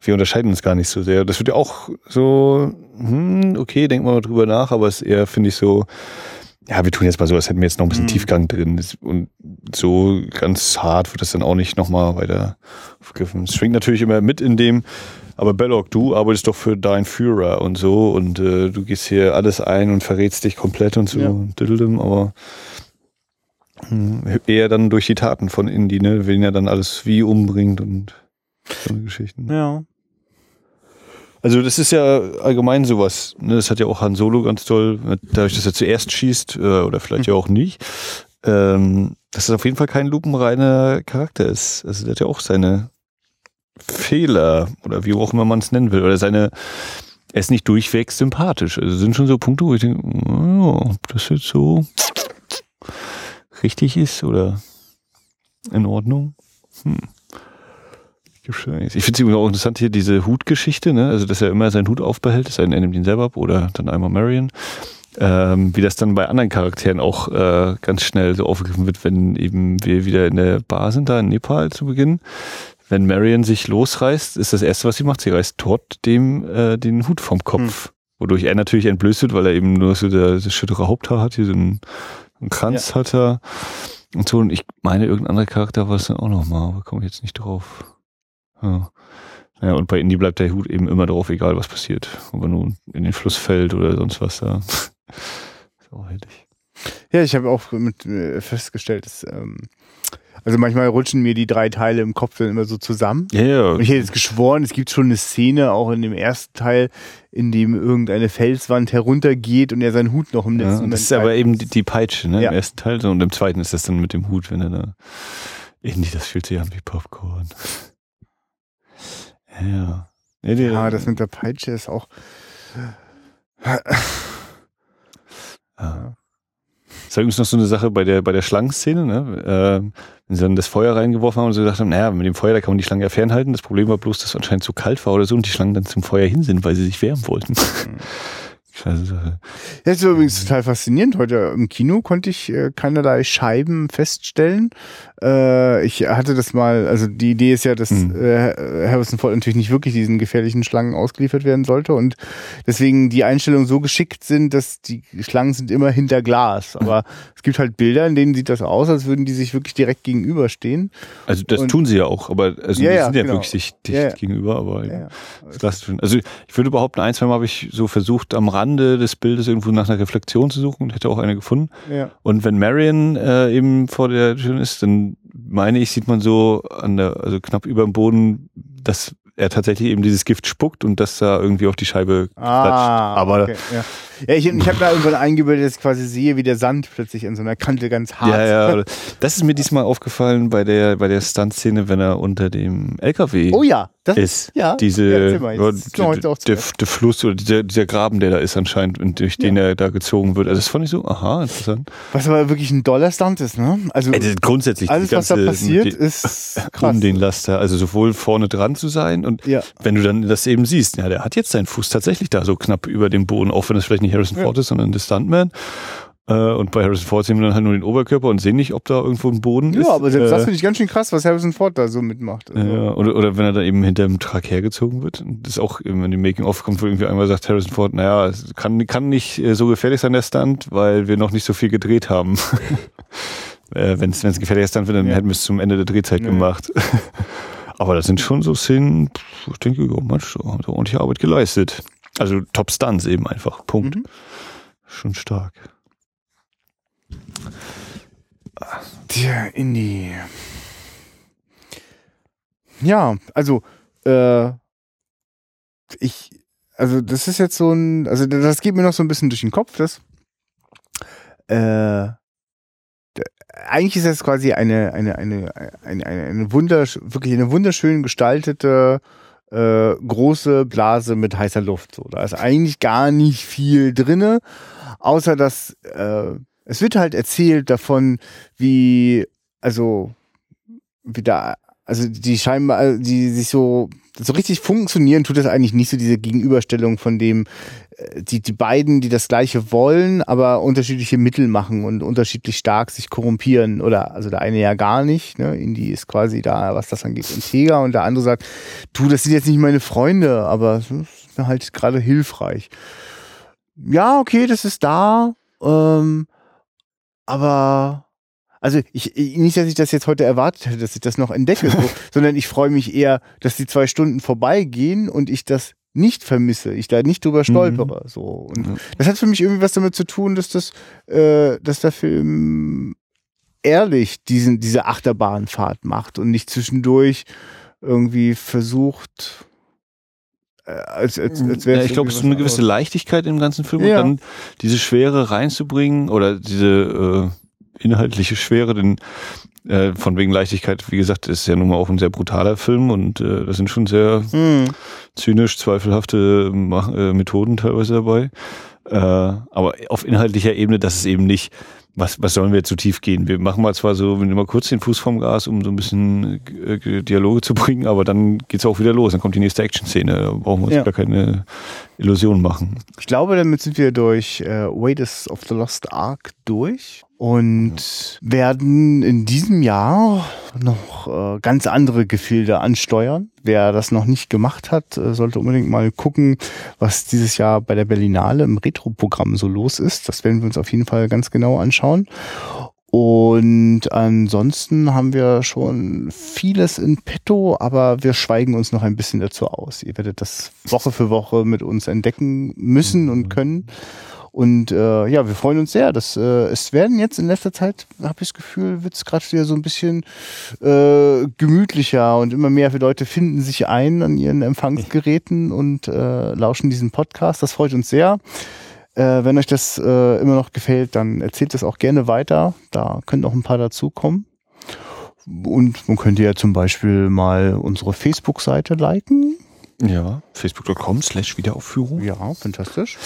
Speaker 1: Wir unterscheiden uns gar nicht so sehr. Das wird ja auch so, hm, okay, denken wir mal drüber nach, aber es ist eher, finde ich, so, ja, wir tun jetzt mal so, als hätten wir jetzt noch ein bisschen
Speaker 2: Mhm.
Speaker 1: Tiefgang drin. Und so ganz hart wird das dann auch nicht nochmal weiter aufgegriffen. Es schwingt natürlich immer mit in dem, aber Belloc, du arbeitest doch für deinen Führer und so und äh, du gehst hier alles ein und verrätst dich komplett und so,
Speaker 2: Ja.
Speaker 1: aber hm, eher dann durch die Taten von Indy, ne, wen er dann alles wie umbringt und so eine Geschichten.
Speaker 2: Ja.
Speaker 1: Also das ist ja allgemein sowas. Ne? Das hat ja auch Han Solo ganz toll, dadurch, dass er zuerst schießt, äh, oder vielleicht ja auch nicht, ähm, dass es auf jeden Fall kein lupenreiner Charakter ist. Also der hat ja auch seine Fehler oder wie auch immer man es nennen will. Oder seine, er ist nicht durchweg sympathisch. Also es sind schon so Punkte, wo ich denke, oh, ob das jetzt so richtig ist oder in Ordnung. Hm. Ich finde es übrigens auch interessant hier, diese Hutgeschichte, ne? Also, dass er immer seinen Hut aufbehält, es sei denn, er nimmt ihn selber ab oder dann einmal Marion. Ähm, wie das dann bei anderen Charakteren auch äh, ganz schnell so aufgegriffen wird, wenn eben wir wieder in der Bar sind, da in Nepal zu Beginn. Wenn Marion sich losreißt, ist das erste, was sie macht, sie reißt Todd dem äh, den Hut vom Kopf. Wodurch er natürlich entblößt wird, weil er eben nur so der, das schüttere Haupthaar hat, hier so einen, einen Kranz hat er und so. Und ich meine, irgendein anderer Charakter war es dann auch nochmal, aber komme ich jetzt nicht drauf. Ja. Ja, und bei Indy bleibt der Hut eben immer drauf, egal was passiert. Ob er nun in den Fluss fällt oder sonst was da. so (laughs) herrlich.
Speaker 2: Ja, ich habe auch mit, äh, festgestellt, dass ähm, also manchmal rutschen mir die drei Teile im Kopf dann immer so zusammen.
Speaker 1: Ja, ja.
Speaker 2: Und ich hätte jetzt geschworen, es gibt schon eine Szene, auch in dem ersten Teil, in dem irgendeine Felswand heruntergeht und er seinen Hut noch im
Speaker 1: ja
Speaker 2: letzten
Speaker 1: und das ist aber
Speaker 2: greift.
Speaker 1: eben die, die Peitsche, ne?
Speaker 2: Ja.
Speaker 1: Im ersten Teil. so, Und im zweiten ist das dann mit dem Hut, wenn er da. Indy, das fühlt sich an wie Popcorn. Ja.
Speaker 2: Ja, das mit der Peitsche ist auch.
Speaker 1: Ja. Das ist übrigens noch so eine Sache bei der, bei der Schlangenszene, ne? Ähm, wenn sie dann das Feuer reingeworfen haben und so gesagt haben, naja, mit dem Feuer, da kann man die Schlange ja fernhalten. Das Problem war bloß, dass es anscheinend zu kalt war oder so und die Schlangen dann zum Feuer hin sind, weil sie sich wärmen wollten. (laughs) Scheiße Sache.
Speaker 2: Das ist übrigens total faszinierend. Heute im Kino konnte ich äh, keinerlei Scheiben feststellen. Äh, ich hatte das mal, also die Idee ist ja, dass
Speaker 1: Mhm.
Speaker 2: äh, Harrison Ford natürlich nicht wirklich diesen gefährlichen Schlangen ausgeliefert werden sollte und deswegen die Einstellungen so geschickt sind, dass die Schlangen sind immer hinter Glas. (laughs) Aber es gibt halt Bilder, in denen sieht das aus, als würden die sich wirklich direkt gegenüberstehen.
Speaker 1: Also das
Speaker 2: Und-
Speaker 1: tun sie ja auch, aber also
Speaker 2: Ja,
Speaker 1: die sind ja
Speaker 2: genau.
Speaker 1: wirklich dicht, dicht
Speaker 2: Ja, ja.
Speaker 1: gegenüber, aber. Also ich würde behaupten, ein, zwei Mal habe ich so versucht, am Rande des Bildes irgendwo nach einer Reflexion zu suchen und hätte auch eine gefunden. Und wenn Marion äh, eben vor der Tür ist, dann meine ich, sieht man so an der, also knapp über dem Boden, dass er tatsächlich eben dieses Gift spuckt und das da irgendwie auf die Scheibe
Speaker 2: Ah,
Speaker 1: klatscht. Aber
Speaker 2: okay, ja. ja, ich, ich habe da irgendwann eingebildet, dass ich quasi sehe, wie der Sand plötzlich an so einer Kante ganz hart
Speaker 1: ja, ja, das ist mir diesmal aufgefallen bei der, bei der Stunt-Szene, wenn er unter dem LKW
Speaker 2: Oh ja, das
Speaker 1: ist.
Speaker 2: ja.
Speaker 1: Diese,
Speaker 2: Ja,
Speaker 1: ja, der,
Speaker 2: zu-
Speaker 1: der Fluss oder dieser, dieser Graben, der da ist anscheinend und durch den er da gezogen wird. Also das fand ich so, aha, interessant.
Speaker 2: Was aber wirklich ein Dollar-Stunt ist, ne? Also
Speaker 1: das- grundsätzlich
Speaker 2: alles,
Speaker 1: die
Speaker 2: was da
Speaker 1: ganze-
Speaker 2: passiert,
Speaker 1: die,
Speaker 2: ist (laughs) krass.
Speaker 1: um den Laster, also sowohl vorne dran zu sein und wenn du dann das eben siehst, ja, der hat jetzt seinen Fuß tatsächlich da so knapp über dem Boden, auch wenn es vielleicht nicht Harrison. Ford ist, sondern der Stuntman. Äh, und bei Harrison Ford sehen wir dann halt nur den Oberkörper und sehen nicht, ob da irgendwo ein Boden ist.
Speaker 2: Ja, aber selbst das
Speaker 1: Äh,
Speaker 2: finde ich ganz schön krass, was Harrison Ford da so mitmacht. Also,
Speaker 1: ja, oder, oder wenn er da eben hinter dem Truck hergezogen wird. Das ist auch, wenn die Making-of kommt, wo irgendwie einmal sagt Harrison Ford, naja, es kann, kann nicht äh, so gefährlich sein, der Stunt, weil wir noch nicht so viel gedreht haben. (laughs) äh, wenn es ein gefährlicher Stunt wird, dann
Speaker 2: Ja.
Speaker 1: hätten wir es zum Ende der Drehzeit
Speaker 2: Ja.
Speaker 1: gemacht. (laughs) aber das sind schon so Szenen, ich denke, oh Mensch, so, ordentliche Arbeit geleistet. Also Top Stunts eben einfach. Punkt.
Speaker 2: Mhm.
Speaker 1: Schon stark.
Speaker 2: Tja, Indie. Ja, also, äh, ich, also das ist jetzt so ein, also das geht mir noch so ein bisschen durch den Kopf, das, äh, eigentlich ist das quasi eine, eine, eine, eine, eine, eine wundersch wirklich eine wunderschön gestaltete, äh, große Blase mit heißer Luft. So, da ist eigentlich gar nicht viel drinne, außer dass äh, es wird halt erzählt davon, wie, also, wie da, also die scheinbar, die sich so, so richtig funktionieren, tut das eigentlich nicht so diese Gegenüberstellung von dem, äh, die, die beiden, die das Gleiche wollen, aber unterschiedliche Mittel machen und unterschiedlich stark sich korrumpieren oder, also der eine ja gar nicht, ne, Indy ist quasi da, was das angeht, integer und der andere sagt, du, das sind jetzt nicht meine Freunde, aber es ist halt gerade hilfreich. Ja, okay, das ist da, ähm, aber also ich, ich- nicht, dass ich das jetzt heute erwartet hätte, dass ich das noch entdecke, so, (laughs) sondern ich freue mich eher, dass die zwei Stunden vorbeigehen und ich das nicht vermisse, ich da nicht drüber stolpere. So. Und
Speaker 1: Ja.
Speaker 2: das hat für mich irgendwie was damit zu tun, dass das, äh, dass der Film ehrlich diesen, diese Achterbahnfahrt macht und nicht zwischendurch irgendwie versucht, als, als, als wäre
Speaker 1: ja, ich glaube, es ist eine gewisse Leichtigkeit im ganzen Film
Speaker 2: Ja.
Speaker 1: und dann diese Schwere reinzubringen oder diese äh, inhaltliche Schwere, denn äh, von wegen Leichtigkeit, wie gesagt, ist ja nun mal auch ein sehr brutaler Film und äh, da sind schon sehr
Speaker 2: Hm.
Speaker 1: zynisch zweifelhafte äh, Methoden teilweise dabei. Äh, aber auf inhaltlicher Ebene, dass es eben nicht, was, was sollen wir jetzt so tief gehen? Wir machen mal zwar so, wir nehmen mal kurz den Fuß vom Gas, um so ein bisschen äh, Dialoge zu bringen, aber dann geht's auch wieder los. Dann kommt die nächste Action-Szene. Da brauchen wir uns
Speaker 2: Ja.
Speaker 1: gar keine Illusionen machen.
Speaker 2: Ich glaube, damit sind wir durch äh, Waiters of the Lost Ark durch und werden in diesem Jahr noch äh, ganz andere Gefilde ansteuern. Wer das noch nicht gemacht hat, äh, sollte unbedingt mal gucken, was dieses Jahr bei der Berlinale im Retro-Programm so los ist. Das werden wir uns auf jeden Fall ganz genau anschauen. Und ansonsten haben wir schon vieles in petto, aber wir schweigen uns noch ein bisschen dazu aus. Ihr werdet das Woche für Woche mit uns entdecken müssen und können. Und äh, ja, wir freuen uns sehr. Dass, äh, es werden jetzt in letzter Zeit, habe ich das Gefühl, wird es gerade wieder so ein bisschen äh, gemütlicher und immer mehr Leute finden sich ein an ihren Empfangsgeräten und äh, lauschen diesen Podcast. Das freut uns sehr. Äh, wenn euch das äh, immer noch gefällt, dann erzählt es auch gerne weiter. Da können noch ein paar dazukommen. Und man könnte ja zum Beispiel mal unsere Facebook-Seite liken.
Speaker 1: Ja, facebook.com slash Wiederaufführung.
Speaker 2: Ja, fantastisch.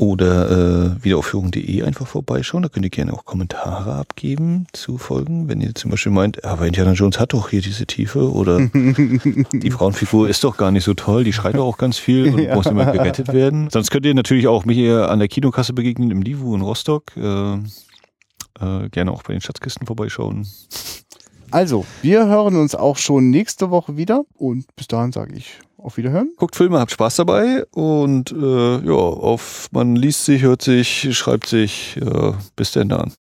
Speaker 1: Oder äh, wiederaufführung.de einfach vorbeischauen. Da könnt ihr gerne auch Kommentare abgeben zu Folgen. Wenn ihr zum Beispiel meint, aber Indiana Jones hat doch hier diese Tiefe oder (laughs) die Frauenfigur ist doch gar nicht so toll, die schreit doch auch ganz viel und
Speaker 2: Ja.
Speaker 1: muss immer gerettet werden. Sonst könnt ihr natürlich auch mich hier an der Kinokasse begegnen im Livu in Rostock. Äh, äh, gerne auch bei den Schatzkisten vorbeischauen.
Speaker 2: Also, wir hören uns auch schon nächste Woche wieder. Und bis dahin sage ich auf Wiederhören.
Speaker 1: Guckt Filme, habt Spaß dabei und äh, ja, auf man liest sich, hört sich, schreibt sich. Äh, bis denn dann.